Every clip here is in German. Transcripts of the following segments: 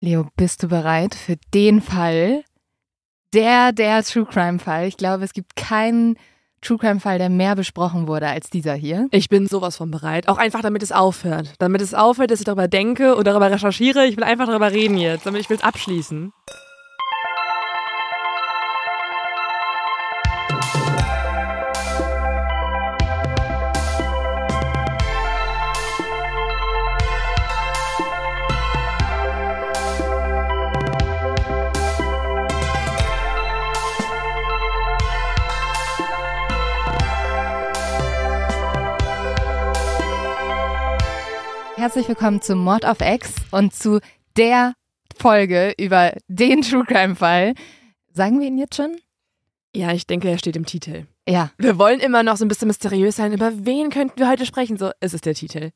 Leo, bist du bereit für den Fall? Der, der True Crime Fall. Ich glaube, es gibt keinen True Crime Fall, der mehr besprochen wurde als dieser hier. Ich bin sowas von bereit. Auch einfach, damit es aufhört. Damit es aufhört, dass ich darüber denke und darüber recherchiere. Ich will einfach darüber reden jetzt, damit ich will es abschließen. Herzlich willkommen zu Mord of X und zu der Folge über den True Crime Fall. Sagen wir ihn jetzt schon? Ja, ich denke, er steht im Titel. Ja. Wir wollen immer noch so ein bisschen mysteriös sein. Über wen könnten wir heute sprechen? So, es ist der Titel.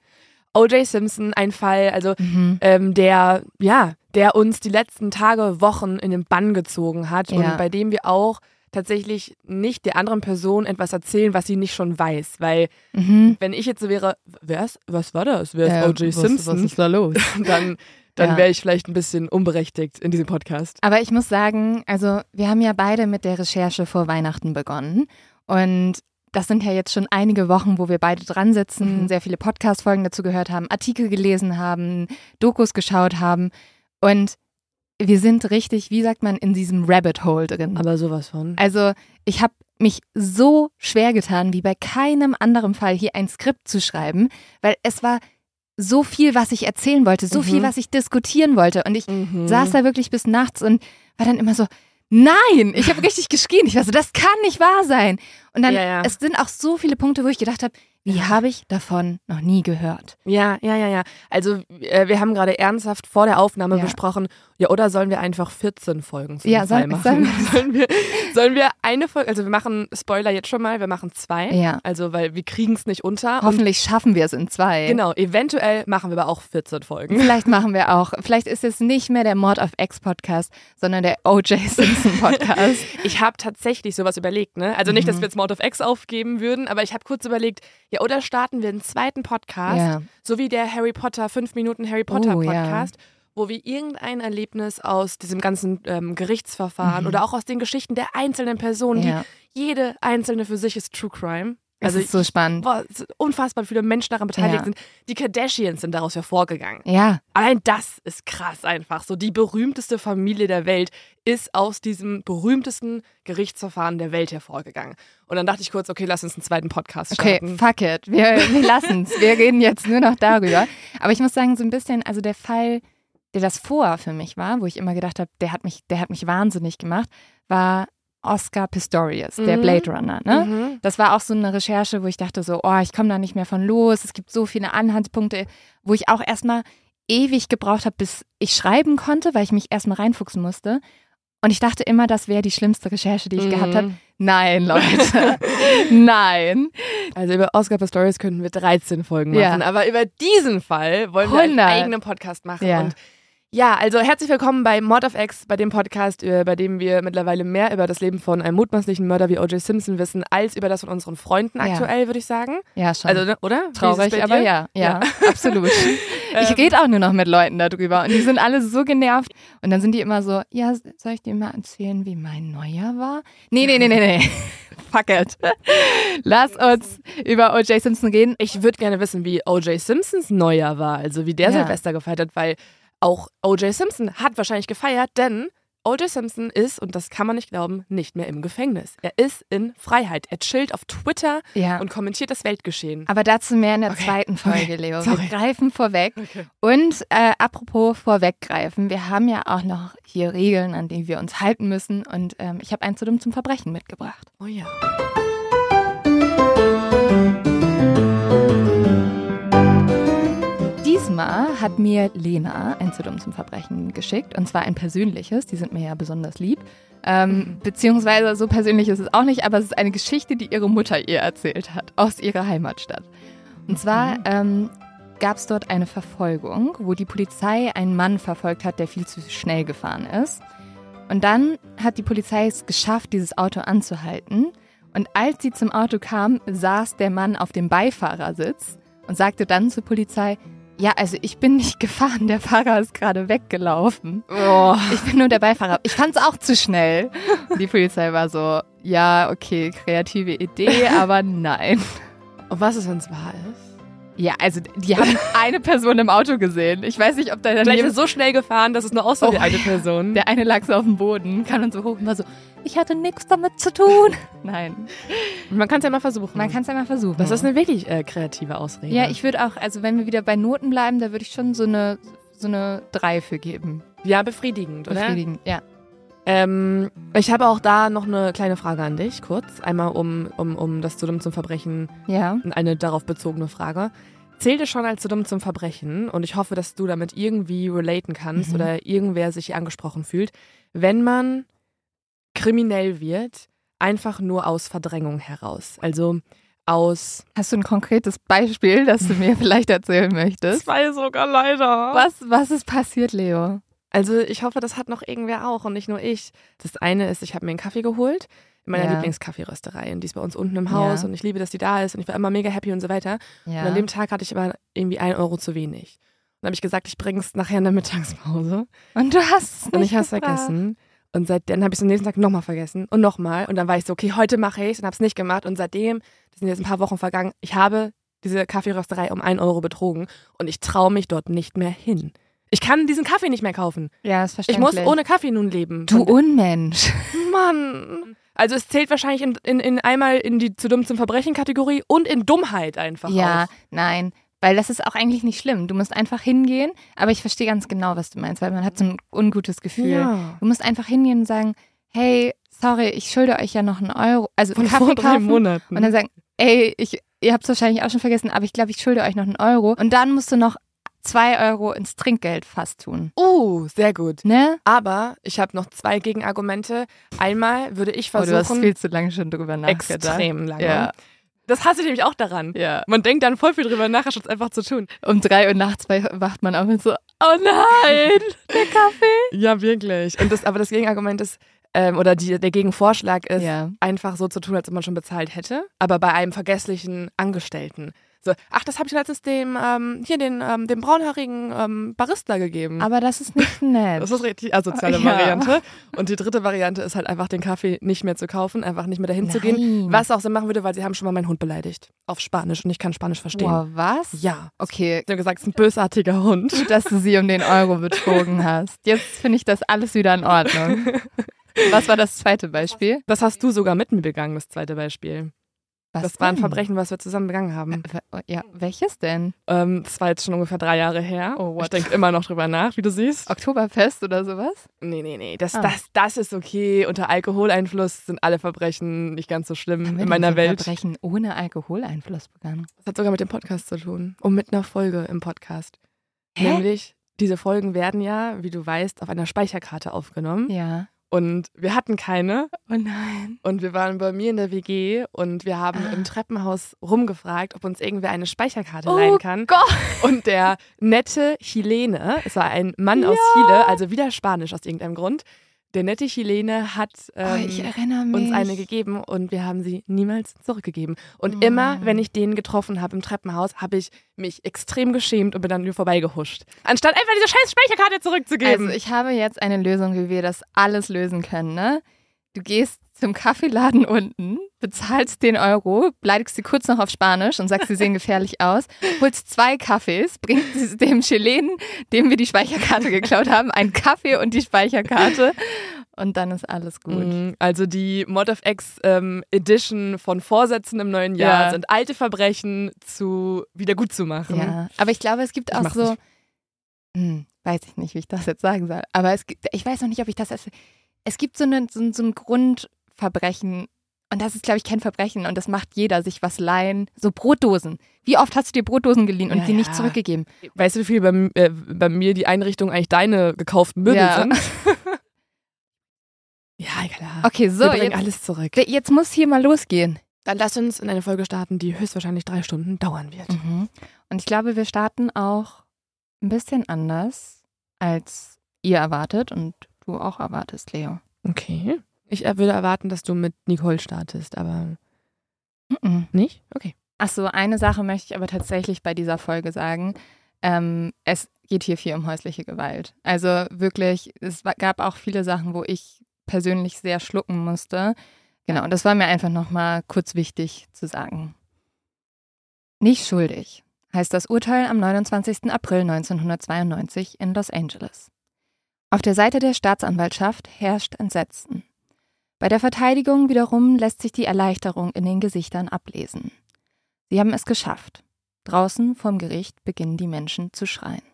O.J. Simpson, ein Fall, also Mhm. ähm, der, ja, der uns die letzten Tage, Wochen in den Bann gezogen hat Ja. und bei dem wir auch tatsächlich nicht der anderen Person etwas erzählen, was sie nicht schon weiß. Weil, Mhm. wenn ich jetzt so wäre, wer ist, was war das? Wer ist Äh, O.J. Simpson? Was ist da los? dann dann Ja. wäre ich vielleicht ein bisschen unberechtigt in diesem Podcast. Aber ich muss sagen, also wir haben ja beide mit der Recherche vor Weihnachten begonnen. Und das sind ja jetzt schon einige Wochen, wo wir beide dran sitzen, Mhm. sehr viele Podcast-Folgen dazu gehört haben, Artikel gelesen haben, Dokus geschaut haben. Und wir sind richtig, wie sagt man, in diesem Rabbit Hole drin. Aber sowas von. Also ich habe mich so schwer getan, wie bei keinem anderen Fall hier ein Skript zu schreiben, weil es war so viel, was ich erzählen wollte, so Mhm. viel, was ich diskutieren wollte. Und ich Mhm. saß da wirklich bis nachts und war dann immer so, nein, ich habe richtig geschrien. Ich war so, das kann nicht wahr sein. Und dann, Ja, ja. es sind auch so viele Punkte, wo ich gedacht habe, wie habe ich davon noch nie gehört? Ja, ja, ja, ja. Also äh, wir haben gerade ernsthaft vor der Aufnahme Ja. besprochen, ja, oder sollen wir einfach 14 Folgen zu Ja, Fall soll- machen? sollen wir, sollen wir eine Folge, also wir machen Spoiler jetzt schon mal, wir machen zwei. Ja. Also weil wir kriegen es nicht unter. Hoffentlich schaffen wir es in zwei. genau, eventuell machen wir aber auch 14 Folgen. Vielleicht machen wir auch, vielleicht ist es nicht mehr der Mord of X Podcast, sondern der O.J. Simpson Podcast. Ich habe tatsächlich sowas überlegt, ne? Also nicht, dass Mhm. wir jetzt Mord of X aufgeben würden, aber ich habe kurz überlegt, ja, oder starten wir einen zweiten Podcast, Ja. so wie der Harry Potter, 5 Minuten Harry Potter Oh, ja. Wo wir irgendein Erlebnis aus diesem ganzen ähm, Gerichtsverfahren Mhm. oder auch aus den Geschichten der einzelnen Personen, Ja. die jede einzelne für sich ist True Crime. Also Also ist so spannend. boah, unfassbar viele Menschen daran beteiligt Ja. sind. Die Kardashians sind daraus hervorgegangen. Ja, Allein das ist krass einfach. So die berühmteste Familie der Welt ist aus diesem berühmtesten Gerichtsverfahren der Welt hervorgegangen. Und dann dachte ich kurz, okay, lass uns einen zweiten Podcast okay, starten. fuck it. Wir, wir lassen es. Wir reden jetzt nur noch darüber. Aber ich muss sagen, so ein bisschen, also der Fall, der das vor für mich war, wo ich immer gedacht habe, der hat mich, der hat mich wahnsinnig gemacht, war Oscar Pistorius, der Mhm. Blade Runner. Ne? Mhm. Das war auch so eine Recherche, wo ich dachte so, oh, ich komme da nicht mehr von los. Es gibt so viele Anhaltspunkte, wo ich auch erstmal ewig gebraucht habe, bis ich schreiben konnte, weil ich mich erstmal reinfuchsen musste. Und ich dachte immer, das wäre die schlimmste Recherche, die ich gehabt habe. Mhm. Nein, Leute. Nein. Also über Oscar Pistorius könnten wir 13 Folgen Ja. machen, aber über diesen Fall wollen wir einen 100. eigenen Podcast machen. Ja. Und ja, also herzlich willkommen bei Mod of X, bei dem Podcast, äh, bei dem wir mittlerweile mehr über das Leben von einem mutmaßlichen Mörder wie O.J. Simpson wissen, als über das von unseren Freunden Ja. aktuell, würde ich sagen. Ja, schon. Also, ne, oder? Traurig, aber dir? ja, ja, absolut. Ich Ähm. rede auch nur noch mit Leuten darüber und die sind alle so genervt. Und dann sind die immer so, ja, soll ich dir mal erzählen, wie mein Neujahr war? Nee, nee, nee, nee, nee. Fuck it. Lass uns über O.J. Simpson reden. Ich würde gerne wissen, wie O.J. Simpsons Neujahr war, also wie der Ja. Silvester gefeiert hat, weil auch O.J. Simpson hat wahrscheinlich gefeiert, denn O.J. Simpson ist, und das kann man nicht glauben, nicht mehr im Gefängnis. Er ist in Freiheit. Er chillt auf Twitter Ja. und kommentiert das Weltgeschehen. Aber dazu mehr in der Okay. zweiten Folge, Leo. Wir Sorry. greifen vorweg. Okay. Und äh, apropos vorweggreifen, wir haben ja auch noch hier Regeln, an die wir uns halten müssen. Und ähm, ich habe ein zu dumm zum Verbrechen mitgebracht. Oh ja. Diesmal hat mir Lena ein zu dumm zum Verbrechen geschickt. Und zwar ein persönliches. Die sind mir ja besonders lieb. Ähm, beziehungsweise so persönlich ist es auch nicht, aber es ist eine Geschichte, die ihre Mutter ihr erzählt hat, aus ihrer Heimatstadt. Und zwar ähm, gab es dort eine Verfolgung, wo die Polizei einen Mann verfolgt hat, der viel zu schnell gefahren ist. Und dann hat die Polizei es geschafft, dieses Auto anzuhalten. Und als sie zum Auto kam, saß der Mann auf dem Beifahrersitz und sagte dann zur Polizei, Ja, also ich bin nicht gefahren, der Fahrer ist gerade weggelaufen. Oh. Ich bin nur der Beifahrer. Ich fand es auch zu schnell. Die Polizei war so, ja, okay, kreative Idee, aber nein. Und was ist, wenn es wahr ist? Ja, also die haben eine Person im Auto gesehen. Ich weiß nicht, ob da Vielleicht ist so schnell gefahren, dass es nur aussah wie Oh. eine Person. der eine lag so auf dem Boden, kam dann so hoch und war so, ich hatte nichts damit zu tun. Nein, Man kann es ja mal versuchen. man kann es ja mal versuchen. das ist eine wirklich äh, kreative Ausrede. ja, ich würde auch, also wenn wir wieder bei Noten bleiben, da würde ich schon so eine so eine 3 für geben. ja, befriedigend, oder? Befriedigend, ja. Ähm, ich habe auch da noch eine kleine Frage an dich, kurz. Einmal um, um, um das zu dumm zum Verbrechen, Ja. eine darauf bezogene Frage. Zählt es schon als zu dumm zum Verbrechen? Und ich hoffe, dass du damit irgendwie relaten kannst Mhm. oder irgendwer sich angesprochen fühlt, wenn man kriminell wird, einfach nur aus Verdrängung heraus. Also aus Hast du ein konkretes Beispiel, das du mir vielleicht erzählen möchtest? zwei sogar leider. Was, was ist passiert, Leo? Also ich hoffe, das hat noch irgendwer auch und nicht nur ich. Das eine ist, ich habe mir einen Kaffee geholt in meiner Ja. Lieblingskaffeerösterei und die ist bei uns unten im Haus Ja. und ich liebe, dass die da ist und ich war immer mega happy und so weiter. Ja. Und an dem Tag hatte ich aber irgendwie ein Euro zu wenig. Und dann habe ich gesagt, ich bringe es nachher in der Mittagspause. Und du hast es Und ich habe es vergessen. Und seitdem habe ich es am nächsten Tag nochmal vergessen und nochmal. Und dann war ich so, okay, heute mache ich es und habe es nicht gemacht. Und seitdem, das sind jetzt ein paar Wochen vergangen, ich habe diese Kaffeerösterei um ein Euro betrogen und ich traue mich dort nicht mehr hin. Ich kann diesen Kaffee nicht mehr kaufen. Ja, ist Ich verständlich. muss ohne Kaffee nun leben. Du Unmensch. Mann. Also es zählt wahrscheinlich in, in, in einmal in die zu dumm zum Verbrechen Kategorie und in Dummheit einfach Ja, auch. nein. Weil das ist auch eigentlich nicht schlimm. Du musst einfach hingehen, aber ich verstehe ganz genau, was du meinst, weil man hat so ein ungutes Gefühl. Ja. Du musst einfach hingehen und sagen, hey, sorry, ich schulde euch ja noch einen Euro. Also Von Kaffee vor drei kaufen. Monaten. Und dann sagen, ey, ich, ihr habt es wahrscheinlich auch schon vergessen, aber ich glaube, ich schulde euch noch einen Euro. Und dann musst du noch zwei Euro ins Trinkgeld fast tun. uh, sehr gut. Ne? Aber ich habe noch zwei Gegenargumente. Einmal würde ich Oh, du hast versuchen, viel zu lange schon drüber nachgedacht. extrem lange. Ja. Das hasse ich nämlich auch daran. Ja. Man denkt dann voll viel drüber nach, statt es einfach zu tun. Um drei Uhr nachts wacht man auf und so, oh nein, der Kaffee. Ja, wirklich. Und das, aber das Gegenargument ist, ähm, oder die, der Gegenvorschlag ist, Ja. einfach so zu tun, als ob man schon bezahlt hätte, aber bei einem vergesslichen Angestellten. So, ach, das habe ich letztens dem, ähm, hier den, ähm, dem braunhaarigen ähm, Barista gegeben. Aber das ist nicht nett. das ist richtig asoziale Ja. Variante. Und die dritte Variante ist halt einfach den Kaffee nicht mehr zu kaufen, einfach nicht mehr dahin zu gehen. Nein. Was auch Sinn machen würde, weil sie haben schon mal meinen Hund beleidigt. Auf Spanisch und ich kann Spanisch verstehen. Boah, was? Ja. Okay, Sie haben gesagt, es ist ein bösartiger Hund. gut, dass du sie um den Euro betrogen hast. Jetzt finde ich das alles wieder in Ordnung. Was war das zweite Beispiel? Das hast du sogar mit mir begangen, das zweite Beispiel. Was das war ein denn? Verbrechen, was wir zusammen begangen haben. Äh, Ja, welches denn? Ähm, das war jetzt schon ungefähr drei Jahre her. Oh, what? ich denke immer noch drüber nach, wie du siehst. Oktoberfest oder sowas? Nee, nee, nee. Das, Ah. das, das ist okay. Unter Alkoholeinfluss sind alle Verbrechen nicht ganz so schlimm Haben in meiner denn Welt. Verbrechen ohne Alkoholeinfluss begangen. Das hat sogar mit dem Podcast zu tun. Und mit einer Folge im Podcast. Hä? Nämlich, diese Folgen werden ja, wie du weißt, auf einer Speicherkarte aufgenommen. Ja. Und wir hatten keine. Oh nein. Und wir waren bei mir in der WG und wir haben Ah. im Treppenhaus rumgefragt, ob uns irgendwer eine Speicherkarte Oh leihen kann. Gott. Und der nette Chilene, es war ein Mann aus Chile, also wieder Spanisch aus irgendeinem Grund, der nette Chilene hat Oh, ähm, mich. uns eine gegeben und wir haben sie niemals zurückgegeben. Und Oh. immer, wenn ich den getroffen habe im Treppenhaus, habe ich mich extrem geschämt und bin dann an mir vorbeigehuscht. Anstatt einfach diese scheiß Speicherkarte zurückzugeben. Also ich habe jetzt eine Lösung, wie wir das alles lösen können, ne? Du gehst zum Kaffeeladen unten, bezahlst den Euro, beleidigst sie kurz noch auf Spanisch und sagst, sie sehen gefährlich aus, holst zwei Kaffees, bringst sie dem Chilenen, dem wir die Speicherkarte geklaut haben, einen Kaffee und die Speicherkarte und dann ist alles gut. Mm, Also die Mod of X ähm, Edition von Vorsätzen im neuen Jahr Ja. sind alte Verbrechen zu wieder gut zu machen. Ja, aber ich glaube, es gibt Ich auch so, hm, weiß ich nicht, wie ich das jetzt sagen soll, aber es gibt, ich weiß noch nicht, ob ich das, es gibt so, eine, so, so ein Grundverbrechen und das ist, glaube ich, kein Verbrechen und das macht jeder, sich was leihen, so Brotdosen. Wie oft hast du dir Brotdosen geliehen und Ja, die nicht ja. zurückgegeben? Weißt du, wie viel bei, äh, bei mir die Einrichtung eigentlich deine gekauften Möbel Ja. sind? ja, klar. Okay, so, Wir bringen jetzt, alles zurück. jetzt muss hier mal losgehen. Dann lass uns in eine Folge starten, die höchstwahrscheinlich drei Stunden dauern wird. Mhm. Und ich glaube, wir starten auch ein bisschen anders, als ihr erwartet und du auch erwartest, Leo. Okay. Ich äh, würde erwarten, dass du mit Nicole startest, aber Mhm. nicht? Okay. Ach so, eine Sache möchte ich aber tatsächlich bei dieser Folge sagen. Ähm, es geht hier viel um häusliche Gewalt. Also wirklich, es gab auch viele Sachen, wo ich persönlich sehr schlucken musste. Genau, und das war mir einfach nochmal kurz wichtig zu sagen. Nicht schuldig heißt das Urteil am 29. April 1992 in Los Angeles. Auf der Seite der Staatsanwaltschaft herrscht Entsetzen. Bei der Verteidigung wiederum lässt sich die Erleichterung in den Gesichtern ablesen. Sie haben es geschafft. Draußen vorm Gericht beginnen die Menschen zu schreien.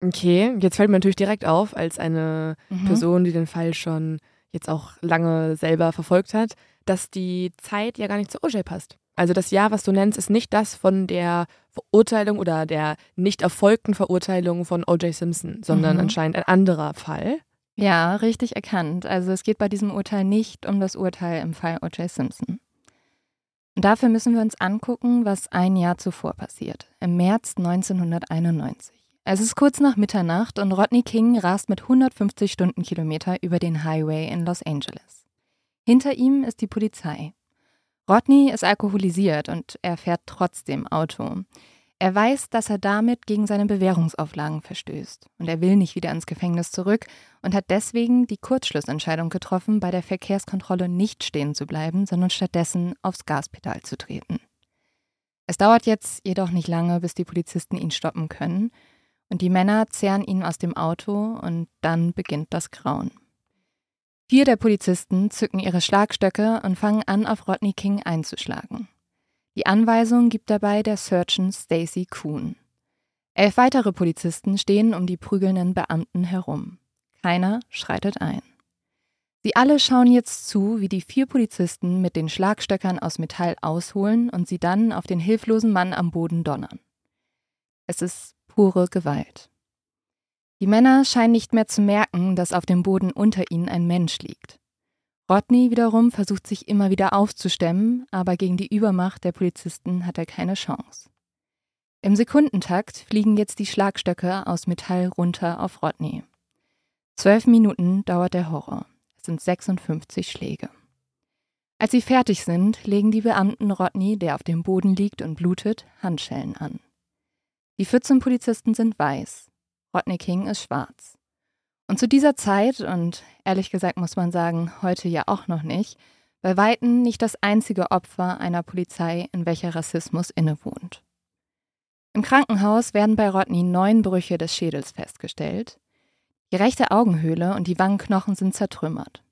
Okay, jetzt fällt mir natürlich direkt auf, als eine mhm. Person, die den Fall schon jetzt auch lange selber verfolgt hat, dass die Zeit ja gar nicht zu OJ passt. Also das Jahr, was du nennst, ist nicht das von der Verurteilung oder der nicht erfolgten Verurteilung von O.J. Simpson, sondern mhm. anscheinend ein anderer Fall. Ja, richtig erkannt. Also es geht bei diesem Urteil nicht um das Urteil im Fall O.J. Simpson. Und dafür müssen wir uns angucken, was ein Jahr zuvor passiert, im März 1991. Es ist kurz nach Mitternacht und Rodney King rast mit 150 Stundenkilometer über den Highway in Los Angeles. Hinter ihm ist die Polizei. Rodney ist alkoholisiert und er fährt trotzdem Auto. Er weiß, dass er damit gegen seine Bewährungsauflagen verstößt und er will nicht wieder ins Gefängnis zurück und hat deswegen die Kurzschlussentscheidung getroffen, bei der Verkehrskontrolle nicht stehen zu bleiben, sondern stattdessen aufs Gaspedal zu treten. Es dauert jetzt jedoch nicht lange, bis die Polizisten ihn stoppen können und die Männer zehren ihn aus dem Auto und dann beginnt das Grauen. Vier der Polizisten zücken ihre Schlagstöcke und fangen an, auf Rodney King einzuschlagen. Die Anweisung gibt dabei der Surgeon Stacy Kuhn. Elf weitere Polizisten stehen um die prügelnden Beamten herum. Keiner schreitet ein. Sie alle schauen jetzt zu, wie die vier Polizisten mit den Schlagstöckern aus Metall ausholen und sie dann auf den hilflosen Mann am Boden donnern. Es ist pure Gewalt. Die Männer scheinen nicht mehr zu merken, dass auf dem Boden unter ihnen ein Mensch liegt. Rodney wiederum versucht sich immer wieder aufzustemmen, aber gegen die Übermacht der Polizisten hat er keine Chance. Im Sekundentakt fliegen jetzt die Schlagstöcke aus Metall runter auf Rodney. Zwölf Minuten dauert der Horror. Es sind 56 Schläge. Als sie fertig sind, legen die Beamten Rodney, der auf dem Boden liegt und blutet, Handschellen an. Die 14 Polizisten sind weiß, Rodney King ist schwarz. Und zu dieser Zeit, und ehrlich gesagt muss man sagen, heute ja auch noch nicht, bei Weitem nicht das einzige Opfer einer Polizei, in welcher Rassismus innewohnt. Im Krankenhaus werden bei Rodney neun Brüche des Schädels festgestellt. Die rechte Augenhöhle und die Wangenknochen sind zertrümmert.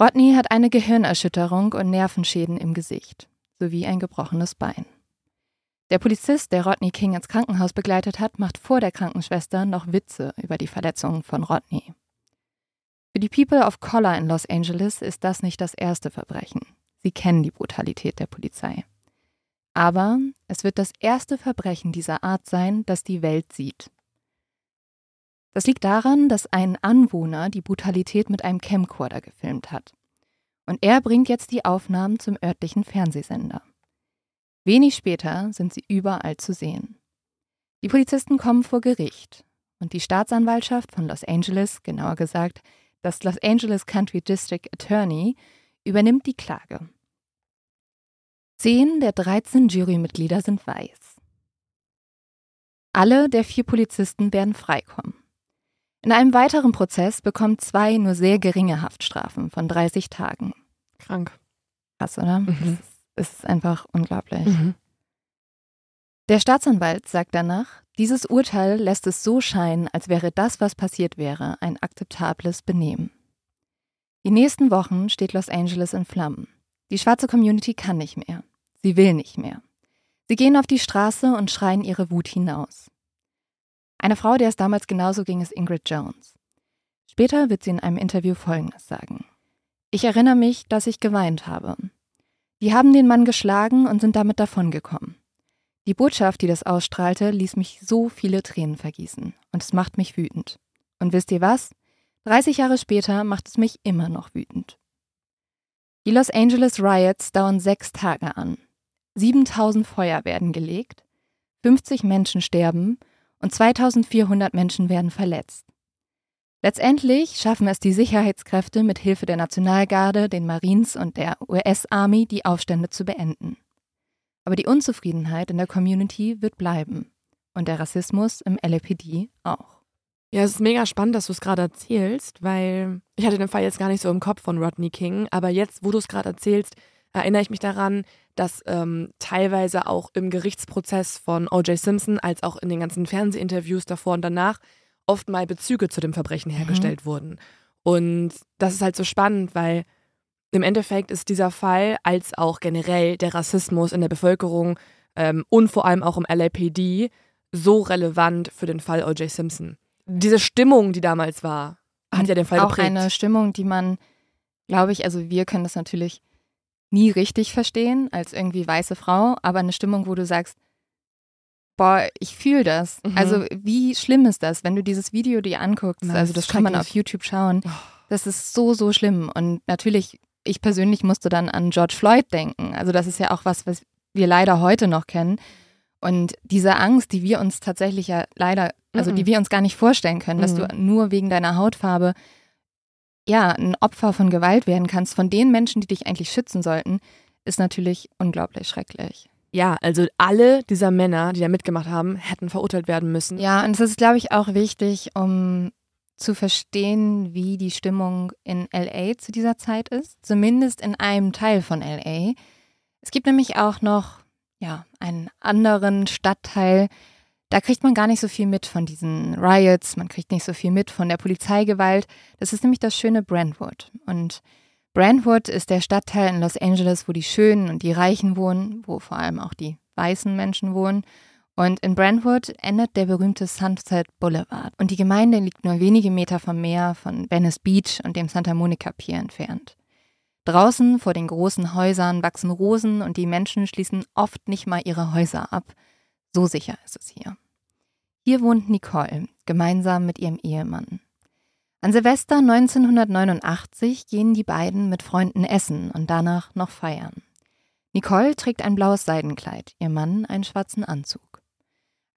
Rodney hat eine Gehirnerschütterung und Nervenschäden im Gesicht sowie ein gebrochenes Bein. Der Polizist, der Rodney King ins Krankenhaus begleitet hat, macht vor der Krankenschwester noch Witze über die Verletzungen von Rodney. Für die People of Color in Los Angeles ist das nicht das erste Verbrechen. Sie kennen die Brutalität der Polizei. Aber es wird das erste Verbrechen dieser Art sein, das die Welt sieht. Das liegt daran, dass ein Anwohner die Brutalität mit einem Camcorder gefilmt hat. Und er bringt jetzt die Aufnahmen zum örtlichen Fernsehsender. Wenig später sind sie überall zu sehen. Die Polizisten kommen vor Gericht und die Staatsanwaltschaft von Los Angeles, genauer gesagt das Los Angeles Country District Attorney, übernimmt die Klage. Zehn der 13 Jurymitglieder sind weiß. Alle der vier Polizisten werden freikommen. In einem weiteren Prozess bekommen zwei nur sehr geringe Haftstrafen von 30 Tagen. Krank. Krass, oder? Mhm es ist einfach unglaublich. Mhm. Der Staatsanwalt sagt danach, dieses Urteil lässt es so scheinen, als wäre das, was passiert wäre, ein akzeptables Benehmen. Die nächsten Wochen steht Los Angeles in Flammen. Die schwarze Community kann nicht mehr. Sie will nicht mehr. Sie gehen auf die Straße und schreien ihre Wut hinaus. Eine Frau, der es damals genauso ging, ist Ingrid Jones. Später wird sie in einem Interview Folgendes sagen. Ich erinnere mich, dass ich geweint habe. Die haben den Mann geschlagen und sind damit davongekommen. Die Botschaft, die das ausstrahlte, ließ mich so viele Tränen vergießen. Und es macht mich wütend. Und wisst ihr was? 30 Jahre später macht es mich immer noch wütend. Die Los Angeles Riots dauern sechs Tage an. 7000 Feuer werden gelegt, 50 Menschen sterben und 2400 Menschen werden verletzt. Letztendlich schaffen es die Sicherheitskräfte mit Hilfe der Nationalgarde, den Marines und der US-Army, die Aufstände zu beenden. Aber die Unzufriedenheit in der Community wird bleiben. Und der Rassismus im LAPD auch. Ja, es ist mega spannend, dass du es gerade erzählst, weil ich hatte den Fall jetzt gar nicht so im Kopf von Rodney King, aber jetzt, wo du es gerade erzählst, erinnere ich mich daran, dass ähm, teilweise auch im Gerichtsprozess von O.J. Simpson als auch in den ganzen Fernsehinterviews davor und danach oft mal Bezüge zu dem Verbrechen hergestellt mhm. wurden. Und das ist halt so spannend, weil im Endeffekt ist dieser Fall als auch generell der Rassismus in der Bevölkerung ähm, und vor allem auch im LAPD so relevant für den Fall O.J. Simpson. Diese Stimmung, die damals war, hat ja den Fall auch geprägt. eine Stimmung, die man, glaube ich, also wir können das natürlich nie richtig verstehen als irgendwie weiße Frau, aber eine Stimmung, wo du sagst, boah, ich fühle das. Mhm. Also wie schlimm ist das, wenn du dieses Video dir anguckst? Na, also das kann man auf YouTube schauen. Oh. Das ist so, so schlimm. Und natürlich, ich persönlich musste dann an George Floyd denken. Also das ist ja auch was, was wir leider heute noch kennen. Und diese Angst, die wir uns tatsächlich ja leider, also die mhm. wir uns gar nicht vorstellen können, dass du mhm. nur wegen deiner Hautfarbe ja ein Opfer von Gewalt werden kannst, von den Menschen, die dich eigentlich schützen sollten, ist natürlich unglaublich schrecklich. Ja, also alle dieser Männer, die da mitgemacht haben, hätten verurteilt werden müssen. Ja, und es ist, glaube ich, auch wichtig, um zu verstehen, wie die Stimmung in LA zu dieser Zeit ist. Zumindest in einem Teil von LA. Es gibt nämlich auch noch ja, einen anderen Stadtteil, da kriegt man gar nicht so viel mit von diesen Riots, man kriegt nicht so viel mit von der Polizeigewalt. Das ist nämlich das schöne Brentwood. Und Brentwood ist der Stadtteil in Los Angeles, wo die Schönen und die Reichen wohnen, wo vor allem auch die weißen Menschen wohnen. Und in Brentwood endet der berühmte Sunset Boulevard. Und die Gemeinde liegt nur wenige Meter vom Meer von Venice Beach und dem Santa Monica Pier entfernt. Draußen vor den großen Häusern wachsen Rosen und die Menschen schließen oft nicht mal ihre Häuser ab. So sicher ist es hier. Hier wohnt Nicole, gemeinsam mit ihrem Ehemann. An Silvester 1989 gehen die beiden mit Freunden essen und danach noch feiern. Nicole trägt ein blaues Seidenkleid, ihr Mann einen schwarzen Anzug.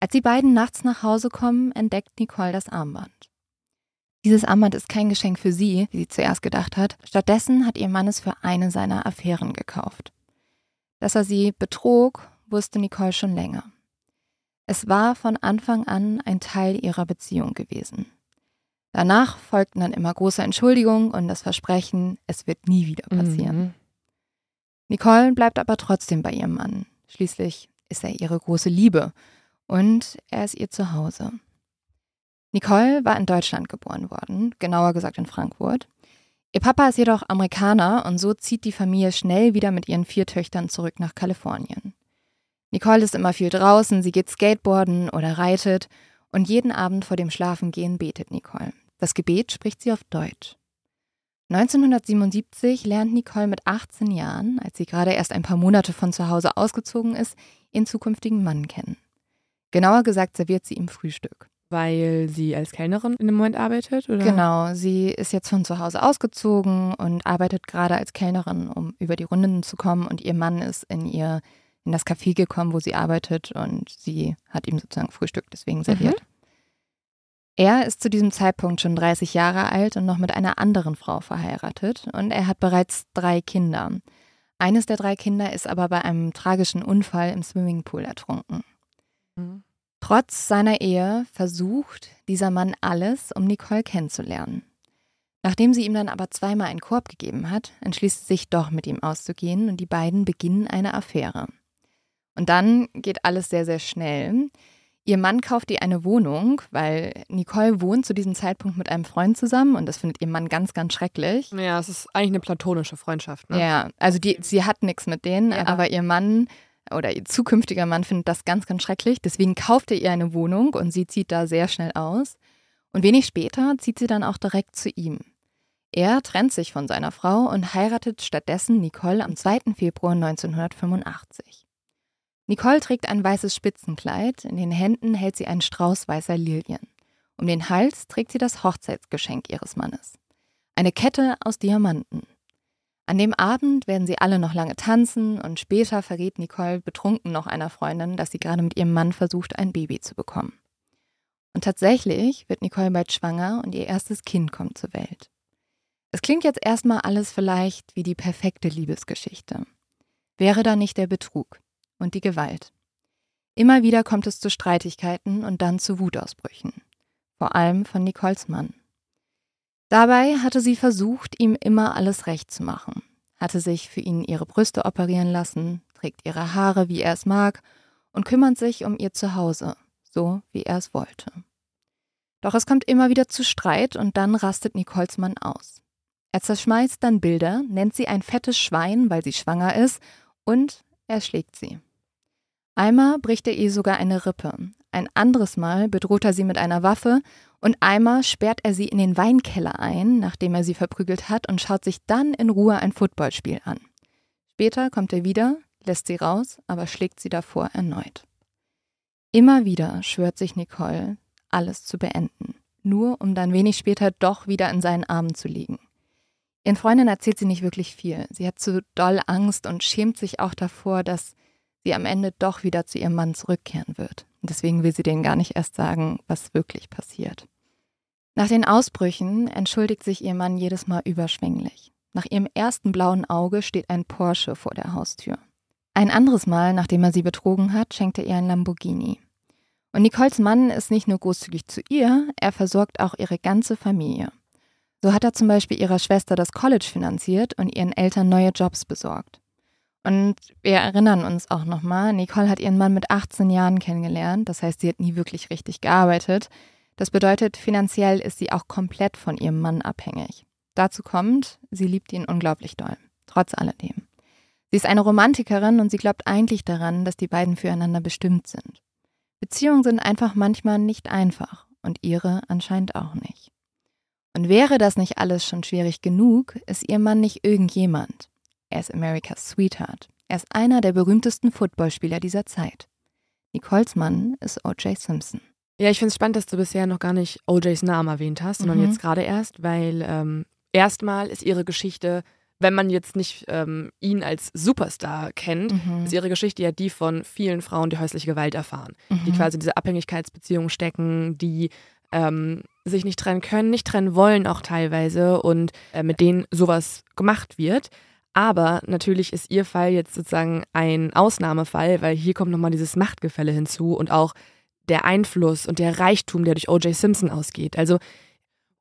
Als die beiden nachts nach Hause kommen, entdeckt Nicole das Armband. Dieses Armband ist kein Geschenk für sie, wie sie zuerst gedacht hat. Stattdessen hat ihr Mann es für eine seiner Affären gekauft. Dass er sie betrog, wusste Nicole schon länger. Es war von Anfang an ein Teil ihrer Beziehung gewesen. Danach folgten dann immer große Entschuldigungen und das Versprechen, es wird nie wieder passieren. Mhm. Nicole bleibt aber trotzdem bei ihrem Mann. Schließlich ist er ihre große Liebe und er ist ihr Zuhause. Nicole war in Deutschland geboren worden, genauer gesagt in Frankfurt. Ihr Papa ist jedoch Amerikaner und so zieht die Familie schnell wieder mit ihren vier Töchtern zurück nach Kalifornien. Nicole ist immer viel draußen, sie geht skateboarden oder reitet und jeden Abend vor dem Schlafengehen betet Nicole. Das Gebet spricht sie auf Deutsch. 1977 lernt Nicole mit 18 Jahren, als sie gerade erst ein paar Monate von zu Hause ausgezogen ist, ihren zukünftigen Mann kennen. Genauer gesagt serviert sie ihm Frühstück. Weil sie als Kellnerin in dem Moment arbeitet? Oder? Genau, sie ist jetzt von zu Hause ausgezogen und arbeitet gerade als Kellnerin, um über die Runden zu kommen. Und ihr Mann ist in ihr in das Café gekommen, wo sie arbeitet und sie hat ihm sozusagen Frühstück deswegen serviert. Mhm. Er ist zu diesem Zeitpunkt schon 30 Jahre alt und noch mit einer anderen Frau verheiratet und er hat bereits drei Kinder. Eines der drei Kinder ist aber bei einem tragischen Unfall im Swimmingpool ertrunken. Mhm. Trotz seiner Ehe versucht dieser Mann alles, um Nicole kennenzulernen. Nachdem sie ihm dann aber zweimal einen Korb gegeben hat, entschließt sie sich doch mit ihm auszugehen und die beiden beginnen eine Affäre. Und dann geht alles sehr, sehr schnell. Ihr Mann kauft ihr eine Wohnung, weil Nicole wohnt zu diesem Zeitpunkt mit einem Freund zusammen und das findet ihr Mann ganz, ganz schrecklich. Ja, es ist eigentlich eine platonische Freundschaft. Ne? Ja, also die, sie hat nichts mit denen, ja. aber ihr Mann oder ihr zukünftiger Mann findet das ganz, ganz schrecklich. Deswegen kauft er ihr eine Wohnung und sie zieht da sehr schnell aus. Und wenig später zieht sie dann auch direkt zu ihm. Er trennt sich von seiner Frau und heiratet stattdessen Nicole am 2. Februar 1985. Nicole trägt ein weißes Spitzenkleid, in den Händen hält sie einen Strauß weißer Lilien. Um den Hals trägt sie das Hochzeitsgeschenk ihres Mannes. Eine Kette aus Diamanten. An dem Abend werden sie alle noch lange tanzen und später verrät Nicole betrunken noch einer Freundin, dass sie gerade mit ihrem Mann versucht, ein Baby zu bekommen. Und tatsächlich wird Nicole bald schwanger und ihr erstes Kind kommt zur Welt. Es klingt jetzt erstmal alles vielleicht wie die perfekte Liebesgeschichte. Wäre da nicht der Betrug und die Gewalt? Immer wieder kommt es zu Streitigkeiten und dann zu Wutausbrüchen. Vor allem von Nicoles Mann. Dabei hatte sie versucht, ihm immer alles recht zu machen, hatte sich für ihn ihre Brüste operieren lassen, trägt ihre Haare, wie er es mag, und kümmert sich um ihr Zuhause, so wie er es wollte. Doch es kommt immer wieder zu Streit und dann rastet Nicoles Mann aus. Er zerschmeißt dann Bilder, nennt sie ein fettes Schwein, weil sie schwanger ist, und er schlägt sie. Einmal bricht er ihr sogar eine Rippe, ein anderes Mal bedroht er sie mit einer Waffe und einmal sperrt er sie in den Weinkeller ein, nachdem er sie verprügelt hat, und schaut sich dann in Ruhe ein Footballspiel an. Später kommt er wieder, lässt sie raus, aber schlägt sie davor erneut. Immer wieder schwört sich Nicole, alles zu beenden, nur um dann wenig später doch wieder in seinen Armen zu liegen. Ihren Freundin erzählt sie nicht wirklich viel. Sie hat zu doll Angst und schämt sich auch davor, dass sie am Ende doch wieder zu ihrem Mann zurückkehren wird. Deswegen will sie denen gar nicht erst sagen, was wirklich passiert. Nach den Ausbrüchen entschuldigt sich ihr Mann jedes Mal überschwänglich. Nach ihrem ersten blauen Auge steht ein Porsche vor der Haustür. Ein anderes Mal, nachdem er sie betrogen hat, schenkt er ihr ein Lamborghini. Und Nicoles Mann ist nicht nur großzügig zu ihr, er versorgt auch ihre ganze Familie. So hat er zum Beispiel ihrer Schwester das College finanziert und ihren Eltern neue Jobs besorgt. Und wir erinnern uns auch nochmal, Nicole hat ihren Mann mit 18 Jahren kennengelernt, das heißt, sie hat nie wirklich richtig gearbeitet. Das bedeutet, finanziell ist sie auch komplett von ihrem Mann abhängig. Dazu kommt, sie liebt ihn unglaublich doll, trotz alledem. Sie ist eine Romantikerin und sie glaubt eigentlich daran, dass die beiden füreinander bestimmt sind. Beziehungen sind einfach manchmal nicht einfach und ihre anscheinend auch nicht. Und wäre das nicht alles schon schwierig genug, ist ihr Mann nicht irgendjemand. Er ist America's Sweetheart. Er ist einer der berühmtesten Footballspieler dieser Zeit. Nicoles Mann ist O.J. Simpson. Ja, ich finde es spannend, dass du bisher noch gar nicht O.J.s Namen erwähnt hast, sondern mhm. jetzt gerade erst, weil ähm, erstmal ist ihre Geschichte, wenn man jetzt nicht ähm, ihn als Superstar kennt, mhm. ist ihre Geschichte ja die von vielen Frauen, die häusliche Gewalt erfahren, mhm. die quasi diese Abhängigkeitsbeziehungen stecken, die ähm, sich nicht trennen können, nicht trennen wollen auch teilweise und äh, mit denen sowas gemacht wird. Aber natürlich ist ihr Fall jetzt sozusagen ein Ausnahmefall, weil hier kommt nochmal dieses Machtgefälle hinzu und auch der Einfluss und der Reichtum, der durch O.J. Simpson ausgeht. Also,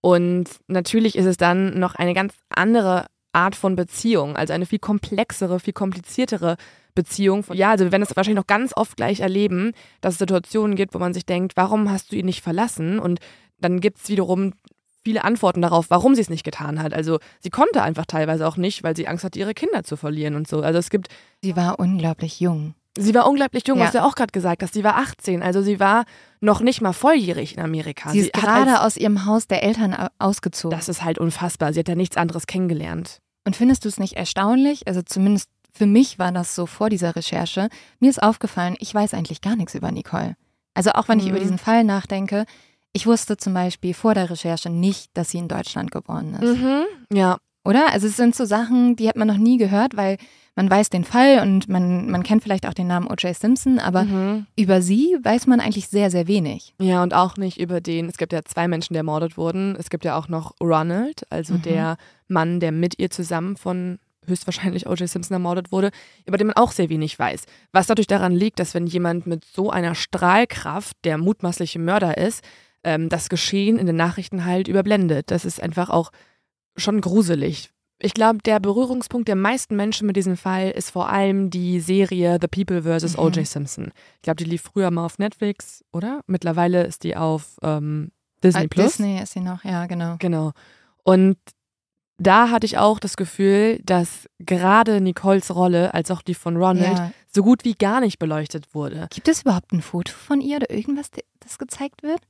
und natürlich ist es dann noch eine ganz andere Art von Beziehung, also eine viel komplexere, viel kompliziertere Beziehung. Ja, also wir werden das wahrscheinlich noch ganz oft gleich erleben, dass es Situationen gibt, wo man sich denkt, warum hast du ihn nicht verlassen? Und dann gibt es wiederum viele Antworten darauf, warum sie es nicht getan hat. Also sie konnte einfach teilweise auch nicht, weil sie Angst hatte, ihre Kinder zu verlieren und so. Also es gibt. Sie war unglaublich jung. Sie war unglaeblich jung, ja. hast du ja auch gerade gesagt hast. Sie war 18, also sie war noch nicht mal volljährig in Amerika. Sie, sie ist gerade aus ihrem Haus der Eltern ausgezogen. Das ist halt unfassbar. Sie hat ja nichts anderes kennengelernt. Und findest du es nicht erstaunlich? Also zumindest für mich war das so vor dieser Recherche. Mir ist aufgefallen, ich weiß eigentlich gar nichts über Nicole. Also auch wenn ich über mhm. diesen Fall nachdenke, ich wusste zum Beispiel vor der Recherche nicht, dass sie in Deutschland geboren ist. Mhm. Ja. Oder? Also es sind so Sachen, die hat man noch nie gehört, weil man weiß den Fall und man, man kennt vielleicht auch den Namen O.J. Simpson, aber mhm. über sie weiß man eigentlich sehr, sehr wenig. Ja, und auch nicht über den, es gibt ja zwei Menschen, die ermordet wurden. Es gibt ja auch noch Ronald, also mhm. der Mann, der mit ihr zusammen von höchstwahrscheinlich O.J. Simpson ermordet wurde, über den man auch sehr wenig weiß. Was natürlich daran liegt, dass wenn jemand mit so einer Strahlkraft der mutmaßliche Mörder ist, ähm, das Geschehen in den Nachrichten halt überblendet. Das ist einfach auch schon gruselig. Ich glaube, der Berührungspunkt der meisten Menschen mit diesem Fall ist vor allem die Serie The People vs. Mhm. O.J. Simpson. Ich glaube, die lief früher mal auf Netflix, oder? Mittlerweile ist die auf ähm, Disney Plus. Disney ist sie noch, ja, genau. Genau. Und da hatte ich auch das Gefühl, dass gerade Nicoles Rolle, als auch die von Ronald, ja. so gut wie gar nicht beleuchtet wurde. Gibt es überhaupt ein Foto von ihr oder irgendwas, das gezeigt wird?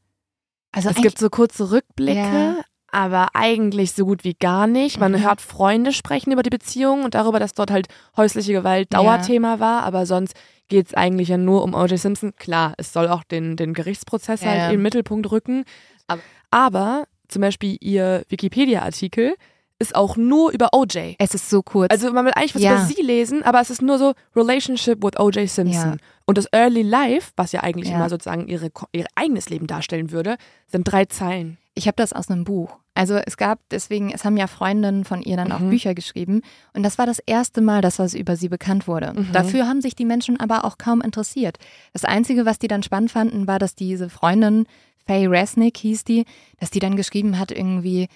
Also es gibt so kurze Rückblicke, ja. aber eigentlich so gut wie gar nicht. Man mhm. hört Freunde sprechen über die Beziehung und darüber, dass dort halt häusliche Gewalt Dauerthema ja. war, aber sonst geht es eigentlich ja nur um O.J. Simpson. Klar, es soll auch den, den Gerichtsprozess halt in den Mittelpunkt rücken. Aber, aber zum Beispiel ihr Wikipedia-Artikel ist auch nur über OJ. Es ist so kurz. Also man will eigentlich was ja. über sie lesen, aber es ist nur so Relationship with OJ Simpson. Ja. Und das Early Life, was ja eigentlich ja. immer sozusagen ihre, ihr eigenes Leben darstellen würde, sind drei Zeilen. Ich habe das aus einem Buch. Also es gab deswegen, es haben ja Freundinnen von ihr dann auch Mhm. Bücher geschrieben und das war das erste Mal, dass was über sie bekannt wurde. Mhm. Dafür haben sich die Menschen aber auch kaum interessiert. Das Einzige, was die dann spannend fanden, war, dass diese Freundin, Faye Resnick hieß die, dass die dann geschrieben hat irgendwie,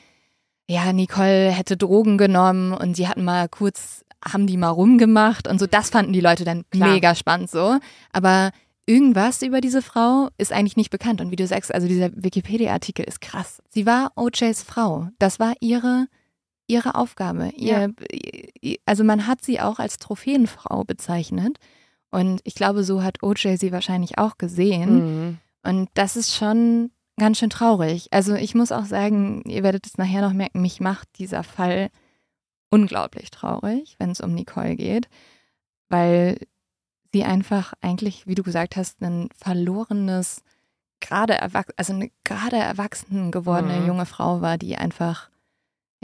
ja, Nicole hätte Drogen genommen und sie hatten mal kurz, haben die mal rumgemacht und so. Das fanden die Leute dann Klar. mega spannend so. Aber irgendwas über diese Frau ist eigentlich nicht bekannt. Und wie du sagst, also dieser Wikipedia-Artikel ist krass. Sie war OJs Frau. Das war ihre, ihre Aufgabe. Ihr, ihr- Also man hat sie auch als Trophäenfrau bezeichnet. Und ich glaube, so hat OJ sie wahrscheinlich auch gesehen. Mhm. Und das ist schon ganz schön traurig. Also ich muss auch sagen, ihr werdet es nachher noch merken, mich macht dieser Fall unglaublich traurig, wenn es um Nicole geht, weil sie einfach eigentlich, wie du gesagt hast, ein verlorenes, gerade erwachsen, also eine gerade erwachsen gewordene Mhm. junge Frau war, die einfach,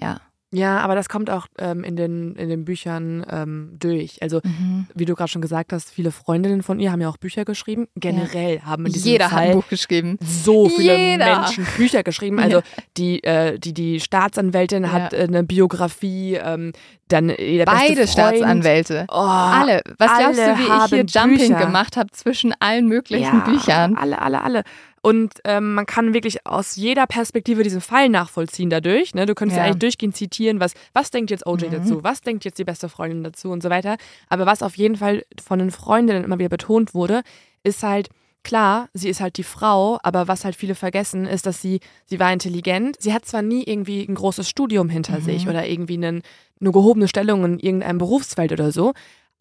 ja, Ja, aber das kommt auch ähm, in, den, in den Büchern ähm, durch. Also, mhm. wie du gerade schon gesagt hast, viele Freundinnen von ihr haben ja auch Bücher geschrieben. Generell haben in diesem jeder hat Fall ein Buch geschrieben. so viele Jeder. Menschen Bücher geschrieben. Also die, äh, die, die Staatsanwältin hat Ja. äh, eine Biografie, ähm, dann äh, der Beide. Staatsanwälte. Oh, Alle. Was glaubst alle du, wie ich hier Jumping Bücher. gemacht habe zwischen allen möglichen ja, Büchern? Alle, alle, alle. Und ähm, man kann wirklich aus jeder Perspektive diesen Fall nachvollziehen dadurch. Ne? Du könntest ja. Ja. eigentlich durchgehend zitieren, was, was denkt jetzt OJ Mhm. dazu, was denkt jetzt die beste Freundin dazu und so weiter. Aber was auf jeden Fall von den Freundinnen immer wieder betont wurde, ist halt, klar, sie ist halt die Frau, aber was halt viele vergessen, ist, dass sie, sie war intelligent. Sie hat zwar nie irgendwie ein großes Studium hinter Mhm. sich oder irgendwie einen, eine gehobene Stellung in irgendeinem Berufsfeld oder so,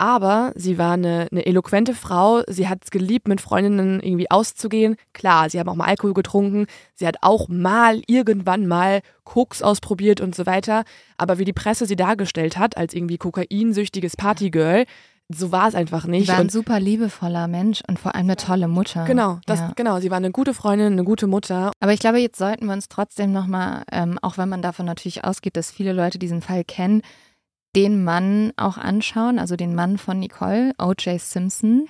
aber sie war eine, eine eloquente Frau. Sie hat es geliebt, mit Freundinnen irgendwie auszugehen. Klar, sie haben auch mal Alkohol getrunken. Sie hat auch mal irgendwann mal Koks ausprobiert und so weiter. Aber wie die Presse sie dargestellt hat, als irgendwie kokainsüchtiges Partygirl, so war es einfach Sie nicht. war ein Und super liebevoller Mensch und vor allem eine tolle Mutter. genau, das, Ja. genau, sie war eine gute Freundin, eine gute Mutter. Aber ich glaube, jetzt sollten wir uns trotzdem nochmal, ähm, auch wenn man davon natürlich ausgeht, dass viele Leute diesen Fall kennen, den Mann auch anschauen, also den Mann von Nicole, O.J. Simpson.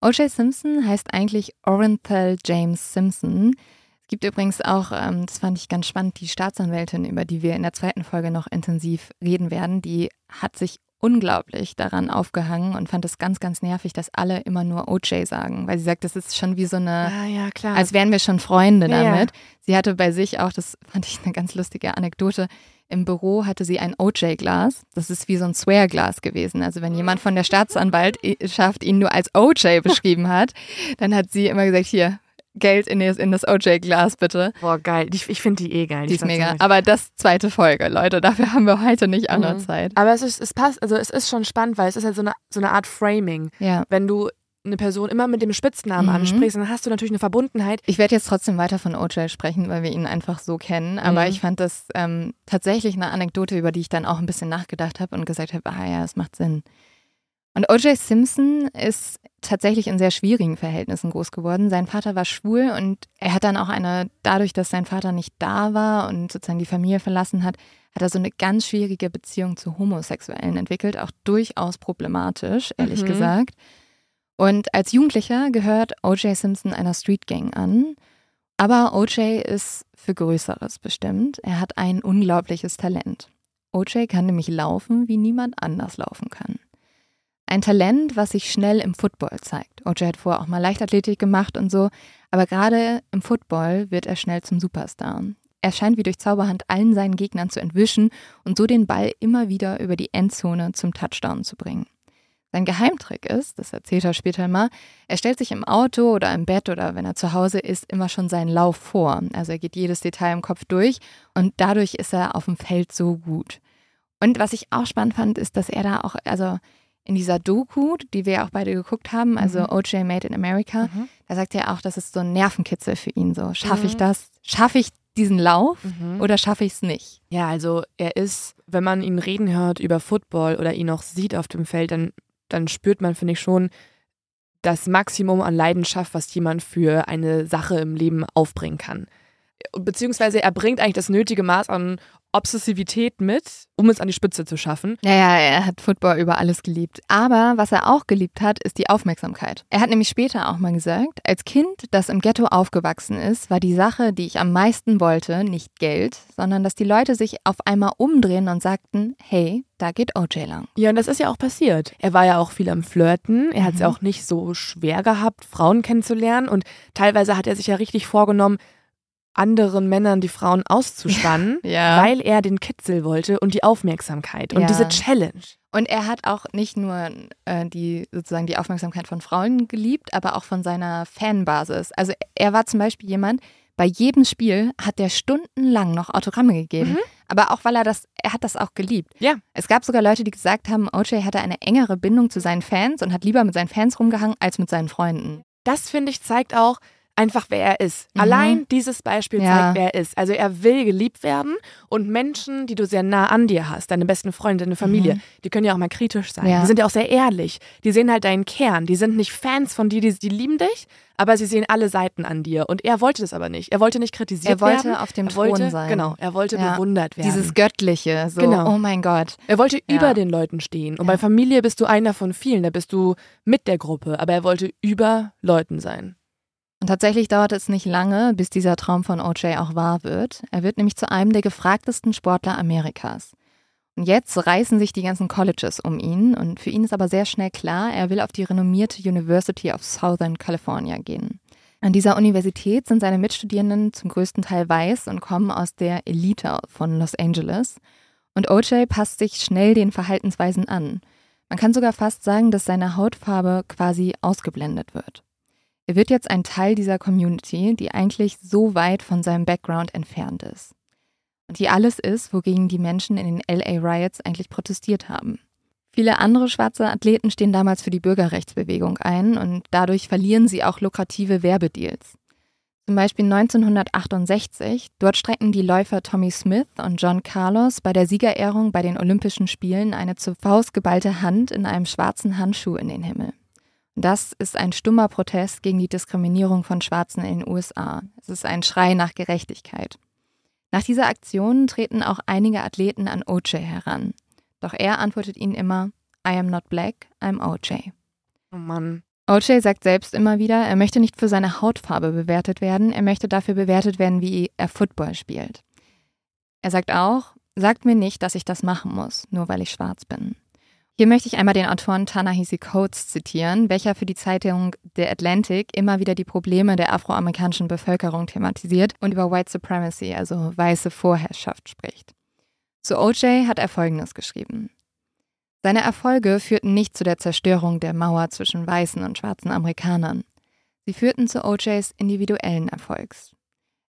O.J. Simpson heißt eigentlich Orenthal James Simpson. Es gibt übrigens auch, ähm, das fand ich ganz spannend, die Staatsanwältin, über die wir in der zweiten Folge noch intensiv reden werden, die hat sich unglaublich daran aufgehangen und fand es ganz, ganz nervig, dass alle immer nur O.J. sagen, weil sie sagt, das ist schon wie so eine Ja, ja, klar. als wären wir schon Freunde Ja, ja. damit. Sie hatte bei sich auch, das fand ich eine ganz lustige Anekdote, im Büro hatte sie ein OJ-Glas. Das ist wie so ein Swear-Glas gewesen. Also wenn jemand von der Staatsanwaltschaft ihn nur als OJ beschrieben hat, dann hat sie immer gesagt, hier, Geld in das, in das OJ-Glas bitte. Boah, geil. Ich, ich finde die eh geil. Die ist mega. Staatsanwältin. Aber das zweite Folge, Leute. Dafür haben wir heute nicht auch noch Mhm. Zeit. Aber es ist, es passt, also es ist schon spannend, weil es ist halt so eine, so eine Art Framing. Ja. Wenn du eine Person immer mit dem Spitznamen Mhm. ansprichst, dann hast du natürlich eine Verbundenheit. Ich werde jetzt trotzdem weiter von OJ sprechen, weil wir ihn einfach so kennen. Aber Mhm. ich fand das ähm, tatsächlich eine Anekdote, über die ich dann auch ein bisschen nachgedacht habe und gesagt habe, ah ja, das macht Sinn. Und O.J. Simpson ist tatsächlich in sehr schwierigen Verhältnissen groß geworden. Sein Vater war schwul und er hat dann auch eine, dadurch, dass sein Vater nicht da war und sozusagen die Familie verlassen hat, hat er so eine ganz schwierige Beziehung zu Homosexuellen entwickelt, auch durchaus problematisch, ehrlich Mhm. gesagt. Und als Jugendlicher gehört O.J. Simpson einer Street Gang an. Aber O.J. ist für Größeres bestimmt. Er hat ein unglaubliches Talent. O.J. kann nämlich laufen, wie niemand anders laufen kann. Ein Talent, was sich schnell im Football zeigt. O.J. hat vorher auch mal Leichtathletik gemacht und so, aber gerade im Football wird er schnell zum Superstar. Er scheint wie durch Zauberhand allen seinen Gegnern zu entwischen und so den Ball immer wieder über die Endzone zum Touchdown zu bringen. Sein Geheimtrick ist, das erzählt er später mal, er stellt sich im Auto oder im Bett oder wenn er zu Hause ist, immer schon seinen Lauf vor. Also er geht jedes Detail im Kopf durch und dadurch ist er auf dem Feld so gut. Und was ich auch spannend fand, ist, dass er da auch, also in dieser Doku, die wir auch beide geguckt haben, also Mhm. OJ Made in America, Mhm. da sagt er auch, das ist so ein Nervenkitzel für ihn. So, schaffe ich Mhm. das? Schaffe ich diesen Lauf Mhm. oder schaffe ich es nicht? Ja, also er ist, wenn man ihn reden hört über Football oder ihn auch sieht auf dem Feld, dann, dann spürt man, finde ich, schon das Maximum an Leidenschaft, was jemand für eine Sache im Leben aufbringen kann. Beziehungsweise er bringt eigentlich das nötige Maß an Obsessivität mit, um es an die Spitze zu schaffen. Naja, er hat Football über alles geliebt. Aber was er auch geliebt hat, ist die Aufmerksamkeit. Er hat nämlich später auch mal gesagt, als Kind, das im Ghetto aufgewachsen ist, war die Sache, die ich am meisten wollte, nicht Geld, sondern dass die Leute sich auf einmal umdrehen und sagten, hey, da geht OJ lang. Ja, und das ist ja auch passiert. Er war ja auch viel am Flirten. Er hat es ja auch nicht so schwer gehabt, Frauen kennenzulernen. Und teilweise hat er sich ja richtig vorgenommen, anderen Männern die Frauen auszuspannen, Ja. weil er den Kitzel wollte und die Aufmerksamkeit und Ja. diese Challenge. Und er hat auch nicht nur äh, die sozusagen die Aufmerksamkeit von Frauen geliebt, aber auch von seiner Fanbasis. Also er war zum Beispiel jemand, bei jedem Spiel hat er stundenlang noch Autogramme gegeben. Aber auch weil er das, er hat das auch geliebt. Ja. Es gab sogar Leute, die gesagt haben, OJ hatte eine engere Bindung zu seinen Fans und hat lieber mit seinen Fans rumgehangen als mit seinen Freunden. Das finde ich zeigt auch einfach, wer er ist. Mhm. Allein dieses Beispiel Ja. zeigt, wer er ist. Also er will geliebt werden und Menschen, die du sehr nah an dir hast, deine besten Freunde, deine Familie, die können ja auch mal kritisch sein. Mhm. Ja. Die sind ja auch sehr ehrlich. Die sehen halt deinen Kern. Die sind nicht Fans von dir, die, die lieben dich, aber sie sehen alle Seiten an dir. Und er wollte das aber nicht. Er wollte nicht kritisiert Er wollte werden. auf dem er wollte, Thron sein. Genau, er wollte Ja. bewundert werden. Dieses Göttliche, so, Genau. oh mein Gott. Er wollte Ja. über den Leuten stehen. Und Ja. bei Familie bist du einer von vielen, da bist du mit der Gruppe. Aber er wollte über Leuten sein. Und tatsächlich dauert es nicht lange, bis dieser Traum von OJ auch wahr wird. Er wird nämlich zu einem der gefragtesten Sportler Amerikas. Und jetzt reißen sich die ganzen Colleges um ihn und für ihn ist aber sehr schnell klar, er will auf die renommierte University of Southern California gehen. An dieser Universität sind seine Mitstudierenden zum größten Teil weiß und kommen aus der Elite von Los Angeles. Und OJ passt sich schnell den Verhaltensweisen an. Man kann sogar fast sagen, dass seine Hautfarbe quasi ausgeblendet wird. Er wird jetzt ein Teil dieser Community, die eigentlich so weit von seinem Background entfernt ist. Und die alles ist, wogegen die Menschen in den LA Riots eigentlich protestiert haben. Viele andere schwarze Athleten stehen damals für die Bürgerrechtsbewegung ein und dadurch verlieren sie auch lukrative Werbedeals. Zum Beispiel 1968, dort strecken die Läufer Tommy Smith und John Carlos bei der Siegerehrung bei den Olympischen Spielen eine zur Faust geballte Hand in einem schwarzen Handschuh in den Himmel. Das ist ein stummer Protest gegen die Diskriminierung von Schwarzen in den USA. Es ist ein Schrei nach Gerechtigkeit. Nach dieser Aktion treten auch einige Athleten an OJ heran. Doch er antwortet ihnen immer, I am not black, I'm OJ. Oh Mann. OJ sagt selbst immer wieder, er möchte nicht für seine Hautfarbe bewertet werden, er möchte dafür bewertet werden, wie er Football spielt. Er sagt auch, sagt mir nicht, dass ich das machen muss, nur weil ich schwarz bin. Hier möchte ich einmal den Autoren Ta-Nehisi Coates zitieren, welcher für die Zeitung The Atlantic immer wieder die Probleme der afroamerikanischen Bevölkerung thematisiert und über White Supremacy, also weiße Vorherrschaft, spricht. Zu OJ hat er Folgendes geschrieben. Seine Erfolge führten nicht zu der Zerstörung der Mauer zwischen weißen und schwarzen Amerikanern. Sie führten zu OJs individuellen Erfolgs.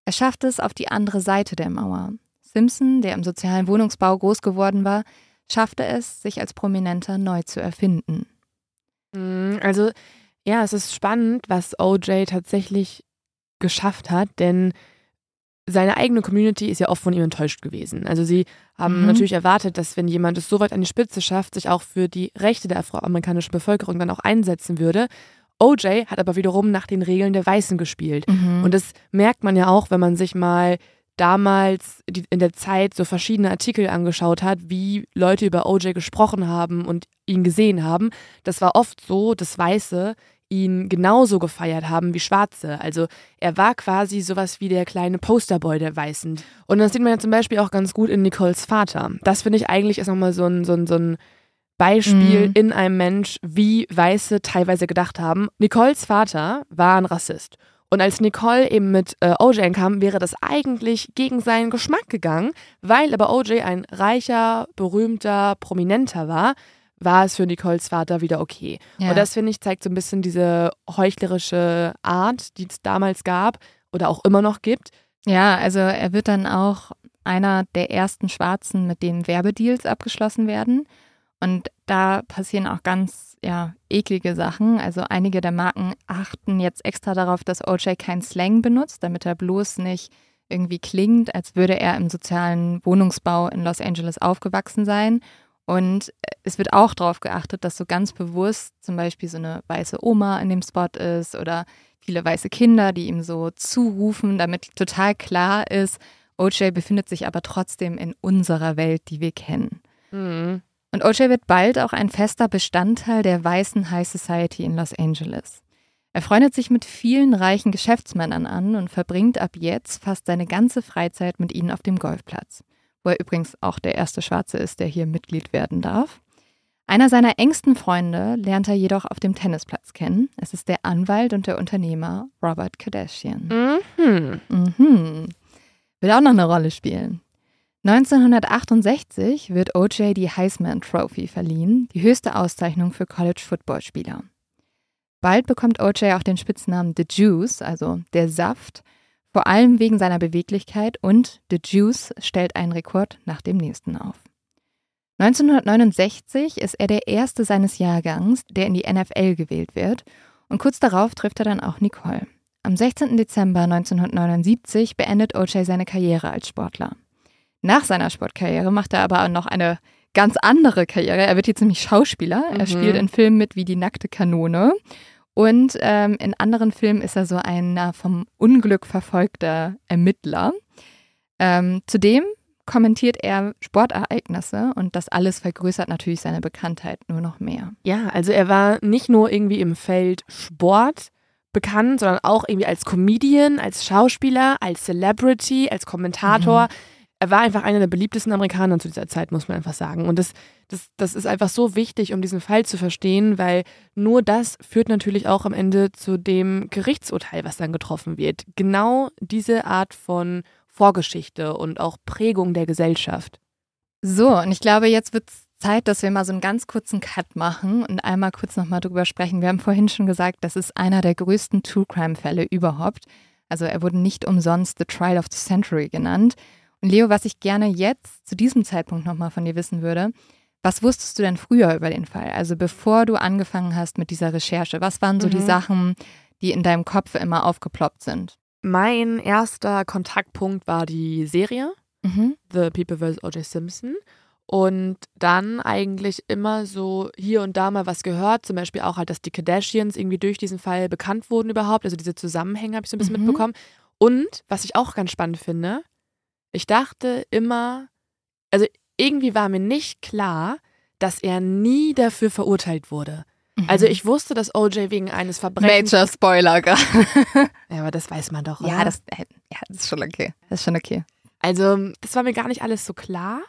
Er schaffte es auf die andere Seite der Mauer. Simpson, der im sozialen Wohnungsbau groß geworden war, schaffte es, sich als Prominenter neu zu erfinden. Mm, Also, ja, es ist spannend, was OJ tatsächlich geschafft hat, denn seine eigene Community ist ja oft von ihm enttäuscht gewesen. Also sie haben Mhm. natürlich erwartet, dass wenn jemand es so weit an die Spitze schafft, sich auch für die Rechte der afroamerikanischen Bevölkerung dann auch einsetzen würde. OJ hat aber wiederum nach den Regeln der Weißen gespielt. Mhm. Und das merkt man ja auch, wenn man sich mal damals in der Zeit so verschiedene Artikel angeschaut hat, wie Leute über OJ gesprochen haben und ihn gesehen haben. Das war oft so, dass Weiße ihn genauso gefeiert haben wie Schwarze. Also er war quasi sowas wie der kleine Posterboy der Weißen. Und das sieht man ja zum Beispiel auch ganz gut in Nicoles Vater. Das finde ich eigentlich ist nochmal so ein, so ein, so ein Beispiel Mhm. in einem Mensch, wie Weiße teilweise gedacht haben. Nicoles Vater war ein Rassist. Und als Nicole eben mit äh, OJ kam, wäre das eigentlich gegen seinen Geschmack gegangen, weil aber OJ ein reicher, berühmter, prominenter war, war es für Nicoles Vater wieder okay. Ja. Und das, finde ich, zeigt so ein bisschen diese heuchlerische Art, die es damals gab oder auch immer noch gibt. Ja, also er wird dann auch einer der ersten Schwarzen, mit denen Werbedeals abgeschlossen werden. Und da passieren auch ganz ja, eklige Sachen. Also einige der Marken achten jetzt extra darauf, dass OJ kein Slang benutzt, damit er bloß nicht irgendwie klingt, als würde er im sozialen Wohnungsbau in Los Angeles aufgewachsen sein. Und es wird auch darauf geachtet, dass so ganz bewusst zum Beispiel so eine weiße Oma in dem Spot ist oder viele weiße Kinder, die ihm so zurufen, damit total klar ist, OJ befindet sich aber trotzdem in unserer Welt, die wir kennen. Mhm. Und OJ wird bald auch ein fester Bestandteil der weißen High Society in Los Angeles. Er freundet sich mit vielen reichen Geschäftsmännern an und verbringt ab jetzt fast seine ganze Freizeit mit ihnen auf dem Golfplatz, wo er übrigens auch der erste Schwarze ist, der hier Mitglied werden darf. Einer seiner engsten Freunde lernt er jedoch auf dem Tennisplatz kennen. Es ist der Anwalt und der Unternehmer Robert Kardashian. Mhm. Mhm. Wird auch noch eine Rolle spielen. 1968 wird OJ die Heisman Trophy verliehen, die höchste Auszeichnung für College-Football-Spieler. Bald bekommt OJ auch den Spitznamen The Juice, also der Saft, vor allem wegen seiner Beweglichkeit und The Juice stellt einen Rekord nach dem nächsten auf. 1969 ist er der erste seines Jahrgangs, der in die NFL gewählt wird und kurz darauf trifft er dann auch Nicole. Am 16. Dezember 1979 beendet OJ seine Karriere als Sportler. Nach seiner Sportkarriere macht er aber noch eine ganz andere Karriere. Er wird jetzt nämlich Schauspieler. Er Mhm. spielt in Filmen mit wie Die nackte Kanone. Und ähm, in anderen Filmen ist er so ein äh, vom Unglück verfolgter Ermittler. Ähm, zudem kommentiert er Sportereignisse und das alles vergrößert natürlich seine Bekanntheit nur noch mehr. Ja, also er war nicht nur irgendwie im Feld Sport bekannt, sondern auch irgendwie als Comedian, als Schauspieler, als Celebrity, als Kommentator. Er war einfach einer der beliebtesten Amerikaner zu dieser Zeit, muss man einfach sagen. Und das, das, das ist einfach so wichtig, um diesen Fall zu verstehen, weil nur das führt natürlich auch am Ende zu dem Gerichtsurteil, was dann getroffen wird. Genau diese Art von Vorgeschichte und auch Prägung der Gesellschaft. So, und ich glaube, jetzt wird es Zeit, dass wir mal so einen ganz kurzen Cut machen und einmal kurz nochmal drüber sprechen. Wir haben vorhin schon gesagt, das ist einer der größten True Crime-Fälle überhaupt. Also er wurde nicht umsonst The Trial of the Century genannt. Leo, was ich gerne jetzt zu diesem Zeitpunkt nochmal von dir wissen würde, was wusstest du denn früher über den Fall? Also bevor du angefangen hast mit dieser Recherche, was waren so die Mhm. Sachen, die in deinem Kopf immer aufgeploppt sind? Mein erster Kontaktpunkt war die Serie. Mhm. The People vs. O.J. Simpson. Und dann eigentlich immer so hier und da mal was gehört. Zum Beispiel auch halt, dass die Kardashians irgendwie durch diesen Fall bekannt wurden überhaupt. Also diese Zusammenhänge habe ich so ein bisschen Mhm. mitbekommen. Und was ich auch ganz spannend finde, ich dachte immer, also irgendwie war mir nicht klar, dass er nie dafür verurteilt wurde. Also Mhm. ich wusste, dass O.J. wegen eines Verbrechens... Major Spoiler gerade. Ja, aber das weiß man doch, oder? Ja, das, äh, ja, das ist schon okay. Das ist schon okay. Also, das war mir gar nicht alles so klar.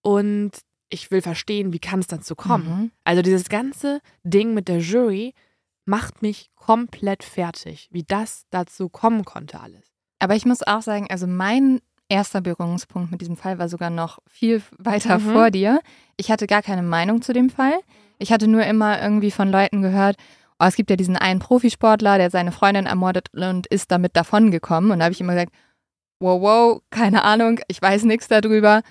Und ich will verstehen, wie kann es dazu kommen. Mhm. Also, dieses ganze Ding mit der Jury macht mich komplett fertig, wie das dazu kommen konnte alles. Aber ich muss auch sagen, also mein erster Berührungspunkt mit diesem Fall war sogar noch viel weiter Mhm. vor dir. Ich hatte gar keine Meinung zu dem Fall. Ich hatte nur immer irgendwie von Leuten gehört, oh, es gibt ja diesen einen Profisportler, der seine Freundin ermordet und ist damit davongekommen. Und da habe ich immer gesagt, wow, wow, keine Ahnung, ich weiß nichts darüber.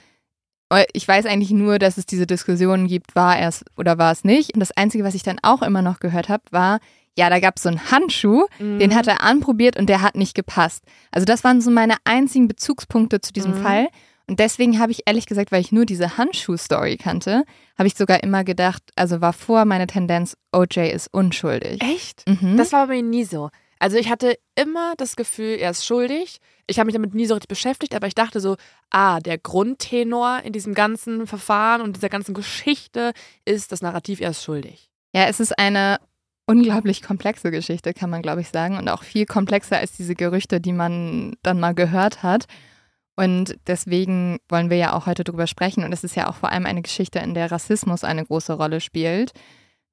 Weil Ich weiß eigentlich nur, dass es diese Diskussionen gibt, war er es oder war es nicht. Und das Einzige, was ich dann auch immer noch gehört habe, war, ja, da gab es so einen Handschuh, den hat er anprobiert und der hat nicht gepasst. Also das waren so meine einzigen Bezugspunkte zu diesem Mhm. Fall. Und deswegen habe ich ehrlich gesagt, weil ich nur diese Handschuh-Story kannte, habe ich sogar immer gedacht, also war vor meine Tendenz, OJ ist unschuldig. Echt? Mhm. Das war bei mir nie so. Also ich hatte immer das Gefühl, er ist schuldig. Ich habe mich damit nie so richtig beschäftigt, aber ich dachte so, ah, der Grundtenor in diesem ganzen Verfahren und dieser ganzen Geschichte ist das Narrativ, er ist schuldig. ja, es ist eine unglaublich komplexe Geschichte, kann man glaube ich sagen. Und auch viel komplexer als diese Gerüchte, die man dann mal gehört hat. Und deswegen wollen wir ja auch heute drüber sprechen. Und es ist ja auch vor allem eine Geschichte, in der Rassismus eine große Rolle spielt.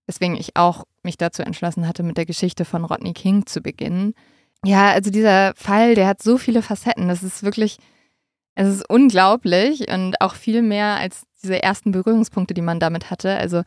Weswegen ich auch mich dazu entschlossen hatte, mit der Geschichte von Rodney King zu beginnen. Ja, also dieser Fall, der hat so viele Facetten. Das ist wirklich, es ist unglaublich und auch viel mehr als diese ersten Berührungspunkte, die man damit hatte. Also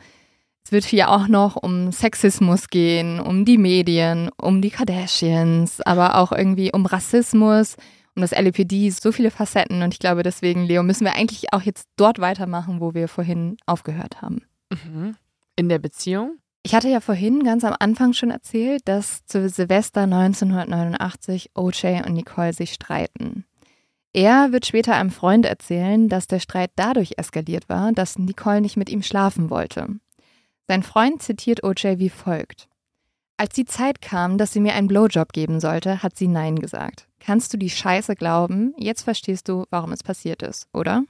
es wird hier auch noch um Sexismus gehen, um die Medien, um die Kardashians, aber auch irgendwie um Rassismus, um das LAPD, so viele Facetten. Und ich glaube, deswegen, Leo, müssen wir eigentlich auch jetzt dort weitermachen, wo wir vorhin aufgehört haben. Mhm. In der Beziehung? Ich hatte ja vorhin ganz am Anfang schon erzählt, dass zu Silvester 1989 OJ und Nicole sich streiten. Er wird später einem Freund erzählen, dass der Streit dadurch eskaliert war, dass Nicole nicht mit ihm schlafen wollte. Sein Freund zitiert OJ wie folgt. Als die Zeit kam, dass sie mir einen Blowjob geben sollte, hat sie Nein gesagt. Kannst du die Scheiße glauben? Jetzt verstehst du, warum es passiert ist, oder?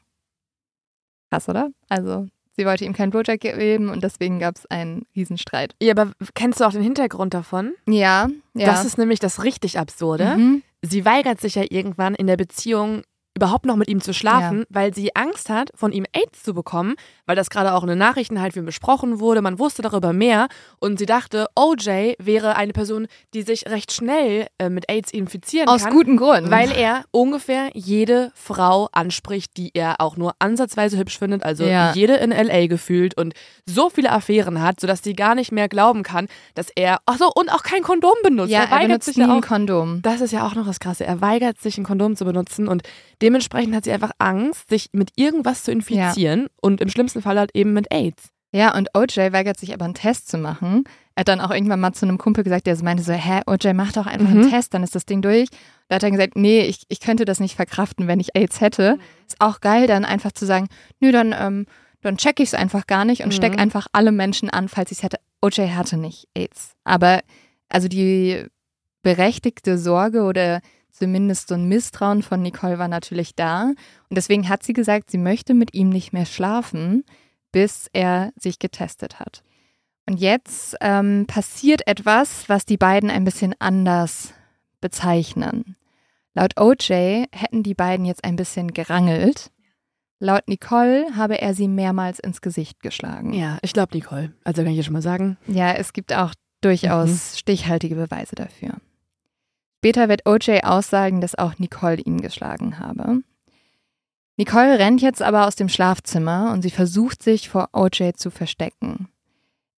Krass, oder? Also, sie wollte ihm keinen Blowjob geben und deswegen gab es einen Riesenstreit. Ja, aber kennst du auch den Hintergrund davon? Ja, ja. Das ist nämlich das richtig Absurde. Mhm. Sie weigert sich ja irgendwann in der Beziehung überhaupt noch mit ihm zu schlafen, Ja. weil sie Angst hat, von ihm AIDS zu bekommen, weil das gerade auch in den Nachrichten halt wie besprochen wurde. Man wusste darüber mehr und sie dachte, OJ wäre eine Person, die sich recht schnell äh, mit AIDS infizieren Aus kann. gutem Grund. Weil er ungefähr jede Frau anspricht, die er auch nur ansatzweise hübsch findet, also Ja. jede in LA gefühlt und so viele Affären hat, sodass sie gar nicht mehr glauben kann, dass er, ach so, und auch kein Kondom benutzt. ja, er er benutzt sich nie ja ein. Kondom. Das ist ja auch noch das Krasse. Er weigert sich, ein Kondom zu benutzen und dementsprechend hat sie einfach Angst, sich mit irgendwas zu infizieren und im schlimmsten Fall halt eben mit AIDS. Ja, und OJ weigert sich aber einen Test zu machen. Er hat dann auch irgendwann mal zu einem Kumpel gesagt, der so meinte so, hä, OJ, mach doch einfach Mhm. einen Test, dann ist das Ding durch. Da hat er gesagt, nee, ich, ich könnte das nicht verkraften, wenn ich AIDS hätte. Ist auch geil, dann einfach zu sagen, nö, dann, ähm, dann check ich es einfach gar nicht und Mhm. steck einfach alle Menschen an, falls ich es hätte. OJ hatte nicht AIDS. Aber also die berechtigte Sorge oder zumindest so ein Misstrauen von Nicole war natürlich da. Und deswegen hat sie gesagt, sie möchte mit ihm nicht mehr schlafen, bis er sich getestet hat. Und jetzt ähm, passiert etwas, was die beiden ein bisschen anders bezeichnen. Laut OJ hätten die beiden jetzt ein bisschen gerangelt. Laut Nicole habe er sie mehrmals ins Gesicht geschlagen. Ja, ich glaube Nicole. Also kann ich dir schon mal sagen. Ja, es gibt auch durchaus stichhaltige Beweise dafür. Später wird OJ aussagen, dass auch Nicole ihn geschlagen habe. Nicole rennt jetzt aber aus dem Schlafzimmer und sie versucht sich vor OJ zu verstecken.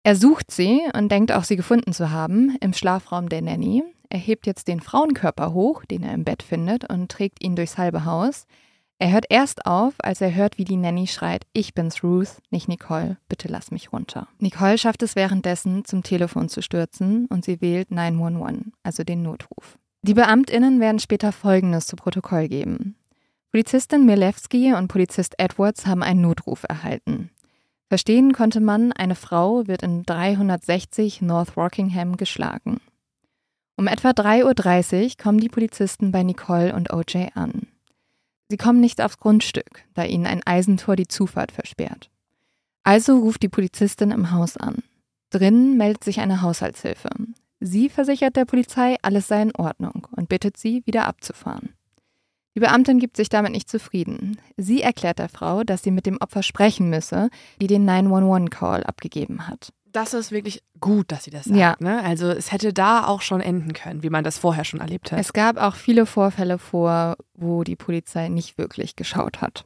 Er sucht sie und denkt auch, sie gefunden zu haben im Schlafraum der Nanny. Er hebt jetzt den Frauenkörper hoch, den er im Bett findet, und trägt ihn durchs halbe Haus. Er hört erst auf, als er hört, wie die Nanny schreit, ich bin's Ruth, nicht Nicole, bitte lass mich runter. Nicole schafft es währenddessen, zum Telefon zu stürzen und sie wählt 911, also den Notruf. Die Beamtinnen werden später Folgendes zu Protokoll geben. Polizistin Milewski und Polizist Edwards haben einen Notruf erhalten. Verstehen konnte man, eine Frau wird in 360 North Rockingham geschlagen. Um etwa 3.30 Uhr kommen die Polizisten bei Nicole und OJ an. Sie kommen nicht aufs Grundstück, da ihnen ein Eisentor die Zufahrt versperrt. Also ruft die Polizistin im Haus an. Drinnen meldet sich eine Haushaltshilfe. Sie versichert der Polizei, alles sei in Ordnung und bittet sie, wieder abzufahren. Die Beamtin gibt sich damit nicht zufrieden. Sie erklärt der Frau, dass sie mit dem Opfer sprechen müsse, die den 911-Call abgegeben hat. Das ist wirklich gut, dass sie das sagt. Ja. Ne? Also es hätte da auch schon enden können, wie man das vorher schon erlebt hat. Es gab auch viele Vorfälle vor, wo die Polizei nicht wirklich geschaut hat.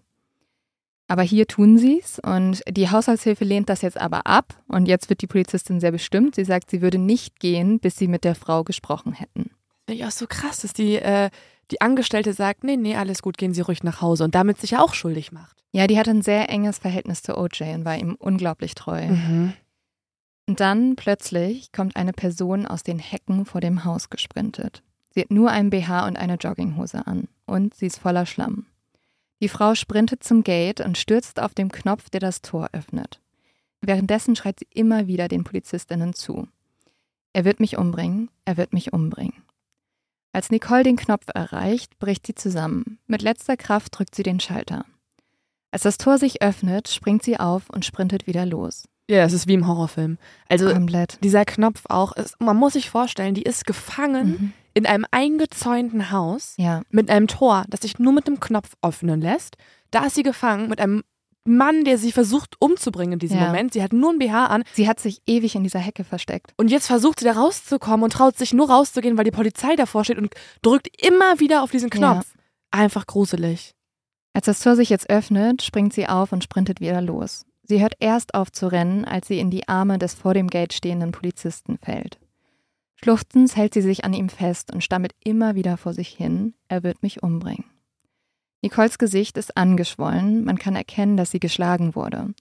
Aber hier tun sie es und die Haushaltshilfe lehnt das jetzt aber ab und jetzt wird die Polizistin sehr bestimmt. Sie sagt, sie würde nicht gehen, bis sie mit der Frau gesprochen hätten. Finde ich auch so krass, dass die, äh, die Angestellte sagt, nee, nee, alles gut, gehen Sie ruhig nach Hause und damit sich ja auch schuldig macht. Ja, die hatte ein sehr enges Verhältnis zu OJ und war ihm unglaublich treu. Mhm. Und dann plötzlich kommt eine Person aus den Hecken vor dem Haus gesprintet. Sie hat nur einen BH und eine Jogginghose an und sie ist voller Schlamm. Die Frau sprintet zum Gate und stürzt auf den Knopf, der das Tor öffnet. Währenddessen schreit sie immer wieder den Polizistinnen zu. Er wird mich umbringen, er wird mich umbringen. Als Nicole den Knopf erreicht, bricht sie zusammen. Mit letzter Kraft drückt sie den Schalter. Als das Tor sich öffnet, springt sie auf und sprintet wieder los. Ja, es ist wie im Horrorfilm. Also Komplett. dieser Knopf auch, ist, man muss sich vorstellen, die ist gefangen Mhm. In einem eingezäunten Haus Ja. mit einem Tor, das sich nur mit dem Knopf öffnen lässt. Da ist sie gefangen mit einem Mann, der sie versucht umzubringen in diesem Ja. Moment. Sie hat nur ein BH an Sie hat sich ewig in dieser Hecke versteckt. und jetzt versucht sie da rauszukommen und traut sich nur rauszugehen, weil die Polizei davor steht und drückt immer wieder auf diesen Knopf. Einfach gruselig. Als das Tor sich jetzt öffnet, springt sie auf und sprintet wieder los. Sie hört erst auf zu rennen, als sie in die Arme des vor dem Gate stehenden Polizisten fällt. Schluchzend hält sie sich an ihm fest und stammelt immer wieder vor sich hin, er wird mich umbringen. Nicoles Gesicht ist angeschwollen, man kann erkennen, dass sie geschlagen wurde.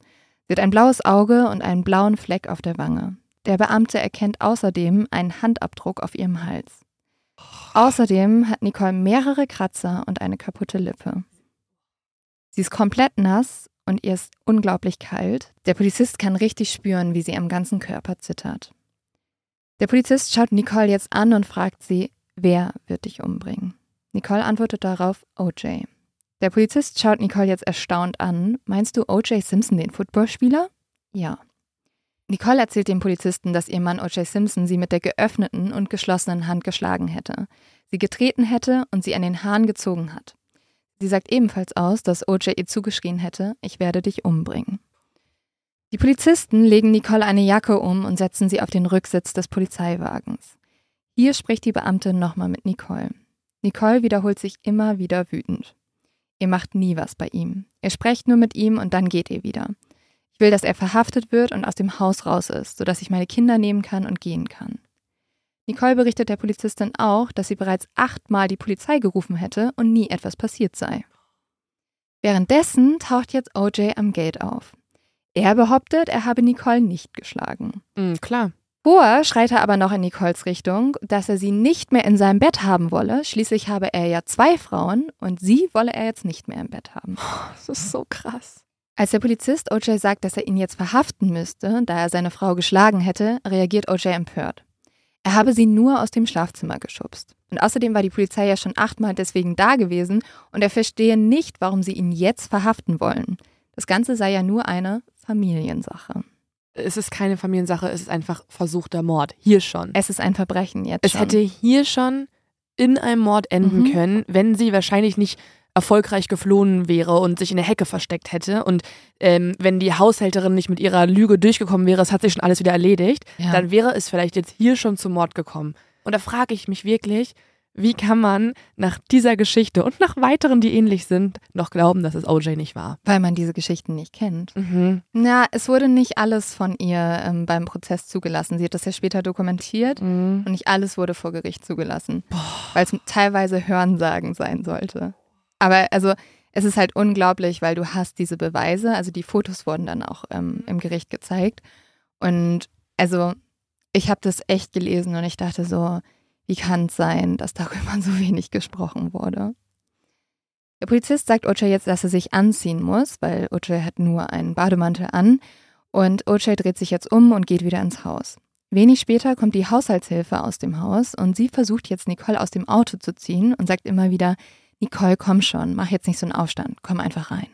Sie hat ein blaues Auge und einen blauen Fleck auf der Wange. Der Beamte erkennt außerdem einen Handabdruck auf ihrem Hals. Außerdem hat Nicole mehrere Kratzer und eine kaputte Lippe. Sie ist komplett nass und ihr ist unglaublich kalt. Der Polizist kann richtig spüren, wie sie am ganzen Körper zittert. Der Polizist schaut Nicole jetzt an und fragt sie, wer wird dich umbringen? Nicole antwortet darauf, OJ. Der Polizist schaut Nicole jetzt erstaunt an. Meinst du OJ Simpson, den Footballspieler? Ja. Nicole erzählt dem Polizisten, dass ihr Mann O.J. Simpson sie mit der geöffneten und geschlossenen Hand geschlagen hätte, sie getreten hätte und sie an den Haaren gezogen hat. Sie sagt ebenfalls aus, dass O.J. ihr zugeschrien hätte, ich werde dich umbringen. Die Polizisten legen Nicole eine Jacke um und setzen sie auf den Rücksitz des Polizeiwagens. Hier spricht die Beamte nochmal mit Nicole. Nicole wiederholt sich immer wieder wütend. Ihr macht nie was bei ihm. Ihr sprecht nur mit ihm und dann geht ihr wieder. Ich will, dass er verhaftet wird und aus dem Haus raus ist, sodass ich meine Kinder nehmen kann und gehen kann. Nicole berichtet der Polizistin auch, dass sie bereits achtmal die Polizei gerufen hätte und nie etwas passiert sei. Währenddessen taucht jetzt OJ am Gate auf. Er behauptet, er habe Nicole nicht geschlagen. Mhm, klar. Vorher schreit er aber noch in Nicoles Richtung, dass er sie nicht mehr in seinem Bett haben wolle. Schließlich habe er ja zwei Frauen und sie wolle er jetzt nicht mehr im Bett haben. Das ist so krass. Als der Polizist OJ sagt, dass er ihn jetzt verhaften müsste, da er seine Frau geschlagen hätte, reagiert OJ empört. Er habe sie nur aus dem Schlafzimmer geschubst. Und außerdem war die Polizei ja schon achtmal deswegen da gewesen und er verstehe nicht, warum sie ihn jetzt verhaften wollen. Das Ganze sei ja nur eine Familiensache. Es ist keine Familiensache, es ist einfach versuchter Mord. Hier schon. Es ist ein Verbrechen jetzt. Es schon. hätte hier schon in einem Mord enden Mhm. können, wenn sie wahrscheinlich nicht erfolgreich geflohen wäre und sich in der Hecke versteckt hätte. Und ähm, wenn die Haushälterin nicht mit ihrer Lüge durchgekommen wäre, es hat sich schon alles wieder erledigt, Ja. dann wäre es vielleicht jetzt hier schon zum Mord gekommen. Und da frage ich mich wirklich, wie kann man nach dieser Geschichte und nach weiteren, die ähnlich sind, noch glauben, dass es OJ nicht war? weil man diese Geschichten nicht kennt. Mhm. Na, es wurde nicht alles von ihr ähm, beim Prozess zugelassen. Sie hat das ja später dokumentiert Mhm. und nicht alles wurde vor Gericht zugelassen, weil es teilweise Hörensagen sein sollte. Aber also es ist halt unglaublich, weil du hast diese Beweise, also die Fotos wurden dann auch ähm, im Gericht gezeigt und also ich habe das echt gelesen und ich dachte so, wie kann es sein, dass darüber so wenig gesprochen wurde? Der Polizist sagt OJ jetzt, dass er sich anziehen muss, weil OJ hat nur einen Bademantel an und OJ dreht sich jetzt um und geht wieder ins Haus. Wenig später kommt die Haushaltshilfe aus dem Haus und sie versucht jetzt Nicole aus dem Auto zu ziehen und sagt immer wieder, Nicole, komm schon, mach jetzt nicht so einen Aufstand, komm einfach rein.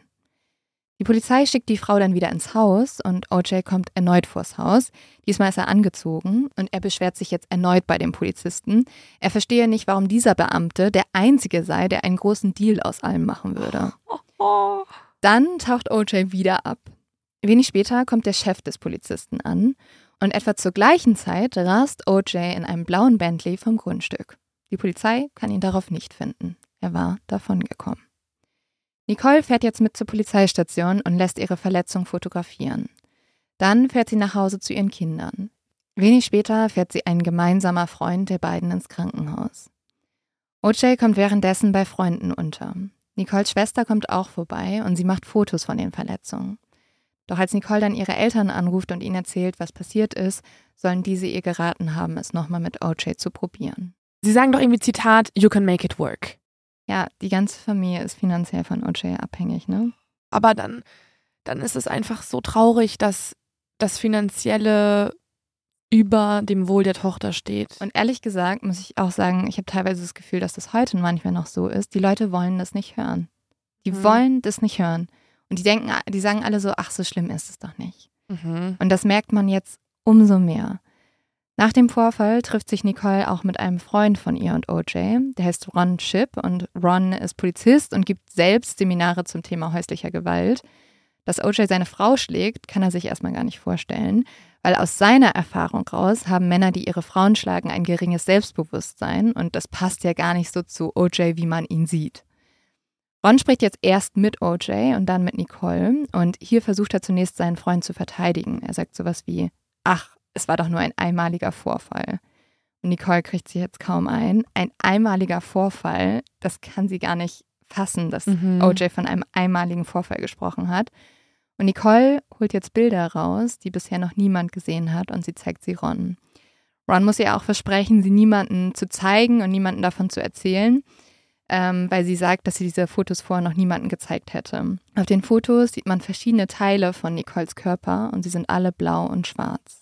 Die Polizei schickt die Frau dann wieder ins Haus und OJ kommt erneut vors Haus. Diesmal ist er angezogen und er beschwert sich jetzt erneut bei dem Polizisten. Er verstehe nicht, warum dieser Beamte der Einzige sei, der einen großen Deal aus allem machen würde. Oh. Dann taucht OJ wieder ab. Wenig später kommt der Chef des Polizisten an und etwa zur gleichen Zeit rast OJ in einem blauen Bentley vom Grundstück. Die Polizei kann ihn darauf nicht finden. Er war davongekommen. Nicole fährt jetzt mit zur Polizeistation und lässt ihre Verletzung fotografieren. Dann fährt sie nach Hause zu ihren Kindern. Wenig später fährt sie ein gemeinsamer Freund der beiden ins Krankenhaus. OJ kommt währenddessen bei Freunden unter. Nicoles Schwester kommt auch vorbei und sie macht Fotos von den Verletzungen. Doch als Nicole dann ihre Eltern anruft und ihnen erzählt, was passiert ist, sollen diese ihr geraten haben, es nochmal mit OJ zu probieren. Sie sagen doch irgendwie Zitat, you can make it work. Ja, die ganze Familie ist finanziell von OJ abhängig, ne? Aber dann, dann ist es einfach so traurig, dass das Finanzielle über dem Wohl der Tochter steht. Und ehrlich gesagt muss ich auch sagen, ich habe teilweise das Gefühl, dass das heute manchmal noch so ist. Die Leute wollen das nicht hören. Die Mhm. wollen das nicht hören. Und die denken, die sagen alle so, ach, so schlimm ist es doch nicht. Mhm. Und das merkt man jetzt umso mehr. Nach dem Vorfall trifft sich Nicole auch mit einem Freund von ihr und OJ. Der heißt Ron Chip und Ron ist Polizist und gibt selbst Seminare zum Thema häuslicher Gewalt. Dass OJ seine Frau schlägt, kann er sich erstmal gar nicht vorstellen, weil aus seiner Erfahrung raus haben Männer, die ihre Frauen schlagen, ein geringes Selbstbewusstsein und das passt ja gar nicht so zu OJ, wie man ihn sieht. Ron spricht jetzt erst mit OJ und dann mit Nicole und hier versucht er zunächst seinen Freund zu verteidigen. Er sagt sowas wie, ach, es war doch nur ein einmaliger Vorfall. Und Nicole kriegt sich jetzt kaum ein. Ein einmaliger Vorfall, das kann sie gar nicht fassen, dass Mhm. OJ von einem einmaligen Vorfall gesprochen hat. Und Nicole holt jetzt Bilder raus, die bisher noch niemand gesehen hat und sie zeigt sie Ron. Ron muss ihr auch versprechen, sie niemandem zu zeigen und niemandem davon zu erzählen, ähm, weil sie sagt, dass sie diese Fotos vorher noch niemandem gezeigt hätte. Auf den Fotos sieht man verschiedene Teile von Nicoles Körper und sie sind alle blau und schwarz.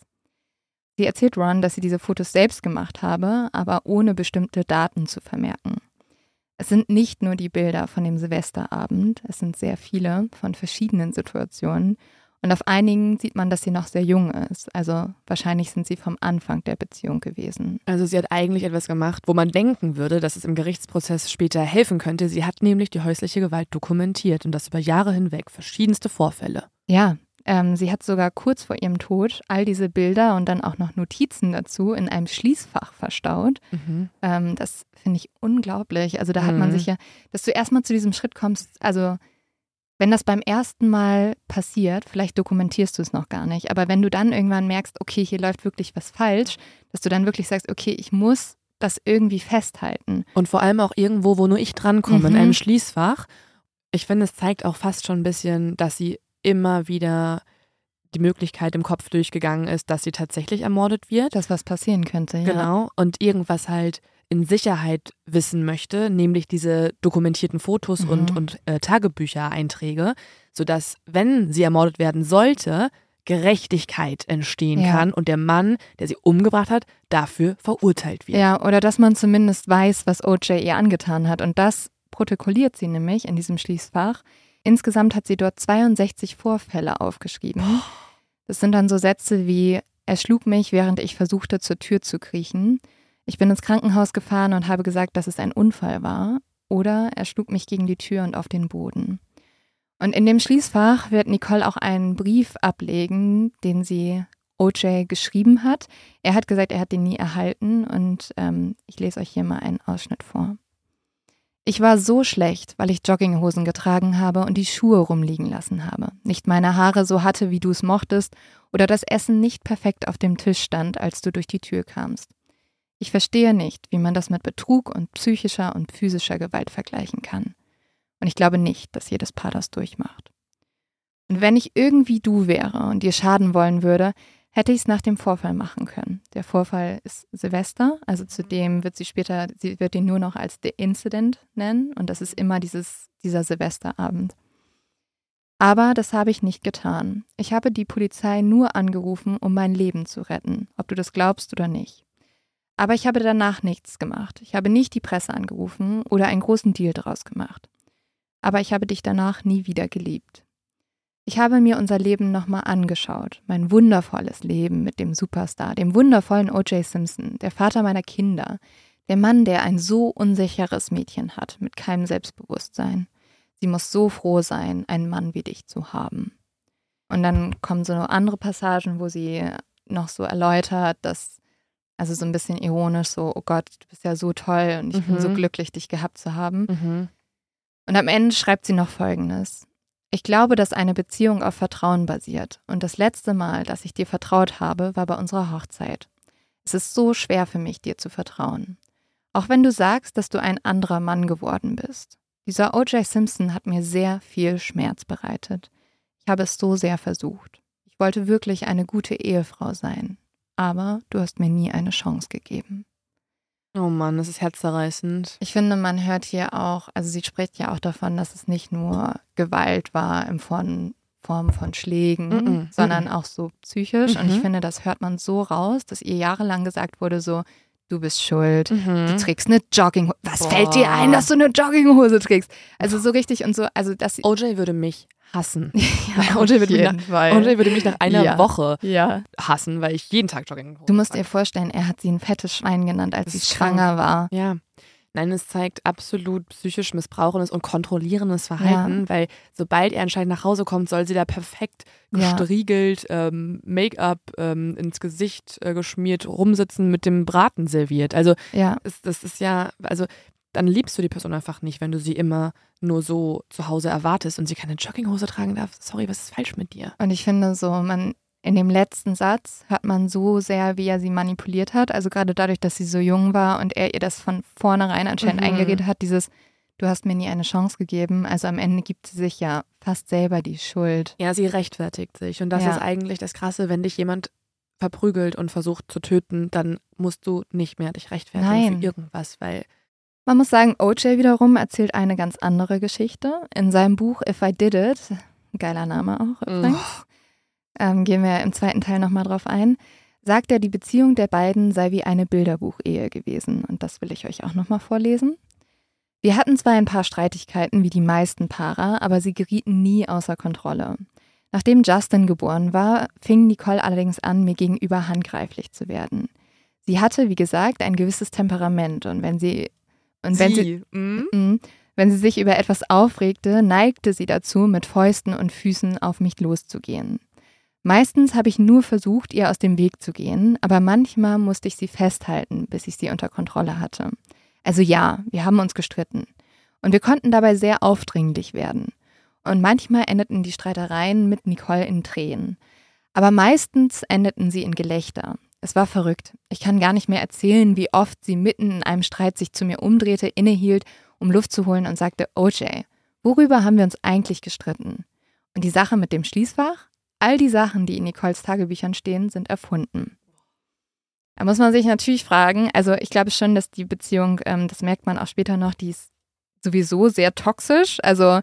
Sie erzählt Ron, dass sie diese Fotos selbst gemacht habe, aber ohne bestimmte Daten zu vermerken. Es sind nicht nur die Bilder von dem Silvesterabend, es sind sehr viele von verschiedenen Situationen. Und auf einigen sieht man, dass sie noch sehr jung ist. Also wahrscheinlich sind sie vom Anfang der Beziehung gewesen. Also sie hat eigentlich etwas gemacht, wo man denken würde, dass es im Gerichtsprozess später helfen könnte. Sie hat nämlich die häusliche Gewalt dokumentiert und das über Jahre hinweg, verschiedenste Vorfälle. Ja, ähm, sie hat sogar kurz vor ihrem Tod all diese Bilder und dann auch noch Notizen dazu in einem Schließfach verstaut. Mhm. Ähm, das finde ich unglaublich. Also da hat man mhm. sich ja, dass du erstmal zu diesem Schritt kommst, also wenn das beim ersten Mal passiert, vielleicht dokumentierst du es noch gar nicht, aber wenn du dann irgendwann merkst, okay, hier läuft wirklich was falsch, dass du dann wirklich sagst, okay, ich muss das irgendwie festhalten. Und vor allem auch irgendwo, wo nur ich drankomme, mhm. in einem Schließfach. Ich finde, es zeigt auch fast schon ein bisschen, dass sie immer wieder die Möglichkeit im Kopf durchgegangen ist, dass sie tatsächlich ermordet wird. Dass was passieren könnte, ja. Genau. Und irgendwas halt in Sicherheit wissen möchte, nämlich diese dokumentierten Fotos mhm. und, und äh, Tagebüchereinträge, sodass, wenn sie ermordet werden sollte, Gerechtigkeit entstehen ja. kann und der Mann, der sie umgebracht hat, dafür verurteilt wird. Ja, oder dass man zumindest weiß, was OJ ihr angetan hat. Und das protokolliert sie nämlich in diesem Schließfach. Insgesamt hat sie dort 62 Vorfälle aufgeschrieben. Das sind dann so Sätze wie, er schlug mich, während ich versuchte, zur Tür zu kriechen. Ich bin ins Krankenhaus gefahren und habe gesagt, dass es ein Unfall war. Oder er schlug mich gegen die Tür und auf den Boden. Und in dem Schließfach wird Nicole auch einen Brief ablegen, den sie OJ geschrieben hat. Er hat gesagt, er hat den nie erhalten und ähm, ich lese euch hier mal einen Ausschnitt vor. Ich war so schlecht, weil ich Jogginghosen getragen habe und die Schuhe rumliegen lassen habe, nicht meine Haare so hatte, wie du es mochtest, oder das Essen nicht perfekt auf dem Tisch stand, als du durch die Tür kamst. Ich verstehe nicht, wie man das mit Betrug und psychischer und physischer Gewalt vergleichen kann. Und ich glaube nicht, dass jedes Paar das durchmacht. Und wenn ich irgendwie du wäre und dir schaden wollen würde, hätte ich es nach dem Vorfall machen können. Der Vorfall ist Silvester, also zudem wird sie später, sie wird ihn nur noch als The Incident nennen und das ist immer dieses, dieser Silvesterabend. Aber das habe ich nicht getan. Ich habe die Polizei nur angerufen, um mein Leben zu retten, ob du das glaubst oder nicht. Aber ich habe danach nichts gemacht. Ich habe nicht die Presse angerufen oder einen großen Deal daraus gemacht. Aber ich habe dich danach nie wieder geliebt. Ich habe mir unser Leben nochmal angeschaut, mein wundervolles Leben mit dem Superstar, dem wundervollen O.J. Simpson, der Vater meiner Kinder, der Mann, der ein so unsicheres Mädchen hat, mit keinem Selbstbewusstsein. Sie muss so froh sein, einen Mann wie dich zu haben. Und dann kommen so andere Passagen, wo sie noch so erläutert, dass, also so ein bisschen ironisch, so, oh Gott, du bist ja so toll und ich mhm. bin so mhm. glücklich, dich gehabt zu haben. Mhm. Und am Ende schreibt sie noch Folgendes. Ich glaube, dass eine Beziehung auf Vertrauen basiert. Und das letzte Mal, dass ich dir vertraut habe, war bei unserer Hochzeit. Es ist so schwer für mich, dir zu vertrauen. Auch wenn du sagst, dass du ein anderer Mann geworden bist. Dieser O.J. Simpson hat mir sehr viel Schmerz bereitet. Ich habe es so sehr versucht. Ich wollte wirklich eine gute Ehefrau sein. Aber du hast mir nie eine Chance gegeben. Oh Mann, das ist herzzerreißend. Ich finde, man hört hier auch, also sie spricht ja auch davon, dass es nicht nur Gewalt war in Form, von Schlägen, mm -mm, sondern mm auch so psychisch. -hmm. Und ich mhm. finde, das hört man so raus, dass ihr jahrelang gesagt wurde, so, du bist schuld, mhm. du trägst eine Jogginghose. Was Boah. fällt dir ein, dass du eine Jogginghose trägst? Also so richtig und so, also das. OJ würde mich hassen. ja, OJ, würde mich nach, OJ würde mich nach einer ja. Woche ja. hassen, weil ich jeden Tag Jogginghose Du musst dir vorstellen, er hat sie ein fettes Schwein genannt, als sie schwanger war. Ja. Nein, es zeigt absolut psychisch missbrauchendes und kontrollierendes Verhalten, ja. weil sobald er anscheinend nach Hause kommt, soll sie da perfekt gestriegelt, ähm, Make-up ähm, ins Gesicht äh, geschmiert rumsitzen, mit dem Braten serviert. Also ja. es, das ist ja, also dann liebst du die Person einfach nicht, wenn du sie immer nur so zu Hause erwartest und sie keine Jogginghose tragen darf. Sorry, was ist falsch mit dir? Und ich finde so, man in dem letzten Satz hört man so sehr, wie er sie manipuliert hat. Also gerade dadurch, dass sie so jung war und er ihr das von vornherein anscheinend mhm. eingeredet hat, dieses Du hast mir nie eine Chance gegeben. Also am Ende gibt sie sich ja fast selber die Schuld. Ja, sie rechtfertigt sich. Und das ja. ist eigentlich das Krasse, wenn dich jemand verprügelt und versucht zu töten, dann musst du nicht mehr dich rechtfertigen Nein. für irgendwas, weil man muss sagen, OJ wiederum erzählt eine ganz andere Geschichte. In seinem Buch If I Did It, geiler Name auch übrigens, ähm, gehen wir im zweiten Teil nochmal drauf ein, sagt er, die Beziehung der beiden sei wie eine Bilderbuchehe gewesen. Und das will ich euch auch nochmal vorlesen. Wir hatten zwar ein paar Streitigkeiten wie die meisten Paare, aber sie gerieten nie außer Kontrolle. Nachdem Justin geboren war, fing Nicole allerdings an, mir gegenüber handgreiflich zu werden. Sie hatte, wie gesagt, ein gewisses Temperament und wenn sie und wenn sie, Mhm. wenn sie sich über etwas aufregte, neigte sie dazu, mit Fäusten und Füßen auf mich loszugehen. Meistens habe ich nur versucht, ihr aus dem Weg zu gehen, aber manchmal musste ich sie festhalten, bis ich sie unter Kontrolle hatte. Also ja, wir haben uns gestritten. Und wir konnten dabei sehr aufdringlich werden. Und manchmal endeten die Streitereien mit Nicole in Tränen. Aber meistens endeten sie in Gelächter. Es war verrückt. Ich kann gar nicht mehr erzählen, wie oft sie mitten in einem Streit sich zu mir umdrehte, innehielt, um Luft zu holen und sagte, OJ, worüber haben wir uns eigentlich gestritten? Und die Sache mit dem Schließfach? All die Sachen, die in Nicoles Tagebüchern stehen, sind erfunden. Da muss man sich natürlich fragen, also ich glaube schon, dass die Beziehung, ähm, das merkt man auch später noch, die ist sowieso sehr toxisch. Also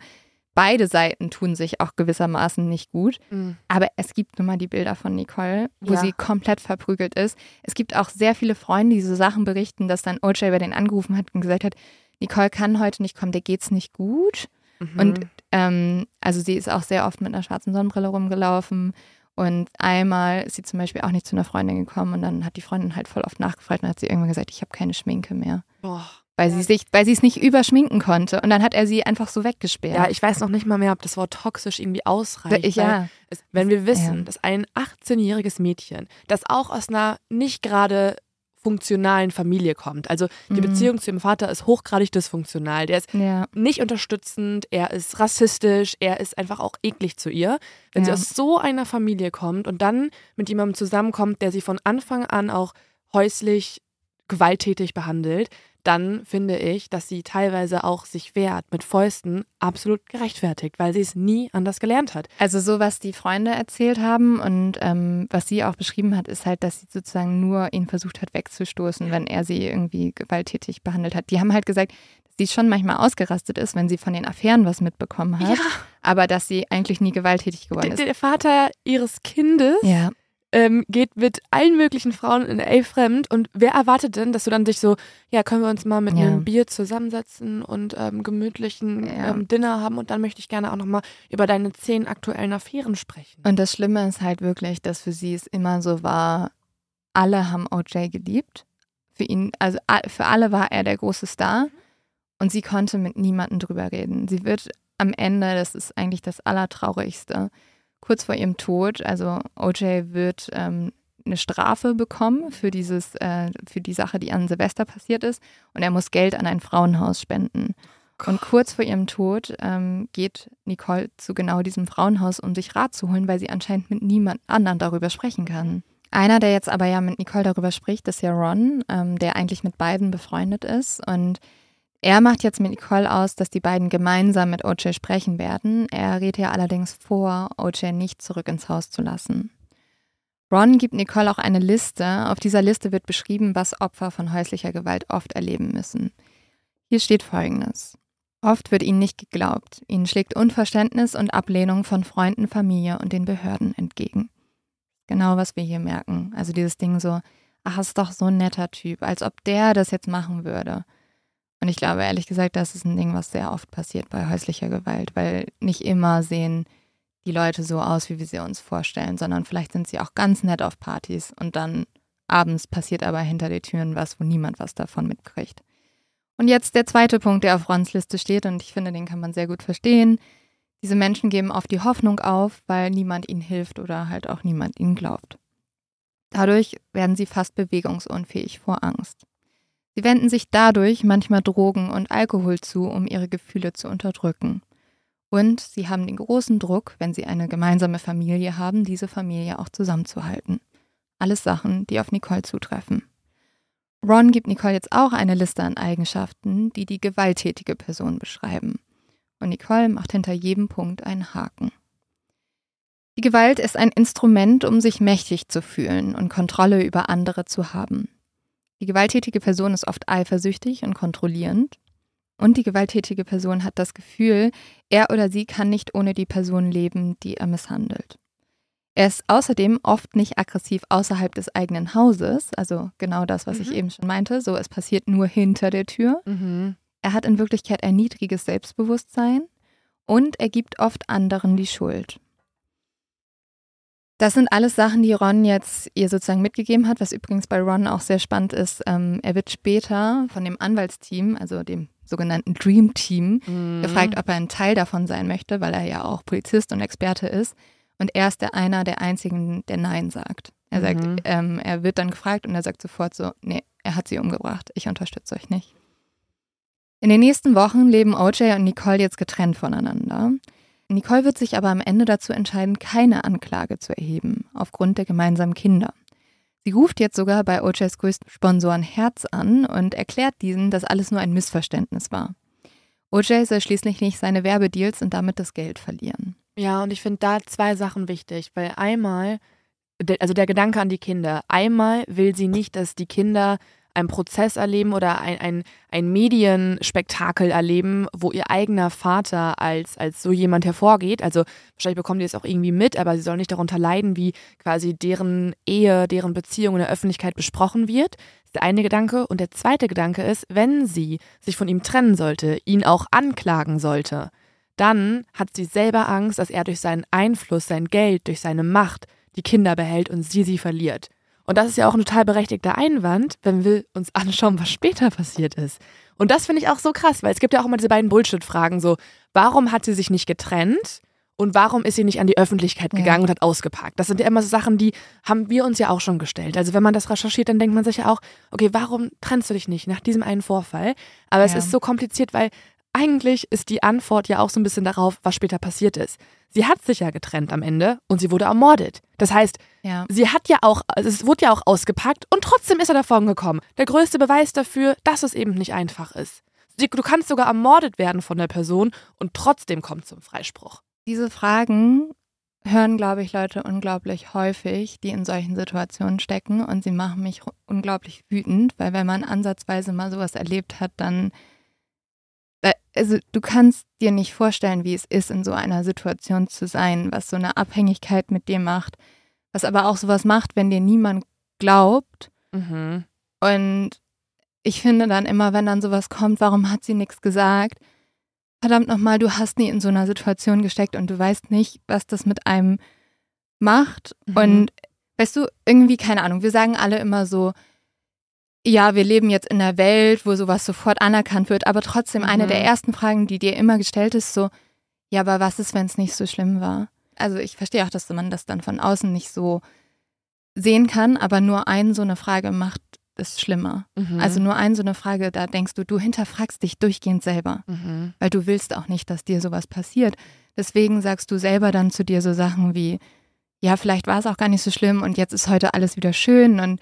beide Seiten tun sich auch gewissermaßen nicht gut. Mhm. Aber es gibt nun mal die Bilder von Nicole, wo Ja. sie komplett verprügelt ist. Es gibt auch sehr viele Freunde, die so Sachen berichten, dass dann OJ bei denen angerufen hat und gesagt hat, Nicole kann heute nicht kommen, der geht's nicht gut. Mhm. Und ähm, also sie ist auch sehr oft mit einer schwarzen Sonnenbrille rumgelaufen. Und einmal ist sie zum Beispiel auch nicht zu einer Freundin gekommen und dann hat die Freundin halt voll oft nachgefragt und hat sie irgendwann gesagt, ich habe keine Schminke mehr. Boah. Weil sie sich, weil sie es nicht überschminken konnte. Und dann hat er sie einfach so weggesperrt. Ja, ich weiß noch nicht mal mehr, ob das Wort toxisch irgendwie ausreicht. ich, ja. es, wenn wir wissen, Ja. dass ein 18-jähriges Mädchen, das auch aus einer nicht gerade funktionalen Familie kommt, also die Mhm. Beziehung zu ihrem Vater ist hochgradig dysfunktional, der ist Ja. nicht unterstützend, er ist rassistisch, er ist einfach auch eklig zu ihr. Wenn sie Ja. aus so einer Familie kommt und dann mit jemandem zusammenkommt, der sie von Anfang an auch häuslich gewalttätig behandelt, dann finde ich, dass sie teilweise auch sich wehrt mit Fäusten absolut gerechtfertigt, weil sie es nie anders gelernt hat. Also so, was die Freunde erzählt haben und ähm, was sie auch beschrieben hat, ist halt, dass sie sozusagen nur ihn versucht hat wegzustoßen, wenn er sie irgendwie gewalttätig behandelt hat. Die haben halt gesagt, dass sie schon manchmal ausgerastet ist, wenn sie von den Affären was mitbekommen hat, aber dass sie eigentlich nie gewalttätig geworden ist. der Vater ihres Kindes Ja, ähm, geht mit allen möglichen Frauen in LA fremd und wer erwartet denn, dass du dann dich so, ja, können wir uns mal mit Ja. einem Bier zusammensetzen und ähm, gemütlichen Ja. ähm, Dinner haben und dann möchte ich gerne auch nochmal über deine zehn aktuellen Affären sprechen. und das Schlimme ist halt wirklich, dass für sie es immer so war, alle haben OJ geliebt. Für ihn, also für alle war er der große Star und sie konnte mit niemandem drüber reden. Sie wird am Ende, das ist eigentlich das Allertraurigste, kurz vor ihrem Tod, also OJ wird ähm, eine Strafe bekommen für dieses, äh, für die Sache, die an Silvester passiert ist und er muss Geld an ein Frauenhaus spenden. Und kurz vor ihrem Tod ähm, geht Nicole zu genau diesem Frauenhaus, um sich Rat zu holen, weil sie anscheinend mit niemand anderen darüber sprechen kann. Einer, der jetzt aber ja mit Nicole darüber spricht, ist ja Ron, ähm, der eigentlich mit beiden befreundet ist. Und er macht jetzt mit Nicole aus, dass die beiden gemeinsam mit OJ sprechen werden. Er rät ihr allerdings vor, OJ nicht zurück ins Haus zu lassen. Ron gibt Nicole auch eine Liste. Auf dieser Liste wird beschrieben, was Opfer von häuslicher Gewalt oft erleben müssen. Hier steht folgendes. Oft wird ihnen nicht geglaubt. Ihnen schlägt Unverständnis und Ablehnung von Freunden, Familie und den Behörden entgegen. Genau, was wir hier merken. Also dieses Ding so, ach, ist doch so ein netter Typ, als ob der das jetzt machen würde. Und ich glaube ehrlich gesagt, das ist ein Ding, was sehr oft passiert bei häuslicher Gewalt, weil nicht immer sehen die Leute so aus, wie wir sie uns vorstellen, sondern vielleicht sind sie auch ganz nett auf Partys und dann abends passiert aber hinter den Türen was, wo niemand was davon mitkriegt. Und jetzt der zweite Punkt, der auf Rons Liste steht und ich finde, den kann man sehr gut verstehen. Diese Menschen geben oft die Hoffnung auf, weil niemand ihnen hilft oder halt auch niemand ihnen glaubt. Dadurch werden sie fast bewegungsunfähig vor Angst. Sie wenden sich dadurch manchmal Drogen und Alkohol zu, um ihre Gefühle zu unterdrücken. Und sie haben den großen Druck, wenn sie eine gemeinsame Familie haben, diese Familie auch zusammenzuhalten. Alles Sachen, die auf Nicole zutreffen. Ron gibt Nicole jetzt auch eine Liste an Eigenschaften, die die gewalttätige Person beschreiben. Und Nicole macht hinter jedem Punkt einen Haken. Die Gewalt ist ein Instrument, um sich mächtig zu fühlen und Kontrolle über andere zu haben. Die gewalttätige Person ist oft eifersüchtig und kontrollierend. Und die gewalttätige Person hat das Gefühl, er oder sie kann nicht ohne die Person leben, die er misshandelt. Er ist außerdem oft nicht aggressiv außerhalb des eigenen Hauses, also genau das, was mhm. ich eben schon meinte. So, es passiert nur hinter der Tür. Mhm. Er hat in Wirklichkeit ein niedriges Selbstbewusstsein und er gibt oft anderen die Schuld. Das sind alles Sachen, die Ron jetzt ihr sozusagen mitgegeben hat, was übrigens bei Ron auch sehr spannend ist. Ähm, er wird später von dem Anwaltsteam, also dem sogenannten Dream Team, mhm. gefragt, ob er ein Teil davon sein möchte, weil er ja auch Polizist und Experte ist. Und er ist der einer der einzigen, der Nein sagt. Er sagt, mhm. ähm, er wird dann gefragt und er sagt sofort so, nee, er hat sie umgebracht, ich unterstütze euch nicht. In den nächsten Wochen leben OJ und Nicole jetzt getrennt voneinander. Nicole wird sich aber am Ende dazu entscheiden, keine Anklage zu erheben, aufgrund der gemeinsamen Kinder. Sie ruft jetzt sogar bei OJs größten Sponsoren Herz an und erklärt diesen, dass alles nur ein Missverständnis war. OJ soll schließlich nicht seine Werbedeals und damit das Geld verlieren. Ja, und ich finde da zwei Sachen wichtig, weil einmal, also der Gedanke an die Kinder, einmal will sie nicht, dass die Kinder einen Prozess erleben oder ein, ein, ein Medienspektakel erleben, wo ihr eigener Vater als, als so jemand hervorgeht. Also wahrscheinlich bekommen die es auch irgendwie mit, aber sie sollen nicht darunter leiden, wie quasi deren Ehe, deren Beziehung in der Öffentlichkeit besprochen wird. Das ist der eine Gedanke. Und der zweite Gedanke ist, wenn sie sich von ihm trennen sollte, ihn auch anklagen sollte, dann hat sie selber Angst, dass er durch seinen Einfluss, sein Geld, durch seine Macht die Kinder behält und sie sie verliert. Und das ist ja auch ein total berechtigter Einwand, wenn wir uns anschauen, was später passiert ist. Und das finde ich auch so krass, weil es gibt ja auch immer diese beiden Bullshit-Fragen so, warum hat sie sich nicht getrennt? Und warum ist sie nicht an die Öffentlichkeit gegangen ja. und hat ausgepackt? Das sind ja immer so Sachen, die haben wir uns ja auch schon gestellt. Also wenn man das recherchiert, dann denkt man sich ja auch, okay, warum trennst du dich nicht nach diesem einen Vorfall? Aber ja. es ist so kompliziert, weil eigentlich ist die Antwort ja auch so ein bisschen darauf, was später passiert ist. Sie hat sich ja getrennt am Ende und sie wurde ermordet. Das heißt, ja. sie hat ja auch, also es wurde ja auch ausgepackt und trotzdem ist er davon gekommen. Der größte Beweis dafür, dass es eben nicht einfach ist. Du kannst sogar ermordet werden von der Person und trotzdem kommt zum Freispruch. Diese Fragen hören, glaube ich, Leute unglaublich häufig, die in solchen Situationen stecken und sie machen mich unglaublich wütend, weil wenn man ansatzweise mal sowas erlebt hat, dann also du kannst dir nicht vorstellen, wie es ist, in so einer Situation zu sein, was so eine Abhängigkeit mit dir macht, was aber auch sowas macht, wenn dir niemand glaubt. Mhm. Und ich finde dann immer, wenn dann sowas kommt, warum hat sie nichts gesagt? Verdammt nochmal, du hast nie in so einer Situation gesteckt und du weißt nicht, was das mit einem macht. Mhm. Und weißt du, irgendwie, keine Ahnung, wir sagen alle immer so, ja, wir leben jetzt in einer Welt, wo sowas sofort anerkannt wird, aber trotzdem mhm. eine der mhm. ersten Fragen, die dir immer gestellt ist, so, ja, aber was ist, wenn es nicht so schlimm war? Also ich verstehe auch, dass man das dann von außen nicht so sehen kann, aber nur ein so eine Frage macht es schlimmer. Mhm. Also nur ein so eine Frage, da denkst du, du hinterfragst dich durchgehend selber, mhm. weil du willst auch nicht, dass dir sowas passiert. Deswegen sagst du selber dann zu dir so Sachen wie, ja, vielleicht war es auch gar nicht so schlimm und jetzt ist heute alles wieder schön und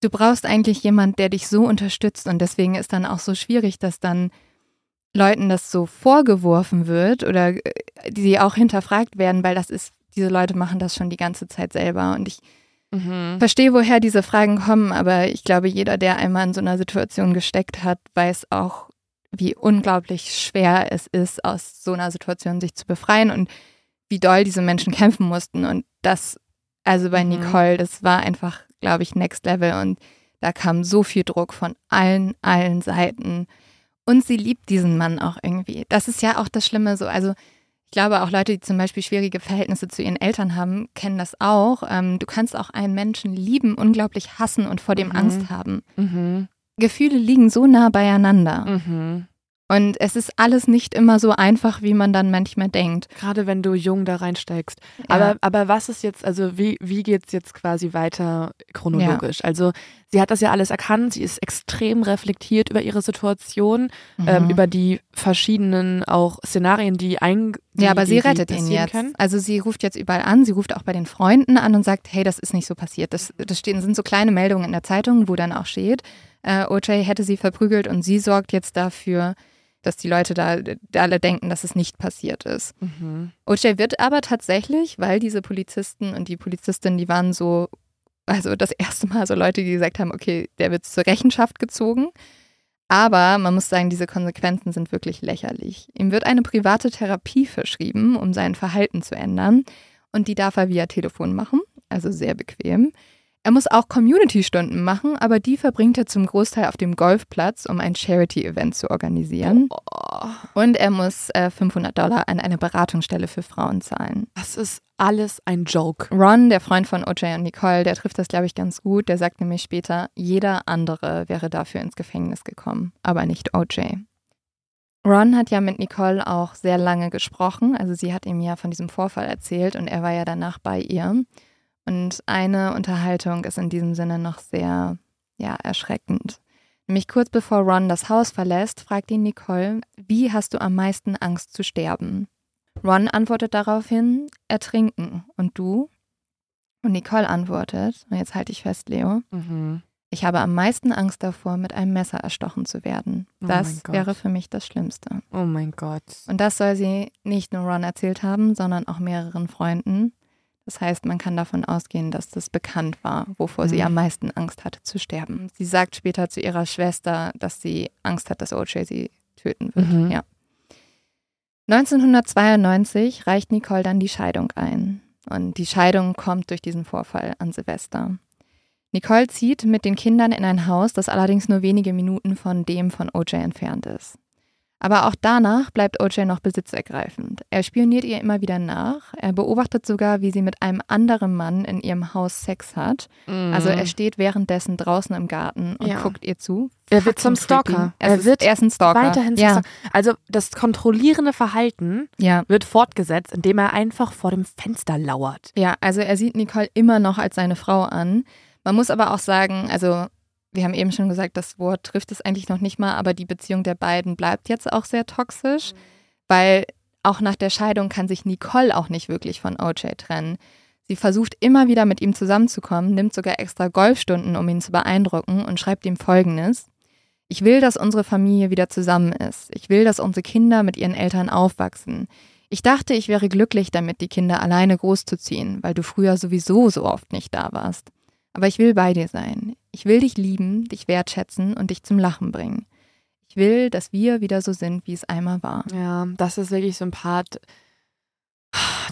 du brauchst eigentlich jemand, der dich so unterstützt und deswegen ist dann auch so schwierig, dass dann Leuten das so vorgeworfen wird oder äh, die auch hinterfragt werden, weil das ist, diese Leute machen das schon die ganze Zeit selber und ich mhm. verstehe, woher diese Fragen kommen, aber ich glaube, jeder, der einmal in so einer Situation gesteckt hat, weiß auch, wie unglaublich schwer es ist, aus so einer Situation sich zu befreien und wie doll diese Menschen kämpfen mussten und das, also bei mhm. Nicole, das war einfach glaube ich, Next Level. Und da kam so viel Druck von allen, allen Seiten. Und sie liebt diesen Mann auch irgendwie. Das ist ja auch das Schlimme so. Also ich glaube, auch Leute, die zum Beispiel schwierige Verhältnisse zu ihren Eltern haben, kennen das auch. Ähm, du kannst auch einen Menschen lieben, unglaublich hassen und vor dem mhm. Angst haben. Mhm. Gefühle liegen so nah beieinander. Mhm. Und es ist alles nicht immer so einfach, wie man dann manchmal denkt. Gerade wenn du jung da reinsteigst. Ja. Aber, aber was ist jetzt, also wie, wie geht es jetzt quasi weiter chronologisch? Ja. Also sie hat das ja alles erkannt, sie ist extrem reflektiert über ihre Situation, ähm, mhm. ähm, über die verschiedenen auch Szenarien, die ein. Ja, aber die, sie rettet ihn jetzt. Können. Also sie ruft jetzt überall an, sie ruft auch bei den Freunden an und sagt, hey, das ist nicht so passiert. Das, das stehen, sind so kleine Meldungen in der Zeitung, wo dann auch steht, äh, OJ hätte sie verprügelt und sie sorgt jetzt dafür, dass die Leute da, alle denken, dass es nicht passiert ist. Mhm. OJ wird aber tatsächlich, weil diese Polizisten und die Polizistin, die waren so, also das erste Mal so Leute, die gesagt haben, okay, der wird zur Rechenschaft gezogen. Aber man muss sagen, diese Konsequenzen sind wirklich lächerlich. Ihm wird eine private Therapie verschrieben, um sein Verhalten zu ändern. und die darf er via Telefon machen, also sehr bequem. Er muss auch Community-Stunden machen, aber die verbringt er zum Großteil auf dem Golfplatz, um ein Charity-Event zu organisieren. Oh, Und er muss äh, 500 Dollar an eine Beratungsstelle für Frauen zahlen. das ist alles ein Joke. Ron, der Freund von OJ und Nicole, der trifft das, glaube ich, ganz gut. Der sagt nämlich später, jeder andere wäre dafür ins Gefängnis gekommen, aber nicht OJ. Ron hat ja mit Nicole auch sehr lange gesprochen. Also sie hat ihm ja von diesem Vorfall erzählt und er war ja danach bei ihr. Und eine Unterhaltung ist in diesem Sinne noch sehr, ja, erschreckend. Nämlich kurz bevor Ron das Haus verlässt, fragt ihn Nicole, wie hast du am meisten Angst zu sterben? Ron antwortet daraufhin, ertrinken. Und du? Und Nicole antwortet, und jetzt halte ich fest, Leo, Mhm. ich habe am meisten Angst davor, mit einem Messer erstochen zu werden. Oh Das Gott. wäre für mich das Schlimmste. Oh mein Gott. Und das soll sie nicht nur Ron erzählt haben, sondern auch mehreren Freunden. Das heißt, man kann davon ausgehen, dass das bekannt war, wovor sie Mhm. am meisten Angst hatte zu sterben. Sie sagt später zu ihrer Schwester, dass sie Angst hat, dass OJ sie töten wird. Mhm. Ja. 1992 reicht Nicole dann die Scheidung ein. Und die Scheidung kommt durch diesen Vorfall an Silvester. Nicole zieht mit den Kindern in ein Haus, das allerdings nur wenige Minuten von dem von OJ entfernt ist. Aber auch danach bleibt OJ noch besitzergreifend. Er spioniert ihr immer wieder nach. Er beobachtet sogar, wie sie mit einem anderen Mann in ihrem Haus Sex hat. Also er steht währenddessen draußen im Garten und. Ja. guckt ihr zu. Er wird zum. Stalker. Er, Er ist, wird er ist ein Stalker. Weiterhin zum ja, Stalker. Also das kontrollierende Verhalten ja. wird fortgesetzt, indem er einfach vor dem Fenster lauert. Ja, also er sieht Nicole immer noch als seine Frau an. Man muss aber auch sagen, also wir haben eben schon gesagt, das Wort trifft es eigentlich noch nicht mal, aber die Beziehung der beiden bleibt jetzt auch sehr toxisch, weil auch nach der Scheidung kann sich Nicole auch nicht wirklich von OJ trennen. Sie versucht immer wieder mit ihm zusammenzukommen, nimmt sogar extra Golfstunden, um ihn zu beeindrucken und schreibt ihm folgendes. Ich will, dass unsere Familie wieder zusammen ist. Ich will, dass unsere Kinder mit ihren Eltern aufwachsen. Ich dachte, ich wäre glücklich damit, die Kinder alleine großzuziehen, weil du früher sowieso so oft nicht da warst. Aber ich will bei dir sein. Ich will dich lieben, dich wertschätzen und dich zum Lachen bringen. Ich will, dass wir wieder so sind, wie es einmal war. Ja, das ist wirklich so ein Part.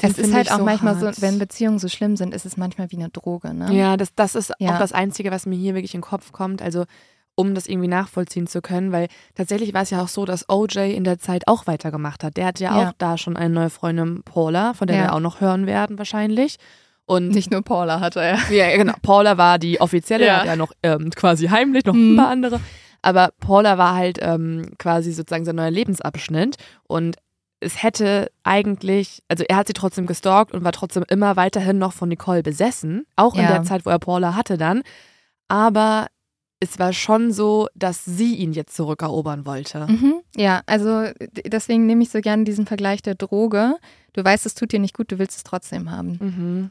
den Es ist halt auch so manchmal hart. so, wenn Beziehungen so schlimm sind, ist es manchmal wie eine Droge, ne? Ja, das, das ist Ja. auch das Einzige, was mir hier wirklich in den Kopf kommt. Also, um das irgendwie nachvollziehen zu können, weil tatsächlich war es ja auch so, dass OJ in der Zeit auch weitergemacht hat. Der hat ja, Ja. auch da schon eine neue Freundin, Paula, von der Ja. wir auch noch hören werden wahrscheinlich. Und Nicht nur Paula hatte er. ja, genau, Paula war die offizielle, Ja. hat ja noch ähm, quasi heimlich noch Mhm. ein paar andere. Aber Paula war halt ähm, quasi sozusagen sein neuer Lebensabschnitt und es hätte eigentlich, also er hat sie trotzdem gestalkt und war trotzdem immer weiterhin noch von Nicole besessen, auch in Ja. der Zeit, wo er Paula hatte dann. Aber es war schon so, dass sie ihn jetzt zurückerobern wollte. Mhm. Ja, also deswegen nehme ich so gerne diesen Vergleich der Droge. Du weißt, es tut dir nicht gut, du willst es trotzdem haben. Mhm.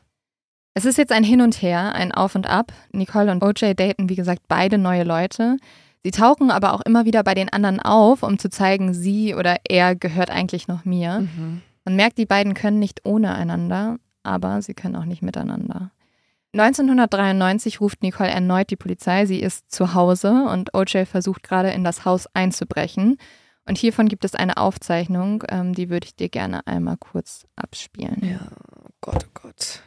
Es ist jetzt ein Hin und Her, ein Auf und Ab. Nicole und OJ daten, wie gesagt, beide neue Leute. Sie tauchen aber auch immer wieder bei den anderen auf, um zu zeigen, sie oder er gehört eigentlich noch mir. Mhm. Man merkt, die beiden können nicht ohne einander, aber sie können auch nicht miteinander. 1993 ruft Nicole erneut die Polizei. Sie ist zu Hause und OJ versucht gerade in das Haus einzubrechen. Und hiervon gibt es eine Aufzeichnung, ähm, die würde ich dir gerne einmal kurz abspielen. Ja, oh Gott, oh Gott.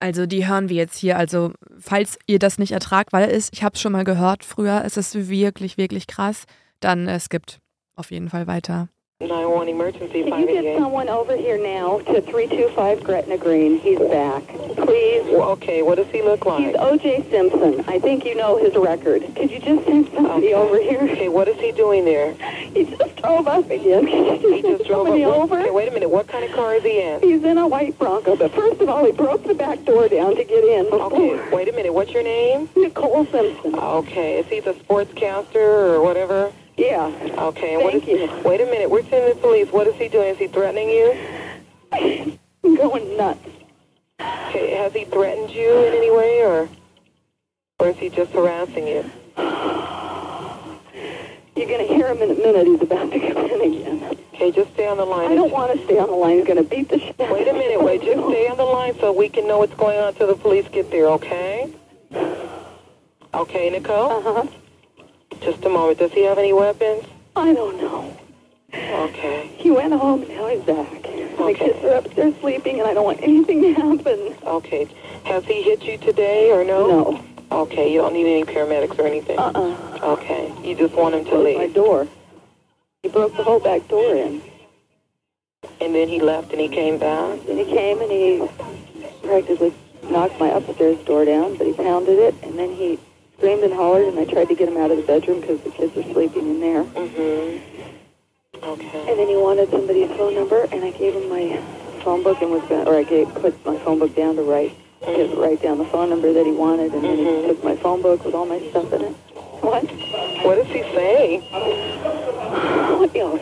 Also die hören wir jetzt hier. Also falls ihr das nicht ertragt, weil es, ich habe es schon mal gehört früher, es ist wirklich, wirklich krass, dann äh, skippt auf jeden Fall weiter. 911 emergency Can you get someone over here now to 325 Gretna Green? He's back. Please. Well, okay, what does he look like? He's? O.J. Simpson. I think you know his record. Could you just send somebody over here? Okay, what is he doing there? He just drove up again. He just drove up. over? Okay, wait a minute. What kind of car is he in? He's in a white Bronco, but first of all, he broke the back door down to get in. Okay, wait a minute. What's your name? Nicole Simpson. Okay, is he the sportscaster or whatever? Yeah. Okay, and Thank is, you. wait a minute. We're sending the police. What is he doing? Is he threatening you? I'm going nuts. Okay, has he threatened you in any way, or or is he just harassing you? You're going to hear him in a minute. He's about to come in again. Okay, just stay on the line. I don't want to stay on the line. He's going to beat the shit Wait a minute. Wait, just stay on the line so we can know what's going on until the police get there. Okay? Okay, Nicole. Uh-huh. Just a moment. Does he have any weapons? I don't know. Okay. He went home now he's back. My kids are upstairs sleeping and I don't want anything to happen. Okay. Has he hit you today or no? No. Okay. You don't need any paramedics or anything. Uh-uh. Okay. You just want him to Closed my door. He broke the whole back door in. and then he left and he came back. And he came and he practically knocked my upstairs door down, but he pounded it, and then he screamed and hollered, and I tried to get him out of the bedroom because the kids were sleeping in there. Mhm. Okay. And then he wanted somebody's phone number, and I gave him my phone book and was going, or I gave put my phone book down to write, to write down the phone number that he wanted, and then he took my phone book with all my stuff in it. What? What does he say? What else?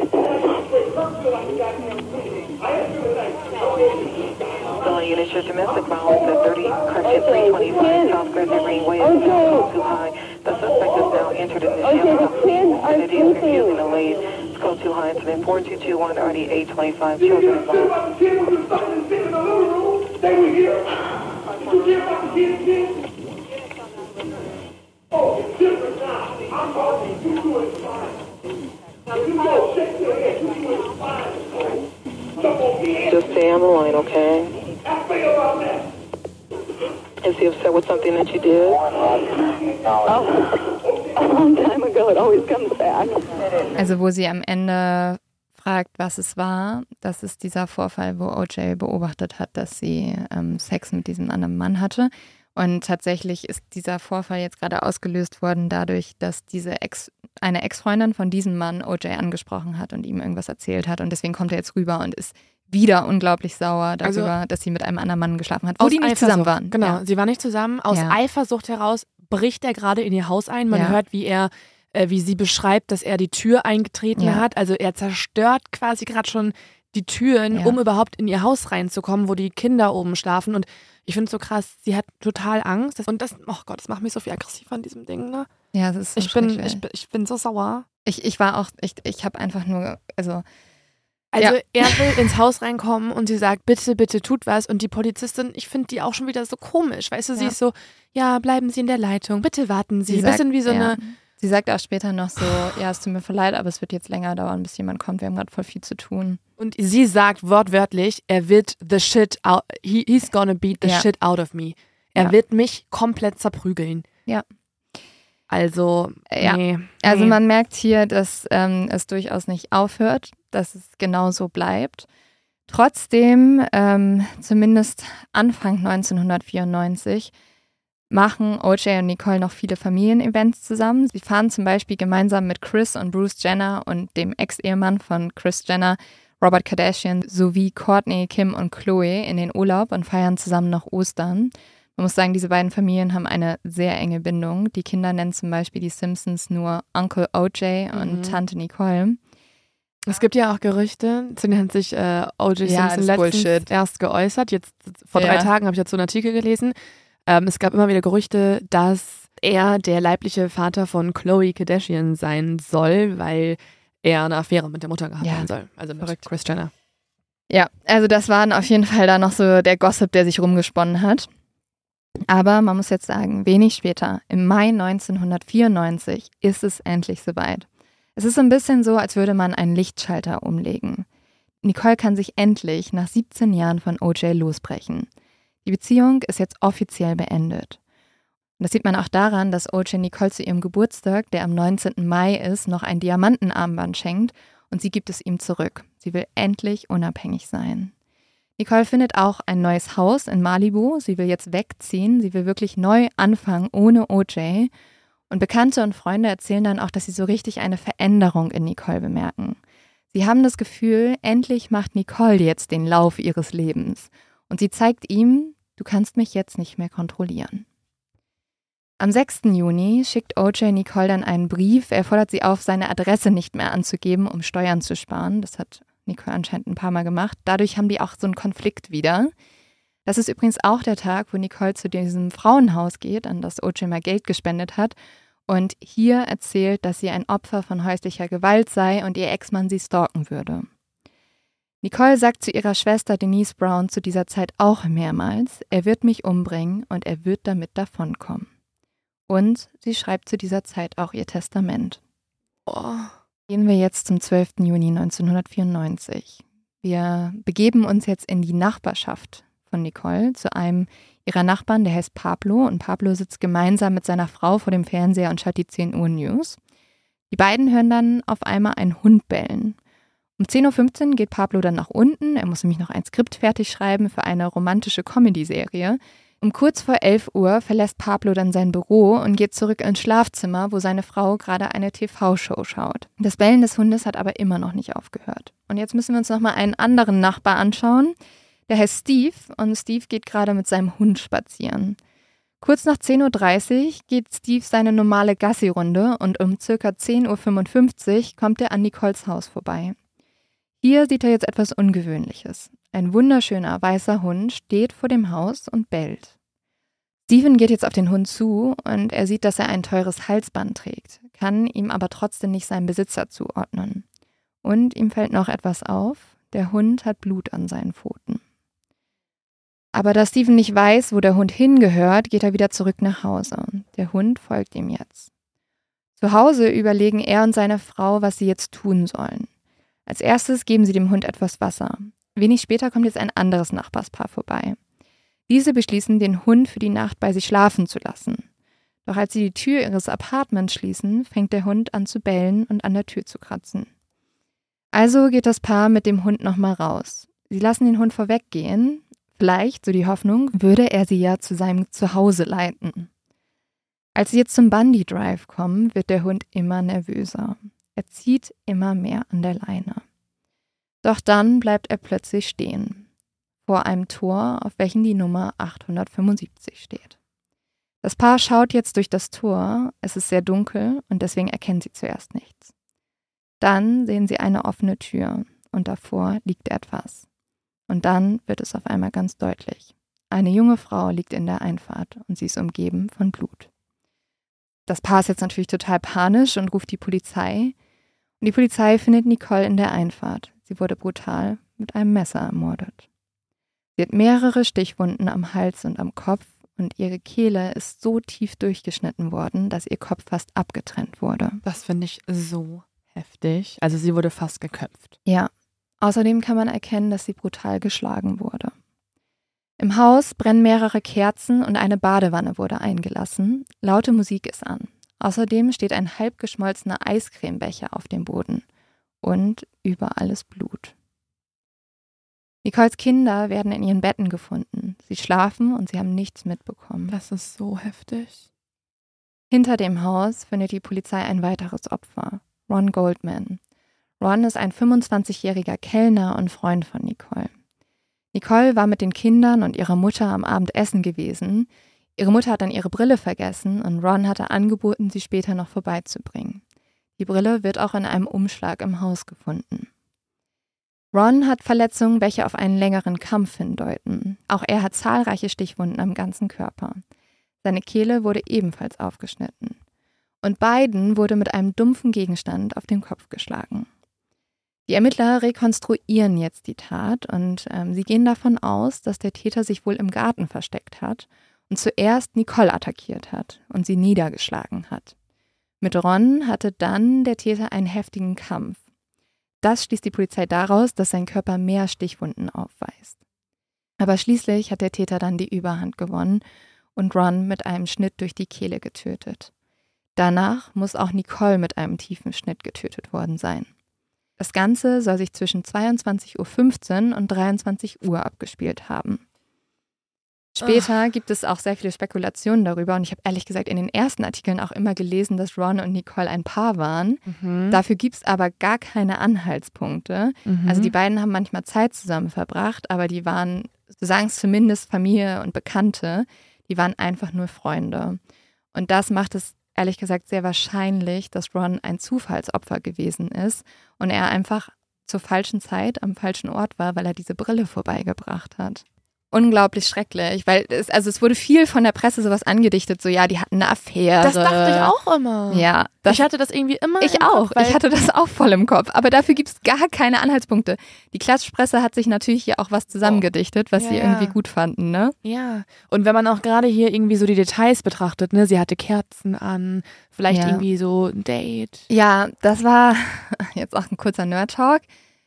Calling units domestic violence at 30 Crescent 325 South is too high. The suspect has now entered in the shelter. Vicinity the high. Already 825 children involved. Kids to Just stay on the line, okay? Is he upset with something that you did? A long time ago, it always comes back. Also wo sie am Ende fragt, was es war, das ist dieser Vorfall, wo OJ beobachtet hat, dass sie ähm, Sex mit diesem anderen Mann hatte. Und tatsächlich ist dieser Vorfall jetzt gerade ausgelöst worden dadurch, dass diese Ex, eine Ex-Freundin von diesem Mann OJ angesprochen hat und ihm irgendwas erzählt hat. Und deswegen kommt er jetzt rüber und ist wieder unglaublich sauer Also- darüber, dass sie mit einem anderen Mann geschlafen hat, wo die nicht Eifersucht. zusammen waren. Genau, Ja. sie waren nicht zusammen. Aus Ja. Eifersucht heraus bricht er gerade in ihr Haus ein. Man Ja. hört, wie er, äh, wie sie beschreibt, dass er die Tür eingetreten hat. Also er zerstört quasi gerade schon die Türen, um überhaupt in ihr Haus reinzukommen, wo die Kinder oben schlafen. Und ich finde es so krass, sie hat total Angst. Und das, oh Gott, das macht mich so viel aggressiv an diesem Ding. Ne? Ja, das ist so Ich, bin, ich, bin, ich bin so sauer. ich, ich war auch, ich, ich habe einfach nur, also Also Ja. er will ins Haus reinkommen und sie sagt, bitte, bitte tut was. Und die Polizistin, ich finde die auch schon wieder so komisch. Weißt du, sie Ja. ist so, ja, bleiben Sie in der Leitung, bitte warten Sie. Sie Bisschen sagt- wie so ja. eine, Sie sagt auch später noch so, ja, es tut mir leid, aber es wird jetzt länger dauern, bis jemand kommt. Wir haben gerade voll viel zu tun. und sie sagt wortwörtlich, er wird the shit out, he, he's gonna beat the shit out of me. Er wird mich komplett zerprügeln. Ja. Also, Ja. nee. Also nee. man merkt hier, dass ähm, es durchaus nicht aufhört, dass es genau so bleibt. Trotzdem, ähm, zumindest Anfang 1994, machen OJ und Nicole noch viele Familienevents zusammen. Sie fahren zum Beispiel gemeinsam mit Chris und Bruce Jenner und dem Ex-Ehemann von Chris Jenner, Robert Kardashian, sowie Courtney, Kim und Chloe in den Urlaub und feiern zusammen noch Ostern. Man muss sagen, diese beiden Familien haben eine sehr enge Bindung. Die Kinder nennen zum Beispiel die Simpsons nur Uncle OJ und Mhm. Tante Nicole. Es gibt ja auch Gerüchte, zu denen hat sich äh, O.J. Ja, Simpson letztens Bullshit. erst geäußert. Jetzt vor Ja. drei Tagen habe ich dazu einen Artikel gelesen. Ähm, es gab immer wieder Gerüchte, dass er der leibliche Vater von Chloe Kardashian sein soll, weil er eine Affäre mit der Mutter gehabt Ja. haben soll. Also mit Verrückt. Chris Jenner. Ja, also das war auf jeden Fall da noch so der Gossip, der sich rumgesponnen hat. Aber man muss jetzt sagen, wenig später, im Mai 1994, ist es endlich soweit. Es ist ein bisschen so, als würde man einen Lichtschalter umlegen. Nicole kann sich endlich nach 17 Jahren von OJ losbrechen. Die Beziehung ist jetzt offiziell beendet. Und das sieht man auch daran, dass OJ Nicole zu ihrem Geburtstag, der am 19. Mai ist, noch ein Diamantenarmband schenkt und sie gibt es ihm zurück. Sie will endlich unabhängig sein. Nicole findet auch ein neues Haus in Malibu. Sie will jetzt wegziehen. Sie will wirklich neu anfangen ohne OJ. Und Bekannte und Freunde erzählen dann auch, dass sie so richtig eine Veränderung in Nicole bemerken. Sie haben das Gefühl, endlich macht Nicole jetzt den Lauf ihres Lebens. Und sie zeigt ihm, du kannst mich jetzt nicht mehr kontrollieren. Am 6. Juni schickt OJ Nicole dann einen Brief. Er fordert sie auf, seine Adresse nicht mehr anzugeben, um Steuern zu sparen. Das hat Nicole anscheinend ein paar Mal gemacht. Dadurch haben die auch so einen Konflikt wieder. Das ist übrigens auch der Tag, wo Nicole zu diesem Frauenhaus geht, an das OJ mal Geld gespendet hat. Und hier erzählt, dass sie ein Opfer von häuslicher Gewalt sei und ihr Ex-Mann sie stalken würde. Nicole sagt zu ihrer Schwester Denise Brown zu dieser Zeit auch mehrmals, er wird mich umbringen und er wird damit davonkommen. Und sie schreibt zu dieser Zeit auch ihr Testament. Oh. Gehen wir jetzt zum 12. Juni 1994. Wir begeben uns jetzt in die Nachbarschaft von Nicole zu einem ihrer Nachbarn, der heißt Pablo. Und Pablo sitzt gemeinsam mit seiner Frau vor dem Fernseher und schaut die 10 Uhr News. Die beiden hören dann auf einmal einen Hund bellen. Um 10.15 Uhr geht Pablo dann nach unten. Er muss nämlich noch ein Skript fertig schreiben für eine romantische Comedy-Serie. Um kurz vor 11 Uhr verlässt Pablo dann sein Büro und geht zurück ins Schlafzimmer, wo seine Frau gerade eine TV-Show schaut. Das Bellen des Hundes hat aber immer noch nicht aufgehört. Und jetzt müssen wir uns nochmal einen anderen Nachbar anschauen. Der heißt Steve und Steve geht gerade mit seinem Hund spazieren. Kurz nach 10.30 Uhr geht Steve seine normale Gassi-Runde und um ca. 10.55 Uhr kommt er an Nicoles Haus vorbei. Hier sieht er jetzt etwas Ungewöhnliches. Ein wunderschöner weißer Hund steht vor dem Haus und bellt. Steven geht jetzt auf den Hund zu und er sieht, dass er ein teures Halsband trägt, kann ihm aber trotzdem nicht seinen Besitzer zuordnen. Und ihm fällt noch etwas auf, der Hund hat Blut an seinen Pfoten. Aber da Steven nicht weiß, wo der Hund hingehört, geht er wieder zurück nach Hause. Der Hund folgt ihm jetzt. Zu Hause überlegen er und seine Frau, was sie jetzt tun sollen. Als erstes geben sie dem Hund etwas Wasser. Wenig später kommt jetzt ein anderes Nachbarspaar vorbei. Diese beschließen, den Hund für die Nacht bei sich schlafen zu lassen. Doch als sie die Tür ihres Apartments schließen, fängt der Hund an zu bellen und an der Tür zu kratzen. Also geht das Paar mit dem Hund nochmal raus. Sie lassen den Hund vorweggehen. Vielleicht, so die Hoffnung, würde er sie ja zu seinem Zuhause leiten. Als sie jetzt zum Bundy Drive kommen, wird der Hund immer nervöser. Er zieht immer mehr an der Leine. Doch dann bleibt er plötzlich stehen, vor einem Tor, auf welchem die Nummer 875 steht. Das Paar schaut jetzt durch das Tor, es ist sehr dunkel und deswegen erkennen sie zuerst nichts. Dann sehen sie eine offene Tür und davor liegt etwas. Und dann wird es auf einmal ganz deutlich. Eine junge Frau liegt in der Einfahrt und sie ist umgeben von Blut. Das Paar ist jetzt natürlich total panisch und ruft die Polizei, die Polizei findet Nicole in der Einfahrt. Sie wurde brutal mit einem Messer ermordet. Sie hat mehrere Stichwunden am Hals und am Kopf und ihre Kehle ist so tief durchgeschnitten worden, dass ihr Kopf fast abgetrennt wurde. Das finde ich so heftig. Also sie wurde fast geköpft. Ja. Außerdem kann man erkennen, dass sie brutal geschlagen wurde. Im Haus brennen mehrere Kerzen und eine Badewanne wurde eingelassen. Laute Musik ist an. Außerdem steht ein halb geschmolzener Eiscremebecher auf dem Boden und überall ist Blut. Nicoles Kinder werden in ihren Betten gefunden. Sie schlafen und sie haben nichts mitbekommen. Das ist so heftig. Hinter dem Haus findet die Polizei ein weiteres Opfer, Ron Goldman. Ron ist ein 25-jähriger Kellner und Freund von Nicole. Nicole war mit den Kindern und ihrer Mutter am Abendessen gewesen. Ihre Mutter hat dann ihre Brille vergessen und Ron hatte angeboten, sie später noch vorbeizubringen. Die Brille wird auch in einem Umschlag im Haus gefunden. Ron hat Verletzungen, welche auf einen längeren Kampf hindeuten. Auch er hat zahlreiche Stichwunden am ganzen Körper. Seine Kehle wurde ebenfalls aufgeschnitten. Und beiden wurde mit einem dumpfen Gegenstand auf den Kopf geschlagen. Die Ermittler rekonstruieren jetzt die Tat und ähm, sie gehen davon aus, dass der Täter sich wohl im Garten versteckt hat und zuerst Nicole attackiert hat und sie niedergeschlagen hat. Mit Ron hatte dann der Täter einen heftigen Kampf. Das schließt die Polizei daraus, dass sein Körper mehr Stichwunden aufweist. Aber schließlich hat der Täter dann die Überhand gewonnen und Ron mit einem Schnitt durch die Kehle getötet. Danach muss auch Nicole mit einem tiefen Schnitt getötet worden sein. Das Ganze soll sich zwischen 22.15 Uhr und 23 Uhr abgespielt haben. Später oh. gibt es auch sehr viele Spekulationen darüber und ich habe ehrlich gesagt in den ersten Artikeln auch immer gelesen, dass Ron und Nicole ein Paar waren. Mhm. Dafür gibt es aber gar keine Anhaltspunkte. Mhm. Also die beiden haben manchmal Zeit zusammen verbracht, aber die waren, so sagen es zumindest Familie und Bekannte, die waren einfach nur Freunde. Und das macht es ehrlich gesagt sehr wahrscheinlich, dass Ron ein Zufallsopfer gewesen ist und er einfach zur falschen Zeit am falschen Ort war, weil er diese Brille vorbeigebracht hat. Unglaublich schrecklich, weil es, also es wurde viel von der Presse sowas angedichtet, so ja, die hatten eine Affäre. Das dachte ich auch immer. Ja, das, ich hatte das irgendwie immer. ich im auch. Kopf, ich hatte das auch voll im Kopf. Aber dafür gibt es gar keine Anhaltspunkte. Die Klatschpresse hat sich natürlich hier auch was zusammengedichtet, was Ja, sie ja. irgendwie gut fanden, ne? Ja, und wenn man auch gerade hier irgendwie so die Details betrachtet, ne, sie hatte Kerzen an, vielleicht Ja. irgendwie so ein Date. Ja, das war jetzt auch ein kurzer Nerd-Talk.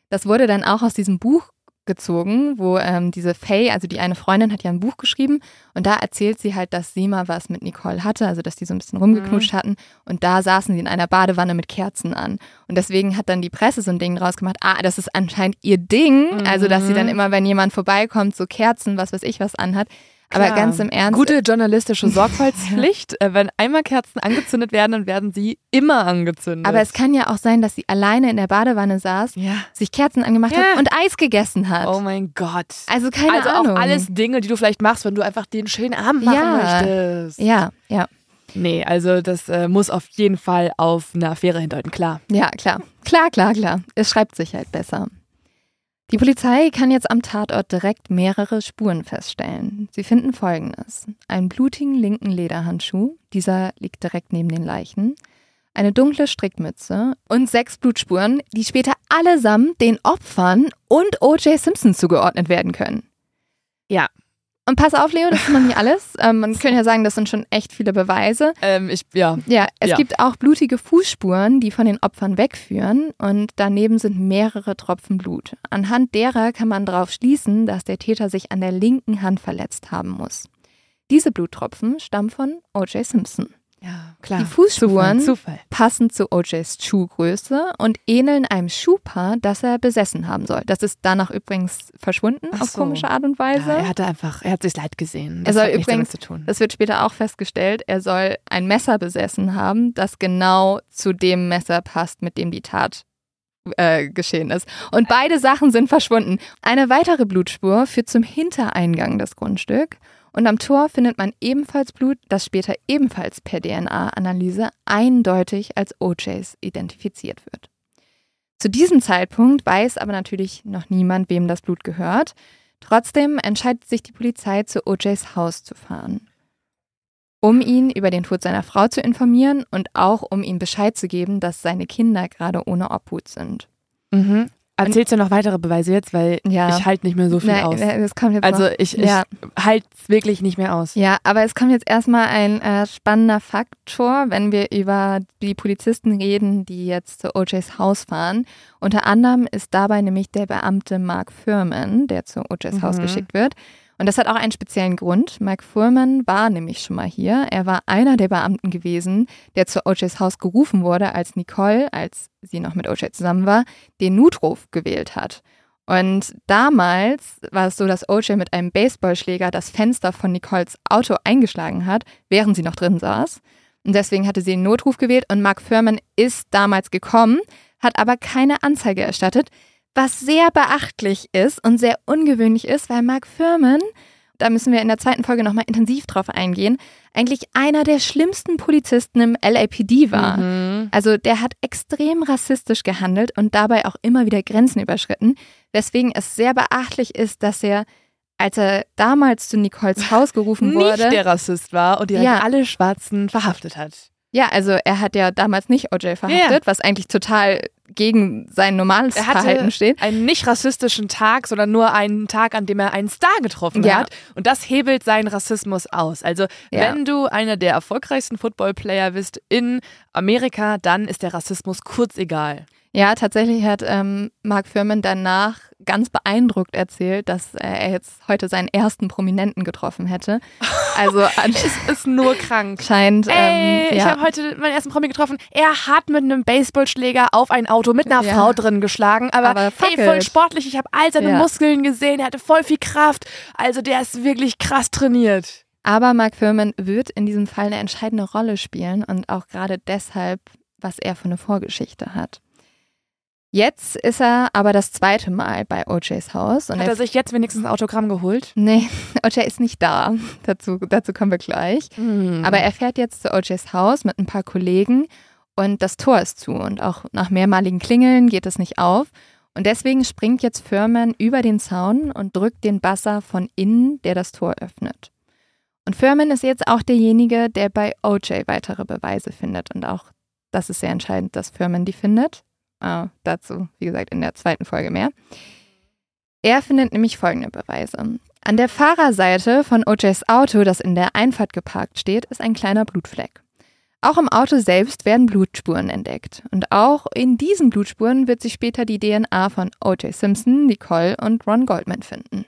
Das wurde dann auch aus diesem Buch gezogen, wo ähm, diese Faye, also die eine Freundin, hat ja ein Buch geschrieben und da erzählt sie halt, dass sie mal was mit Nicole hatte, also dass die so ein bisschen rumgeknutscht hatten und da saßen sie in einer Badewanne mit Kerzen an. Und deswegen hat dann die Presse so ein Ding draus gemacht, ah, das ist anscheinend ihr Ding, also dass sie dann immer, wenn jemand vorbeikommt, so Kerzen, was weiß ich, was anhat. Aber Klar. ganz im Ernst. Gute journalistische Sorgfaltspflicht. äh, wenn einmal Kerzen angezündet werden, dann werden sie immer angezündet. aber es kann ja auch sein, dass sie alleine in der Badewanne saß, ja. sich Kerzen angemacht Ja. hat und Eis gegessen hat. Oh mein Gott. Also keine also Ahnung. auch alles Dinge, die du vielleicht machst, wenn du einfach den schönen Abend machen Ja. möchtest. Ja, ja, Nee, also das äh, muss auf jeden Fall auf eine Affäre hindeuten, klar. ja, klar. Klar, klar, klar. Es schreibt sich halt besser. Die Polizei kann jetzt am Tatort direkt mehrere Spuren feststellen. Sie finden folgendes. Einen blutigen linken Lederhandschuh, dieser liegt direkt neben den Leichen, eine dunkle Strickmütze und sechs Blutspuren, die später allesamt den Opfern und O.J. Simpson zugeordnet werden können. Ja. Und pass auf, Leo, das ist noch nicht alles. Ähm, man könnte ja sagen, das sind schon echt viele Beweise. Ähm, ich, ja. Ja, es Ja. gibt auch blutige Fußspuren, die von den Opfern wegführen und daneben sind mehrere Tropfen Blut. Anhand derer kann man darauf schließen, dass der Täter sich an der linken Hand verletzt haben muss. Diese Bluttropfen stammen von O.J. Simpson, Ja, klar. Die Fußspuren- Zufall. Zufall. passen zu O.J.s Schuhgröße und ähneln einem Schuhpaar, das er besessen haben soll. Das ist danach übrigens verschwunden Ach auf so. komische Art und Weise. Ja, er hatte einfach, er hat sich leid gesehen. Er Das soll hat nichts damit übrigens- zu tun. Das wird später auch festgestellt. Er soll ein Messer besessen haben, das genau zu dem Messer passt, mit dem die Tat äh, geschehen ist. Und beide Sachen sind verschwunden. Eine weitere Blutspur führt zum Hintereingang des Grundstücks. Und am Tor findet man ebenfalls Blut, das später ebenfalls per DNA-Analyse eindeutig als OJs identifiziert wird. Zu diesem Zeitpunkt weiß aber natürlich noch niemand, wem das Blut gehört. Trotzdem entscheidet sich die Polizei, zu OJs Haus zu fahren, um ihn über den Tod seiner Frau zu informieren und auch um ihm Bescheid zu geben, dass seine Kinder gerade ohne Obhut sind. Mhm. Erzählst du noch weitere Beweise jetzt, weil Ja. ich halte nicht mehr so viel Nein, aus. das kommt jetzt Also noch. ich, ich Ja. halte es wirklich nicht mehr aus. Ja, aber es kommt jetzt erstmal ein äh, spannender Faktor, wenn wir über die Polizisten reden, die jetzt zu OJs Haus fahren. Unter anderem ist dabei nämlich der Beamte Mark Furman, der zu OJs Haus Mhm. geschickt wird. Und das hat auch einen speziellen Grund. Mark Furman war nämlich schon mal hier. Er war einer der Beamten gewesen, der zu OJs Haus gerufen wurde, als Nicole, als sie noch mit OJ zusammen war, den Notruf gewählt hat. Und damals war es so, dass OJ mit einem Baseballschläger das Fenster von Nicoles Auto eingeschlagen hat, während sie noch drin saß. Und deswegen hatte sie den Notruf gewählt und Mark Furman ist damals gekommen, hat aber keine Anzeige erstattet, was sehr beachtlich ist und sehr ungewöhnlich ist, weil Mark Furman, da müssen wir in der zweiten Folge nochmal intensiv drauf eingehen, eigentlich einer der schlimmsten Polizisten im LAPD war. Mhm. Also der hat extrem rassistisch gehandelt und dabei auch immer wieder Grenzen überschritten, weswegen es sehr beachtlich ist, dass er, als er damals zu Nicoles Haus gerufen wurde, Nicht der Rassist war und direkt Ja. alle Schwarzen verhaftet hat. ja, also er hat ja damals nicht OJ verhaftet, was eigentlich total gegen sein normales Er hatte Verhalten steht. einen nicht rassistischen Tag, sondern nur einen Tag, an dem er einen Star getroffen Ja. hat. Und das hebelt seinen Rassismus aus. Also Ja. wenn du einer der erfolgreichsten Footballplayer bist in Amerika, dann ist der Rassismus kurz egal. Ja, tatsächlich hat ähm, Mark Furman danach ganz beeindruckt erzählt, dass er jetzt heute seinen ersten Prominenten getroffen hätte. Also Ist nur krank. anscheinend. Ey, ähm, ich ja. habe heute meinen ersten Promi getroffen. Er hat mit einem Baseballschläger auf ein Auto mit einer Ja. Frau drin geschlagen, aber, Aber fuck ey, voll sportlich. Ich habe all seine Ja. Muskeln gesehen. Er hatte voll viel Kraft. Also der ist wirklich krass trainiert. Aber Mark Furman wird in diesem Fall eine entscheidende Rolle spielen und auch gerade deshalb, was er für eine Vorgeschichte hat. Jetzt ist er aber das zweite Mal bei OJs Haus. Und Hat er sich jetzt wenigstens ein Autogramm geholt? nee, OJ ist nicht da. Dazu, dazu kommen wir gleich. Mhm. Aber er fährt jetzt zu OJs Haus mit ein paar Kollegen und das Tor ist zu und auch nach mehrmaligen Klingeln geht es nicht auf. Und deswegen springt jetzt Furman über den Zaun und drückt den Basser von innen, der das Tor öffnet. Und Furman ist jetzt auch derjenige, der bei OJ weitere Beweise findet. Und auch das ist sehr entscheidend, dass Furman die findet. Äh, dazu, wie gesagt, in der zweiten Folge mehr. Er findet nämlich folgende Beweise. An der Fahrerseite von OJs Auto, das in der Einfahrt geparkt steht, ist ein kleiner Blutfleck. Auch im Auto selbst werden Blutspuren entdeckt. Und auch in diesen Blutspuren wird sich später die DNA von O.J. Simpson, Nicole und Ron Goldman finden.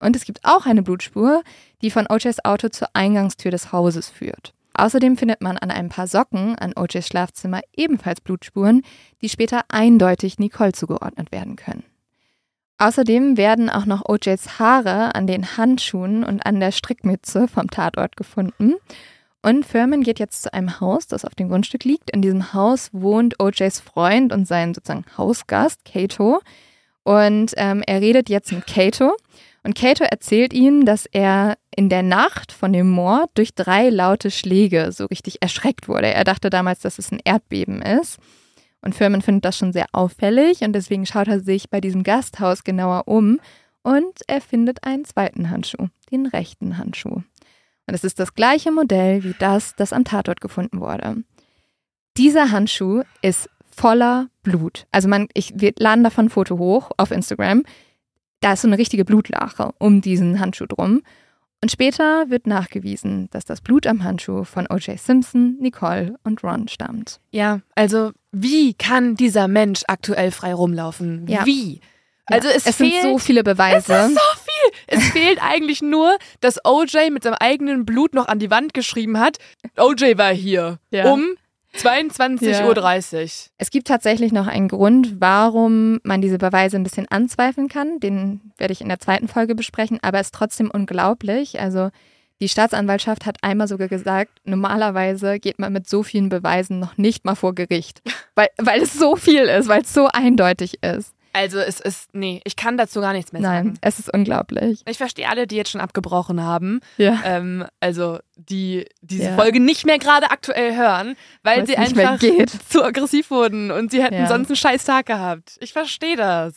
Und es gibt auch eine Blutspur, die von O.J.s Auto zur Eingangstür des Hauses führt. Außerdem findet man an ein paar Socken an O.J.s Schlafzimmer ebenfalls Blutspuren, die später eindeutig Nicole zugeordnet werden können. Außerdem werden auch noch O.J.s Haare an den Handschuhen und an der Strickmütze vom Tatort gefunden. Und Furman geht jetzt zu einem Haus, das auf dem Grundstück liegt. In diesem Haus wohnt OJs Freund und sein sozusagen Hausgast, Kato. Und ähm, er redet jetzt mit Kato. Und Kato erzählt ihm, dass er in der Nacht von dem Mord durch drei laute Schläge so richtig erschreckt wurde. Er dachte damals, dass es ein Erdbeben ist. Und Furman findet das schon sehr auffällig und deswegen schaut er sich bei diesem Gasthaus genauer um und er findet einen zweiten Handschuh, den rechten Handschuh. Und es ist das gleiche Modell wie das, das am Tatort gefunden wurde. Dieser Handschuh ist voller Blut. Also man, ich, wir laden davon ein Foto hoch auf Instagram. Da ist so eine richtige Blutlache um diesen Handschuh drum. Und später wird nachgewiesen, dass das Blut am Handschuh von O.J. Simpson, Nicole und Ron stammt. Ja, also wie kann dieser Mensch aktuell frei rumlaufen? Ja. Wie? Also Ja, es, es fehlt, sind so viele Beweise. Es ist so viel. Es fehlt eigentlich nur, dass OJ mit seinem eigenen Blut noch an die Wand geschrieben hat. OJ war hier Ja. um 22.30 Uhr. Es gibt tatsächlich noch einen Grund, warum man diese Beweise ein bisschen anzweifeln kann. Den werde ich in der zweiten Folge besprechen, aber es ist trotzdem unglaublich. Also die Staatsanwaltschaft hat einmal sogar gesagt, normalerweise geht man mit so vielen Beweisen noch nicht mal vor Gericht, weil, weil es so viel ist, weil es so eindeutig ist. Also es ist, nee, ich kann dazu gar nichts mehr Nein, sagen. es ist unglaublich. Ich verstehe alle, die jetzt schon abgebrochen haben. Ja. Ähm, also die diese Ja. Folge nicht mehr gerade aktuell hören, weil Weil's sie einfach zu aggressiv wurden und sie hätten Ja. sonst einen scheiß Tag gehabt. Ich verstehe das.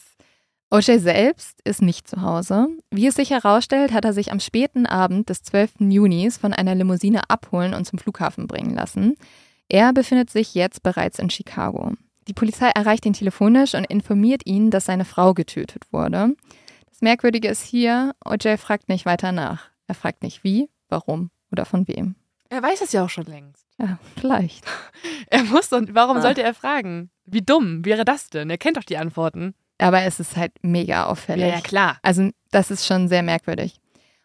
OJ selbst ist nicht zu Hause. Wie es sich herausstellt, hat er sich am späten Abend des 12. Junis von einer Limousine abholen und zum Flughafen bringen lassen. Er befindet sich jetzt bereits in Chicago. Die Polizei erreicht ihn telefonisch und informiert ihn, dass seine Frau getötet wurde. Das Merkwürdige ist hier, OJ fragt nicht weiter nach. Er fragt nicht wie, warum oder von wem. Er weiß es ja auch schon längst. Ja, vielleicht. Er muss und warum Ah. sollte er fragen? Wie dumm wäre das denn? Er kennt doch die Antworten. Aber es ist halt mega auffällig. klar. Also das ist schon sehr merkwürdig.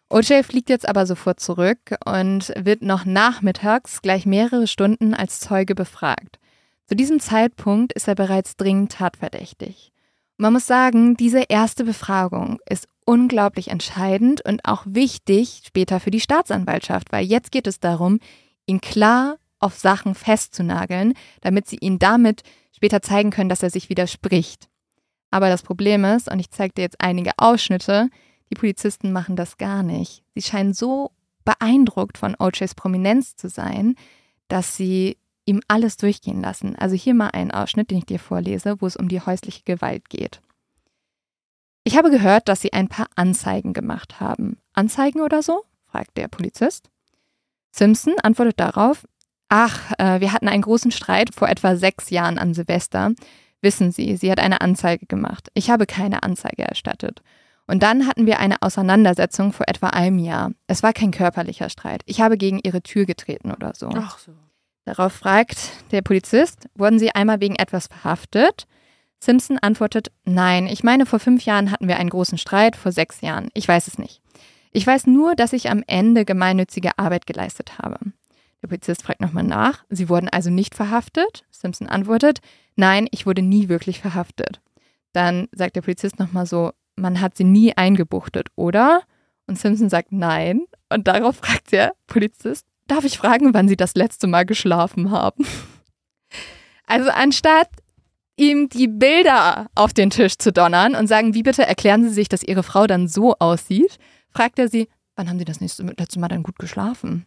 OJ fliegt jetzt aber sofort zurück und wird noch nachmittags gleich mehrere Stunden als Zeuge befragt. Zu diesem Zeitpunkt ist er bereits dringend tatverdächtig. Man muss sagen, diese erste Befragung ist unglaublich entscheidend und auch wichtig später für die Staatsanwaltschaft, weil jetzt geht es darum, ihn klar auf Sachen festzunageln, damit sie ihn damit später zeigen können, dass er sich widerspricht. Aber das Problem ist, und ich zeige dir jetzt einige Ausschnitte, die Polizisten machen das gar nicht. Sie scheinen so beeindruckt von OJs Prominenz zu sein, dass sie ihm alles durchgehen lassen. Also hier mal ein Ausschnitt, den ich dir vorlese, wo es um die häusliche Gewalt geht. Ich habe gehört, dass Sie ein paar Anzeigen gemacht haben. Anzeigen oder so? fragt der Polizist. Simpson antwortet darauf, ach, äh, wir hatten einen großen Streit vor etwa sechs Jahren an Silvester. Wissen Sie, sie hat eine Anzeige gemacht. Ich habe keine Anzeige erstattet. Und dann hatten wir eine Auseinandersetzung vor etwa einem Jahr. Es war kein körperlicher Streit. Ich habe gegen ihre Tür getreten oder so. Ach so. Darauf fragt der Polizist, wurden Sie einmal wegen etwas verhaftet? Simpson antwortet, nein, ich meine, vor fünf Jahren hatten wir einen großen Streit, vor sechs Jahren. Ich weiß es nicht. Ich weiß nur, dass ich am Ende gemeinnützige Arbeit geleistet habe. Der Polizist fragt nochmal nach. Sie wurden also nicht verhaftet? Simpson antwortet, nein, ich wurde nie wirklich verhaftet. Dann sagt der Polizist nochmal so, man hat sie nie eingebuchtet, oder? Und Simpson sagt nein. Und darauf fragt der Polizist, darf ich fragen, wann sie das letzte Mal geschlafen haben? Also anstatt ihm die Bilder auf den Tisch zu donnern und sagen, wie bitte erklären Sie sich, dass Ihre Frau dann so aussieht, fragt er sie, wann haben Sie das nächste, letzte Mal dann gut geschlafen?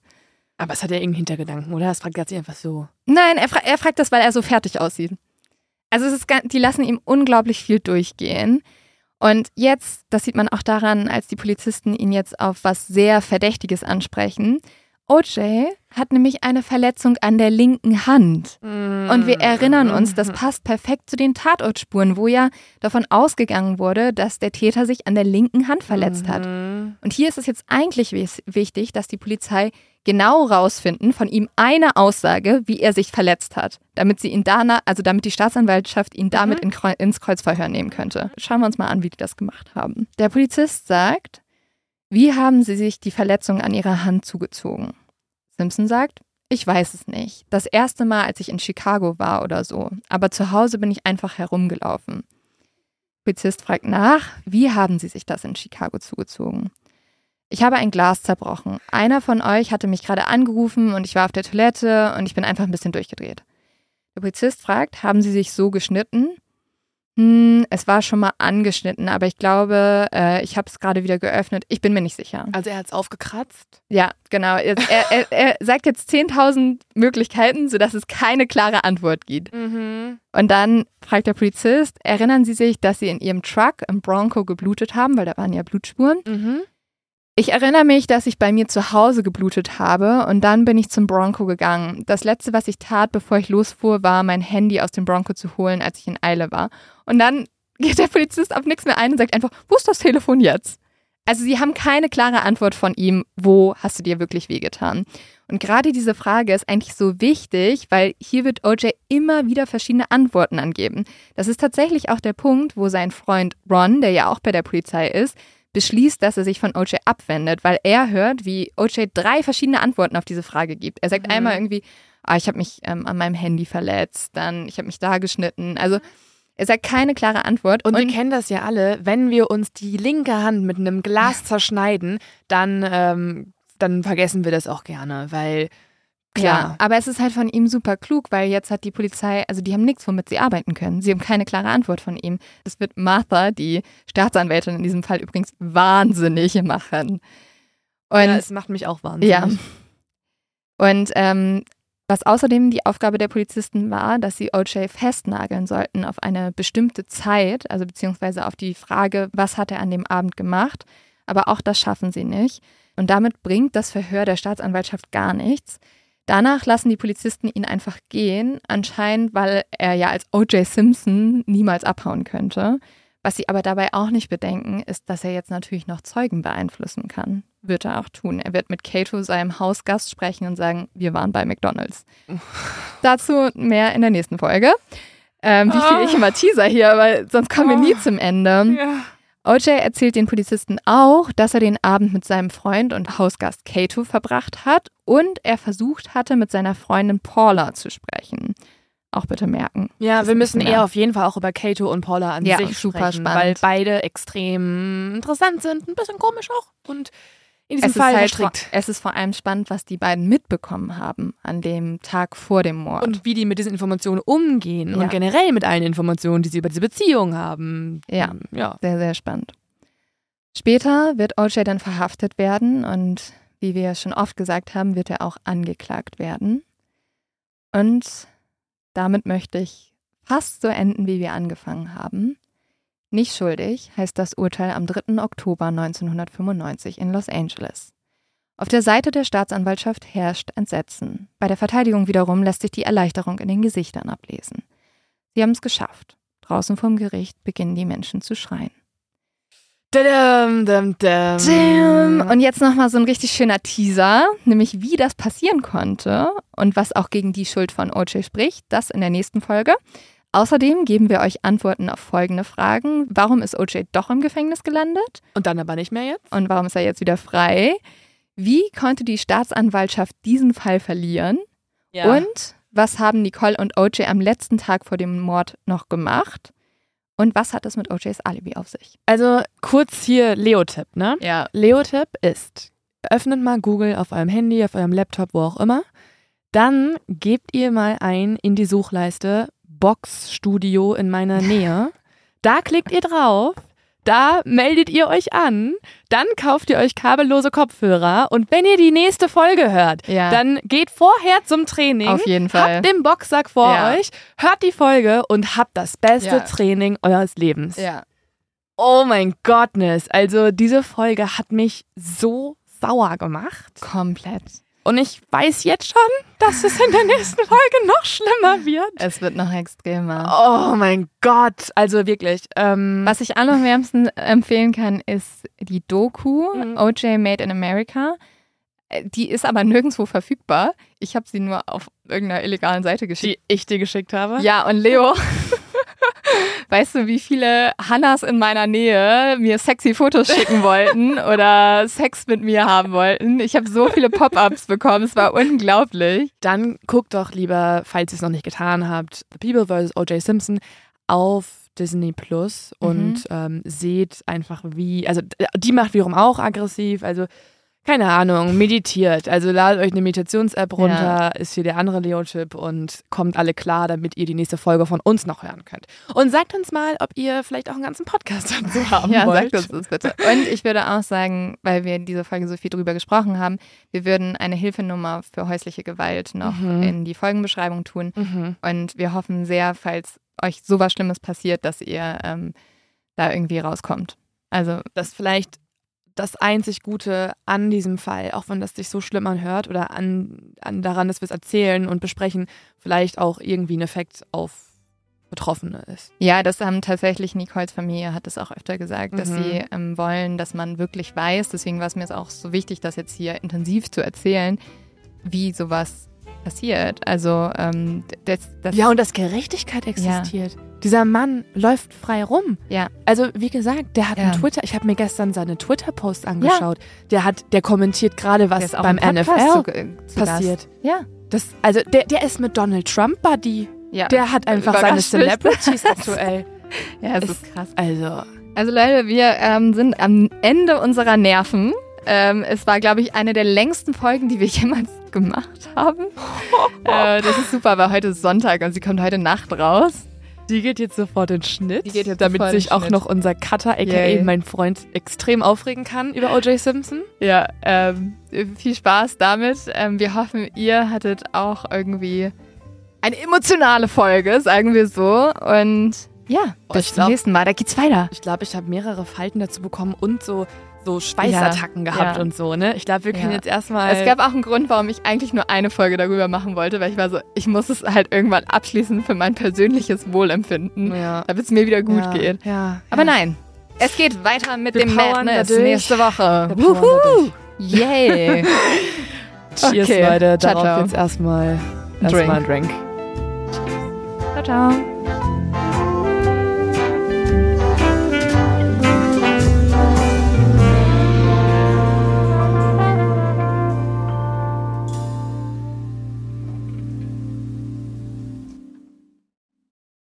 Aber es hat ja irgendeinen Hintergedanken, oder? Das fragt er sich einfach so. Nein, er, fra er fragt das, weil er so fertig aussieht. Also es ist, die lassen ihm unglaublich viel durchgehen. Und jetzt, das sieht man auch daran, als die Polizisten ihn jetzt auf was sehr Verdächtiges ansprechen. OJ hat nämlich eine Verletzung an der linken Hand. Und wir erinnern uns, das passt perfekt zu den Tatortspuren, wo ja davon ausgegangen wurde, dass der Täter sich an der linken Hand verletzt hat. Mhm. Und hier ist es jetzt eigentlich wichtig, dass die Polizei genau rausfinden von ihm eine Aussage, wie er sich verletzt hat, damit sie ihn danach, also damit die Staatsanwaltschaft ihn damit in Kreu ins Kreuzverhör nehmen könnte. Schauen wir uns mal an, wie die das gemacht haben. Der Polizist sagt, wie haben sie sich die Verletzung an ihrer Hand zugezogen? Simpson sagt, ich weiß es nicht. Das erste Mal, als ich in Chicago war oder so. Aber zu Hause bin ich einfach herumgelaufen. Polizist fragt nach, wie haben Sie sich das in Chicago zugezogen? Ich habe ein Glas zerbrochen. Einer von euch hatte mich gerade angerufen und ich war auf der Toilette und ich bin einfach ein bisschen durchgedreht. Der Polizist fragt, haben Sie sich so geschnitten? Hm, es war schon mal angeschnitten, aber ich glaube, äh, ich habe es gerade wieder geöffnet. Ich bin mir nicht sicher. Also er hat es aufgekratzt. Ja, genau. Er, er, er sagt jetzt 10.000 Möglichkeiten, sodass es keine klare Antwort gibt. Mhm. Und dann fragt der Polizist, erinnern Sie sich, dass Sie in Ihrem Truck im Bronco geblutet haben, weil da waren ja Blutspuren? Mhm. Ich erinnere mich, dass ich bei mir zu Hause geblutet habe und dann bin ich zum Bronco gegangen. Das letzte, was ich tat, bevor ich losfuhr, war, mein Handy aus dem Bronco zu holen, als ich in Eile war. Und dann geht der Polizist auf nichts mehr ein und sagt einfach, wo ist das Telefon jetzt? Also sie haben keine klare Antwort von ihm, wo hast du dir wirklich wehgetan? Und gerade diese Frage ist eigentlich so wichtig, weil hier wird OJ immer wieder verschiedene Antworten angeben. Das ist tatsächlich auch der Punkt, wo sein Freund Ron, der ja auch bei der Polizei ist, beschließt, dass er sich von OJ abwendet, weil er hört, wie OJ drei verschiedene Antworten auf diese Frage gibt. Er sagt einmal irgendwie, ah, ich habe mich ähm, an meinem Handy verletzt, dann ich habe mich da geschnitten. Also er sagt keine klare Antwort. Und, wir kennen das ja alle, wenn wir uns die linke Hand mit einem Glas zerschneiden, dann, ähm, dann vergessen wir das auch gerne, weil Ja, klar. aber es ist halt von ihm super klug, weil jetzt hat die Polizei, also die haben nichts, womit sie arbeiten können. Sie haben keine klare Antwort von ihm. Das wird Martha, die Staatsanwältin in diesem Fall übrigens, wahnsinnig machen. Und ja, es macht mich auch wahnsinnig. Ja. Und ähm, was außerdem die Aufgabe der Polizisten war, dass sie OJ festnageln sollten auf eine bestimmte Zeit, also beziehungsweise auf die Frage, was hat er an dem Abend gemacht. Aber auch das schaffen sie nicht. Und damit bringt das Verhör der Staatsanwaltschaft gar nichts. Danach lassen die Polizisten ihn einfach gehen, anscheinend, weil er ja als OJ Simpson niemals abhauen könnte. Was sie aber dabei auch nicht bedenken, ist, dass er jetzt natürlich noch Zeugen beeinflussen kann. Wird er auch tun. Er wird mit Kato, seinem Hausgast, sprechen und sagen, wir waren bei McDonalds. Dazu mehr in der nächsten Folge. Ähm, wie viel ich immer Teaser hier, aber sonst kommen wir nie zum Ende. Ja. OJ erzählt den Polizisten auch, dass er den Abend mit seinem Freund und Hausgast Kato verbracht hat und er versucht hatte, mit seiner Freundin Paula zu sprechen. Auch bitte merken. Ja, wir müssen eher auf jeden Fall auch über Kato und Paula an Ja, sich super sprechen, spannend. weil beide extrem interessant sind, ein bisschen komisch auch und in diesem Es Fall ist, halt es ist vor allem spannend, was die beiden mitbekommen haben an dem Tag vor dem Mord. Und wie die mit diesen Informationen umgehen Ja. und generell mit allen Informationen, die sie über diese Beziehung haben. Ja. ja. Sehr, sehr spannend. Später wird OJ dann verhaftet werden und wie wir schon oft gesagt haben, wird er auch angeklagt werden. Und damit möchte ich fast so enden, wie wir angefangen haben. Nicht schuldig heißt das Urteil am 3. Oktober 1995 in Los Angeles. Auf der Seite der Staatsanwaltschaft herrscht Entsetzen. Bei der Verteidigung wiederum lässt sich die Erleichterung in den Gesichtern ablesen. Sie haben es geschafft. Draußen vom Gericht beginnen die Menschen zu schreien. Und jetzt nochmal so ein richtig schöner Teaser, nämlich wie das passieren konnte und was auch gegen die Schuld von OJ spricht, das in der nächsten Folge. Außerdem geben wir euch Antworten auf folgende Fragen. Warum ist OJ doch im Gefängnis gelandet? Und dann aber nicht mehr jetzt? Und warum ist er jetzt wieder frei? Wie konnte die Staatsanwaltschaft diesen Fall verlieren? Und was haben Nicole und OJ am letzten Tag vor dem Mord noch gemacht? Und was hat es mit OJs Alibi auf sich? Also kurz hier Leo-Tipp, ne? Ja. Leo-Tipp ist, öffnet mal Google auf eurem Handy, auf eurem Laptop, wo auch immer. Dann gebt ihr mal ein in die Suchleiste Boxstudio in meiner Nähe. Da klickt ihr drauf. Da meldet ihr euch an, dann kauft ihr euch kabellose Kopfhörer und wenn ihr die nächste Folge hört, Ja. dann geht vorher zum Training. Auf jeden Fall. Habt den Boxsack vor Ja. euch, hört die Folge und habt das beste Ja. Training eures Lebens. Ja. Oh mein Gottness. Also diese Folge hat mich so sauer gemacht. Komplett. Und ich weiß jetzt schon, dass es in der nächsten Folge noch schlimmer wird. Es wird noch extremer. Oh mein Gott. Also wirklich. Ähm, Was ich auch noch wärmsten empfehlen kann, ist die Doku Mhm. OJ Made in America. Äh, Die ist aber nirgendwo verfügbar. Ich habe sie nur auf irgendeiner illegalen Seite geschickt. die ich dir geschickt habe? Ja, und Leo, weißt du, wie viele Hannas in meiner Nähe mir sexy Fotos schicken wollten oder Sex mit mir haben wollten? Ich habe so viele Pop-ups bekommen, es war unglaublich. Dann guckt doch lieber, falls ihr es noch nicht getan habt, The People vs. O.J. Simpson auf Disney Plus und ähm, seht einfach wie, also die macht wiederum auch aggressiv, also keine Ahnung, meditiert. Also ladet euch eine Meditations-App runter, ist hier der andere Leo-Tipp und kommt alle klar, damit ihr die nächste Folge von uns noch hören könnt. Und sagt uns mal, ob ihr vielleicht auch einen ganzen Podcast dazu haben Ja, wollt. sagt uns das bitte. Und ich würde auch sagen, weil wir in dieser Folge so viel drüber gesprochen haben, wir würden eine Hilfenummer für häusliche Gewalt noch Mhm. in die Folgenbeschreibung tun. Mhm. Und wir hoffen sehr, falls euch sowas Schlimmes passiert, dass ihr ähm, da irgendwie rauskommt. Also, dass vielleicht das einzig Gute an diesem Fall, auch wenn das sich so schlimm anhört oder an, an daran, dass wir es erzählen und besprechen, vielleicht auch irgendwie ein Effekt auf Betroffene ist. ja, das haben tatsächlich Nicoles Familie hat es auch öfter gesagt, dass Mhm. sie ähm, wollen, dass man wirklich weiß. Deswegen war es mir jetzt auch so wichtig, das jetzt hier intensiv zu erzählen, wie sowas passiert. Also, ähm, das, das Ja, und dass Gerechtigkeit existiert. Dieser Mann läuft frei rum. Ja. Also, wie gesagt, der hat Ja. einen Twitter, ich habe mir gestern seine Twitter-Posts angeschaut. Der hat, der kommentiert gerade, was ist beim NFL zu, zu passiert. Gast. Ja. Das, also, der, der ist mit Donald Trump Buddy. ja. Der hat einfach seine Celebrities das. aktuell. Ja, es Es- ist krass. Also, Also Leute, wir ähm, sind am Ende unserer Nerven. Ähm, es war, glaube ich, eine der längsten Folgen, die wir jemals gemacht haben. äh, das ist super, weil heute ist Sonntag und sie kommt heute Nacht raus. Die geht jetzt sofort in Schnitt, damit sich auch Schnitt. noch unser Cutter, aka Yay. mein Freund, extrem aufregen kann über O.J. Simpson. Ja, ähm, viel Spaß damit. Ähm, wir hoffen, ihr hattet auch irgendwie eine emotionale Folge, sagen wir so. Und ja, Oh, bis zum glaub- nächsten Mal. Da geht's weiter. Ich glaube, ich habe mehrere Falten dazu bekommen und so, so Schweißattacken Ja, gehabt ja. und so, ne? Ich glaube, wir können Ja. jetzt erstmal. Es gab auch einen Grund, warum ich eigentlich nur eine Folge darüber machen wollte, weil ich war so, ich muss es halt irgendwann abschließen für mein persönliches Wohlempfinden, damit es mir wieder gut geht. Aber nein, es geht weiter mit Wir dem Madness nächste Woche. Wuhu! Yay! Cheers, Okay. Leute. Ciao, Darauf ciao. jetzt erstmal erstmal ein Drink. ciao, ciao.